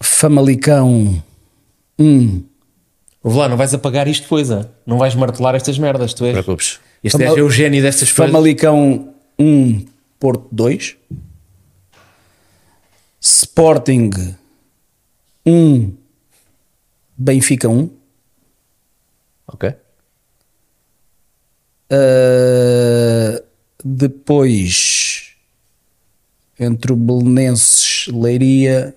S3: Famalicão 1.
S2: Ouve lá, não vais apagar isto depois, ah? não vais martelar estas merdas. Tu és.
S1: preocupes.
S2: Este gajo é o gênio destas coisas.
S3: Famalicão 1, Porto 2. Sporting 1, Benfica 1.
S1: Ok.
S3: Uh, depois, entre o Belenenses, Leiria.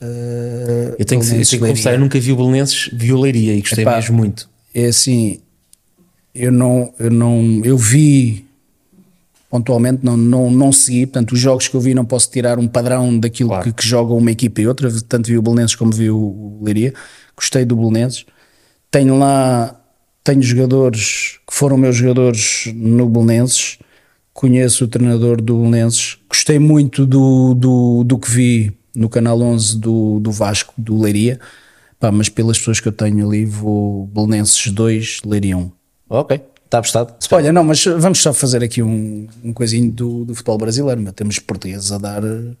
S3: uh,
S2: Eu tenho que, eu tenho que confessar, eu nunca vi o Belenenses, vi o Leiria e gostei
S3: Epá,
S2: mesmo muito.
S3: É assim, eu não, eu não, eu vi pontualmente, não, não, não segui, portanto, os jogos que eu vi não posso tirar um padrão daquilo
S2: Claro.
S3: que, que joga uma equipa e outra, tanto vi o Belenenses como vi o, o Leiria, gostei do Belenenses, tenho lá, tenho jogadores que foram meus jogadores no Belenenses, conheço o treinador do Belenenses, gostei muito do, do, do que vi no Canal 11 do, do Vasco, do Leiria, Pá, mas pelas pessoas que eu tenho ali, vou Belenenses 2, Leiria 1.
S1: Ok. Está apostado.
S3: Olha, não, mas vamos só fazer aqui um, um coisinho do, do futebol brasileiro, mas temos portugueses a dar. uh,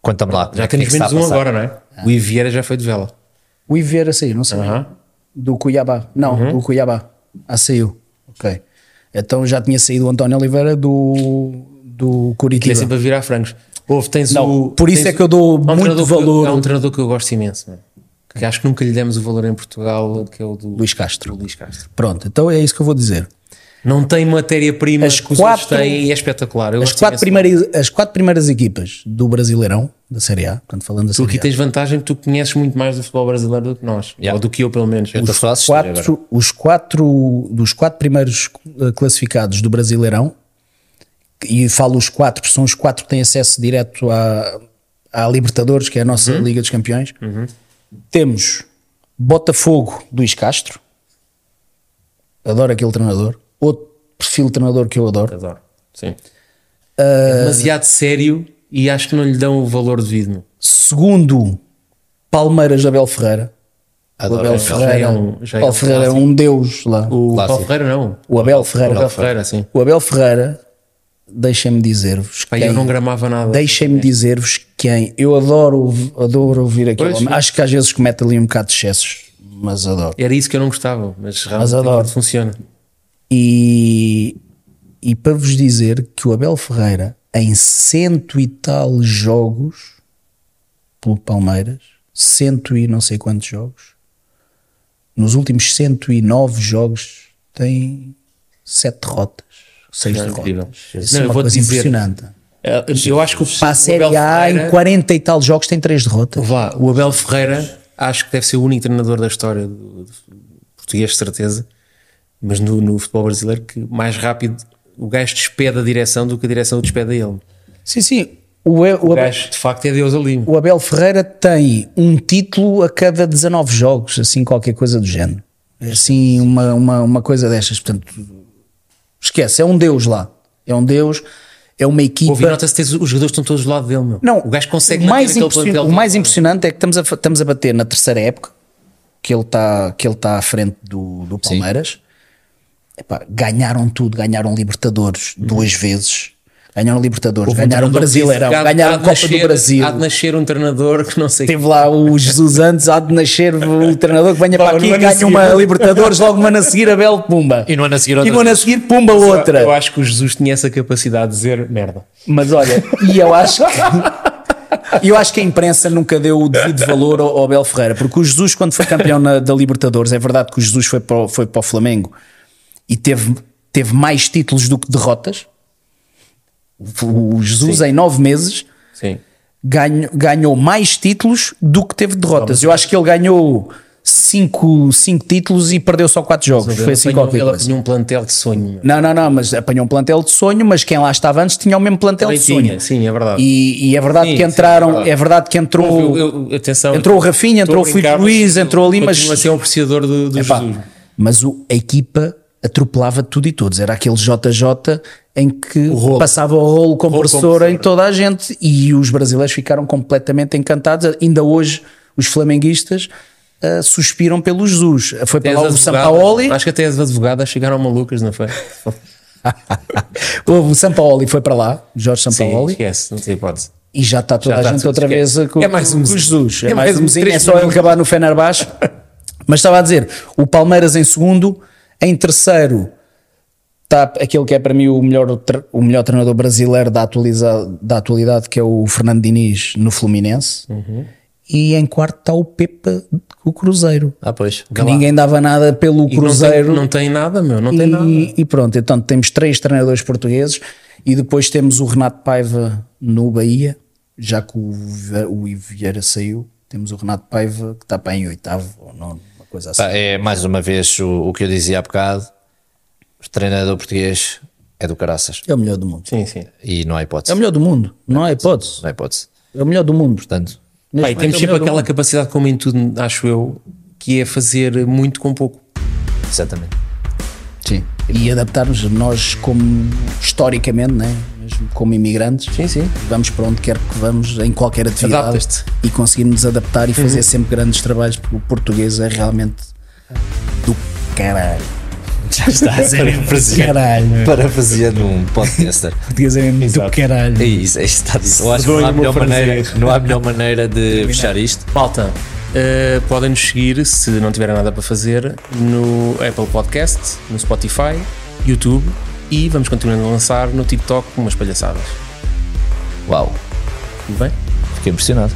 S1: Conta-me lá.
S2: Já
S1: o que é
S2: temos menos
S1: a
S2: um agora, não é? O Ivieira já foi de vela.
S3: O Iveira saiu, não sei.
S2: Aham.
S3: Do Cuiabá. Não,
S1: Uhum.
S3: do Cuiabá. Ah, saiu. Ok. Então já tinha saído o António Oliveira do, do
S2: Que
S3: Curitiba.
S2: é sempre a virar frangos. Houve, tens
S3: Não,
S2: o,
S3: por isso
S2: tens
S3: é que eu dou
S2: um
S3: muito
S2: treinador que-
S3: valor-
S2: há um treinador que eu gosto imenso, não é? que acho que nunca lhe demos o valor em Portugal, que é o do
S3: Luís Castro.
S2: do Luís Castro.
S3: Pronto, então é isso que eu vou dizer.
S2: Não tem matéria-prima
S3: As
S2: que os
S3: quatro-
S2: outros têm e é espetacular. Eu
S3: As quatro, primeiras, as quatro primeiras equipas do Brasileirão, da Série A, portanto falando da
S2: Tu
S3: Série
S2: aqui
S3: A,
S2: tens vantagem que tu conheces muito mais do futebol brasileiro do que nós.
S1: Yeah.
S2: Ou do que eu, pelo menos.
S1: Eu agora.
S3: quatro, os quatro dos quatro primeiros eh, classificados do Brasileirão e falo os quatro porque são os quatro que têm acesso direto à, à Libertadores que é a nossa Liga dos Campeões temos Botafogo Luís Castro adoro aquele treinador outro perfil de treinador que eu adoro
S2: Adoro. Sim. É demasiado sério e acho que não lhe dão o valor devido.
S3: segundo Palmeiras de Abel Ferreira o
S1: Adoro
S3: Abel
S1: Abel.
S3: Ferreira,
S2: é um- já é
S3: Abel
S2: um
S3: Ferreira é um deus lá
S2: O
S1: Clássico.
S2: Paulo Ferreira não.
S3: o Abel Ferreira
S2: O Abel Ferreira, sim.
S3: O Abel Ferreira deixem-me dizer-vos. Quem-
S2: eu não gramava nada.
S3: Deixem-me dizer-vos quem. Eu adoro, adoro ouvir aquele
S2: Pois,
S3: homem.
S2: sim.
S3: Acho que às vezes comete ali um bocado de excessos, mas adoro.
S2: Era isso que eu não gostava, mas realmente
S3: adoro.
S2: funciona.
S3: E, e para vos dizer que o Abel Ferreira, em cento e tal jogos pelo Palmeiras, cento e não sei quantos jogos, nos últimos 109 jogos tem sete derrotas, seis
S2: É
S3: derrotas. Isso
S2: Não,
S3: é uma coisa
S2: dizer-
S3: impressionante.
S2: Eh, Eu acho que o
S3: Para a Série
S2: Abel
S3: A,
S2: Ferreira-
S3: em 40 e tal jogos, tem três derrotas.
S2: Vá, o Abel Ferreira acho que deve ser o único treinador da história do, do português, de certeza, mas no, no futebol brasileiro que mais rápido o gajo despede a direção do que a direção o despede a ele.
S3: Sim, sim. O, E- o
S2: O
S3: Abel,
S2: gajo de facto é Deus ali.
S3: o Abel Ferreira tem um título a cada 19 jogos, assim, qualquer coisa do género. É Assim, uma, uma, uma coisa destas. Portanto, esquece, é um Deus lá. É um Deus, é uma equipa.
S2: Ouvi, nota-se os jogadores estão todos do lado dele, meu.
S3: Não,
S2: o gajo consegue
S3: o mais, impression- o mais impressionante é que estamos a, estamos a bater na terceira época que ele está que ele está à frente do, do Palmeiras. Epá, ganharam tudo, ganharam Libertadores duas vezes, ganharam Libertadores,
S2: Houve
S3: ganharam
S2: disse
S3: Brasileirão,
S2: há-
S3: ganharam
S2: há
S3: Copa
S2: nascer-
S3: do Brasil.
S2: Há de nascer um treinador que não sei
S3: Teve lá o Jesus antes, há de nascer o treinador que venha para aqui e
S2: a
S3: ganha uma. Libertadores, logo uma ano a seguir a Belo Pumba.
S1: E no ano a seguir
S3: E
S1: outra
S3: no ano a seguir Pumba outra.
S2: Eu acho que o Jesus tinha essa capacidade de dizer merda.
S3: Mas olha, e eu acho que. Eu acho que a imprensa nunca deu o devido valor ao, ao Abel Ferreira, porque o Jesus, quando foi campeão na- da Libertadores, é verdade que o Jesus foi para, o, foi para o Flamengo e teve, teve mais títulos do que derrotas. O, Jesus, em nove meses,
S2: Sim.
S3: ganhou, ganhou mais títulos do que teve derrotas. Eu acho que ele ganhou cinco, cinco títulos e perdeu só quatro jogos. Foi assim
S2: apanhou,
S3: qualquer
S2: ele
S3: coisa.
S2: apanhou um plantel de sonho.
S3: Não, não, não, mas apanhou um plantel de sonho, mas quem lá estava antes tinha o mesmo plantel
S2: Também
S3: de sonho.
S2: tinha, sim, é verdade.
S3: E, e é verdade
S2: Sim,
S3: que
S2: sim,
S3: entraram,
S2: é verdade.
S3: é verdade que entrou,
S2: Eu- eu- atenção,
S3: entrou o Rafinha, entrou o Filipe
S2: mas
S3: entrou ali, mas,
S2: continua a ser um apreciador do, do
S3: epá,
S2: Jesus.
S3: mas o- a equipa atropelava tudo e todos. Era aquele JJ em que
S2: rolo.
S3: passava o rolo compressor
S2: compressor.
S3: em toda a gente e os brasileiros ficaram completamente encantados. Ainda hoje os flamenguistas ah, suspiram pelo Jesus. Foi para o Sampaoli,
S2: Acho que até as advogadas chegaram malucas, não foi?
S3: o Sampaoli foi para lá, Jorge
S2: Sim,
S3: Sampaoli,
S2: esquece, não tem hipótese.
S3: E já está toda
S2: Já
S3: a
S2: está
S3: gente outra vez com,
S2: É mais um
S3: com. Jesus. É,
S2: É
S3: mais
S2: mais
S3: um
S2: um
S3: é só ele acabar no Fenerbahçe. Mas estava a dizer, o Palmeiras em segundo, em terceiro está aquele que é para mim o melhor, o melhor treinador brasileiro da, atualiza, da atualidade, que é o Fernando Diniz no Fluminense.
S2: Uhum.
S3: E em quarto está o Pepa, o Cruzeiro.
S1: Ah, pois.
S3: Que ninguém dava nada pelo
S2: E não
S3: Cruzeiro.
S2: tem- Não tem, nada, meu, não tem nada.
S3: E, e pronto, então temos três treinadores portugueses e depois temos o Renato Paiva no Bahia, já que o, o Ivo Vieira saiu, temos o Renato Paiva que está para em oitavo ou nono, coisa assim.
S1: É mais uma vez o, o que eu dizia há bocado: o treinador português é do caraças.
S3: É o melhor do mundo.
S2: Sim, sim.
S1: E não há hipótese.
S3: É o melhor do mundo, não há hipótese.
S1: Não há hipótese.
S3: É o melhor do mundo.
S1: Portanto,
S2: Pá, e temos
S3: é
S2: sempre aquela capacidade, como em tudo, acho eu, que é fazer muito com pouco.
S1: exatamente.
S3: Sim. E adaptar-nos, nós como historicamente, né? mesmo como imigrantes,
S2: Sim, sim.
S3: vamos para onde quer que vamos, em qualquer atividade e conseguirmos adaptar e fazer sempre grandes trabalhos, porque o português é realmente do caralho.
S1: Já está a ser
S3: Caralho.
S1: Parafraseando um podcaster.
S3: Português é mesmo do caralho.
S1: É isso, é isso está a dizer. Eu acho que não há, melhor maneira, não há melhor maneira de fechar isto.
S2: Malta, eh, podem nos seguir se não tiverem nada para fazer no Apple Podcast, no Spotify, YouTube e vamos continuando a lançar no TikTok umas palhaçadas.
S1: Uau,
S2: Tudo bem?
S1: fiquei impressionado.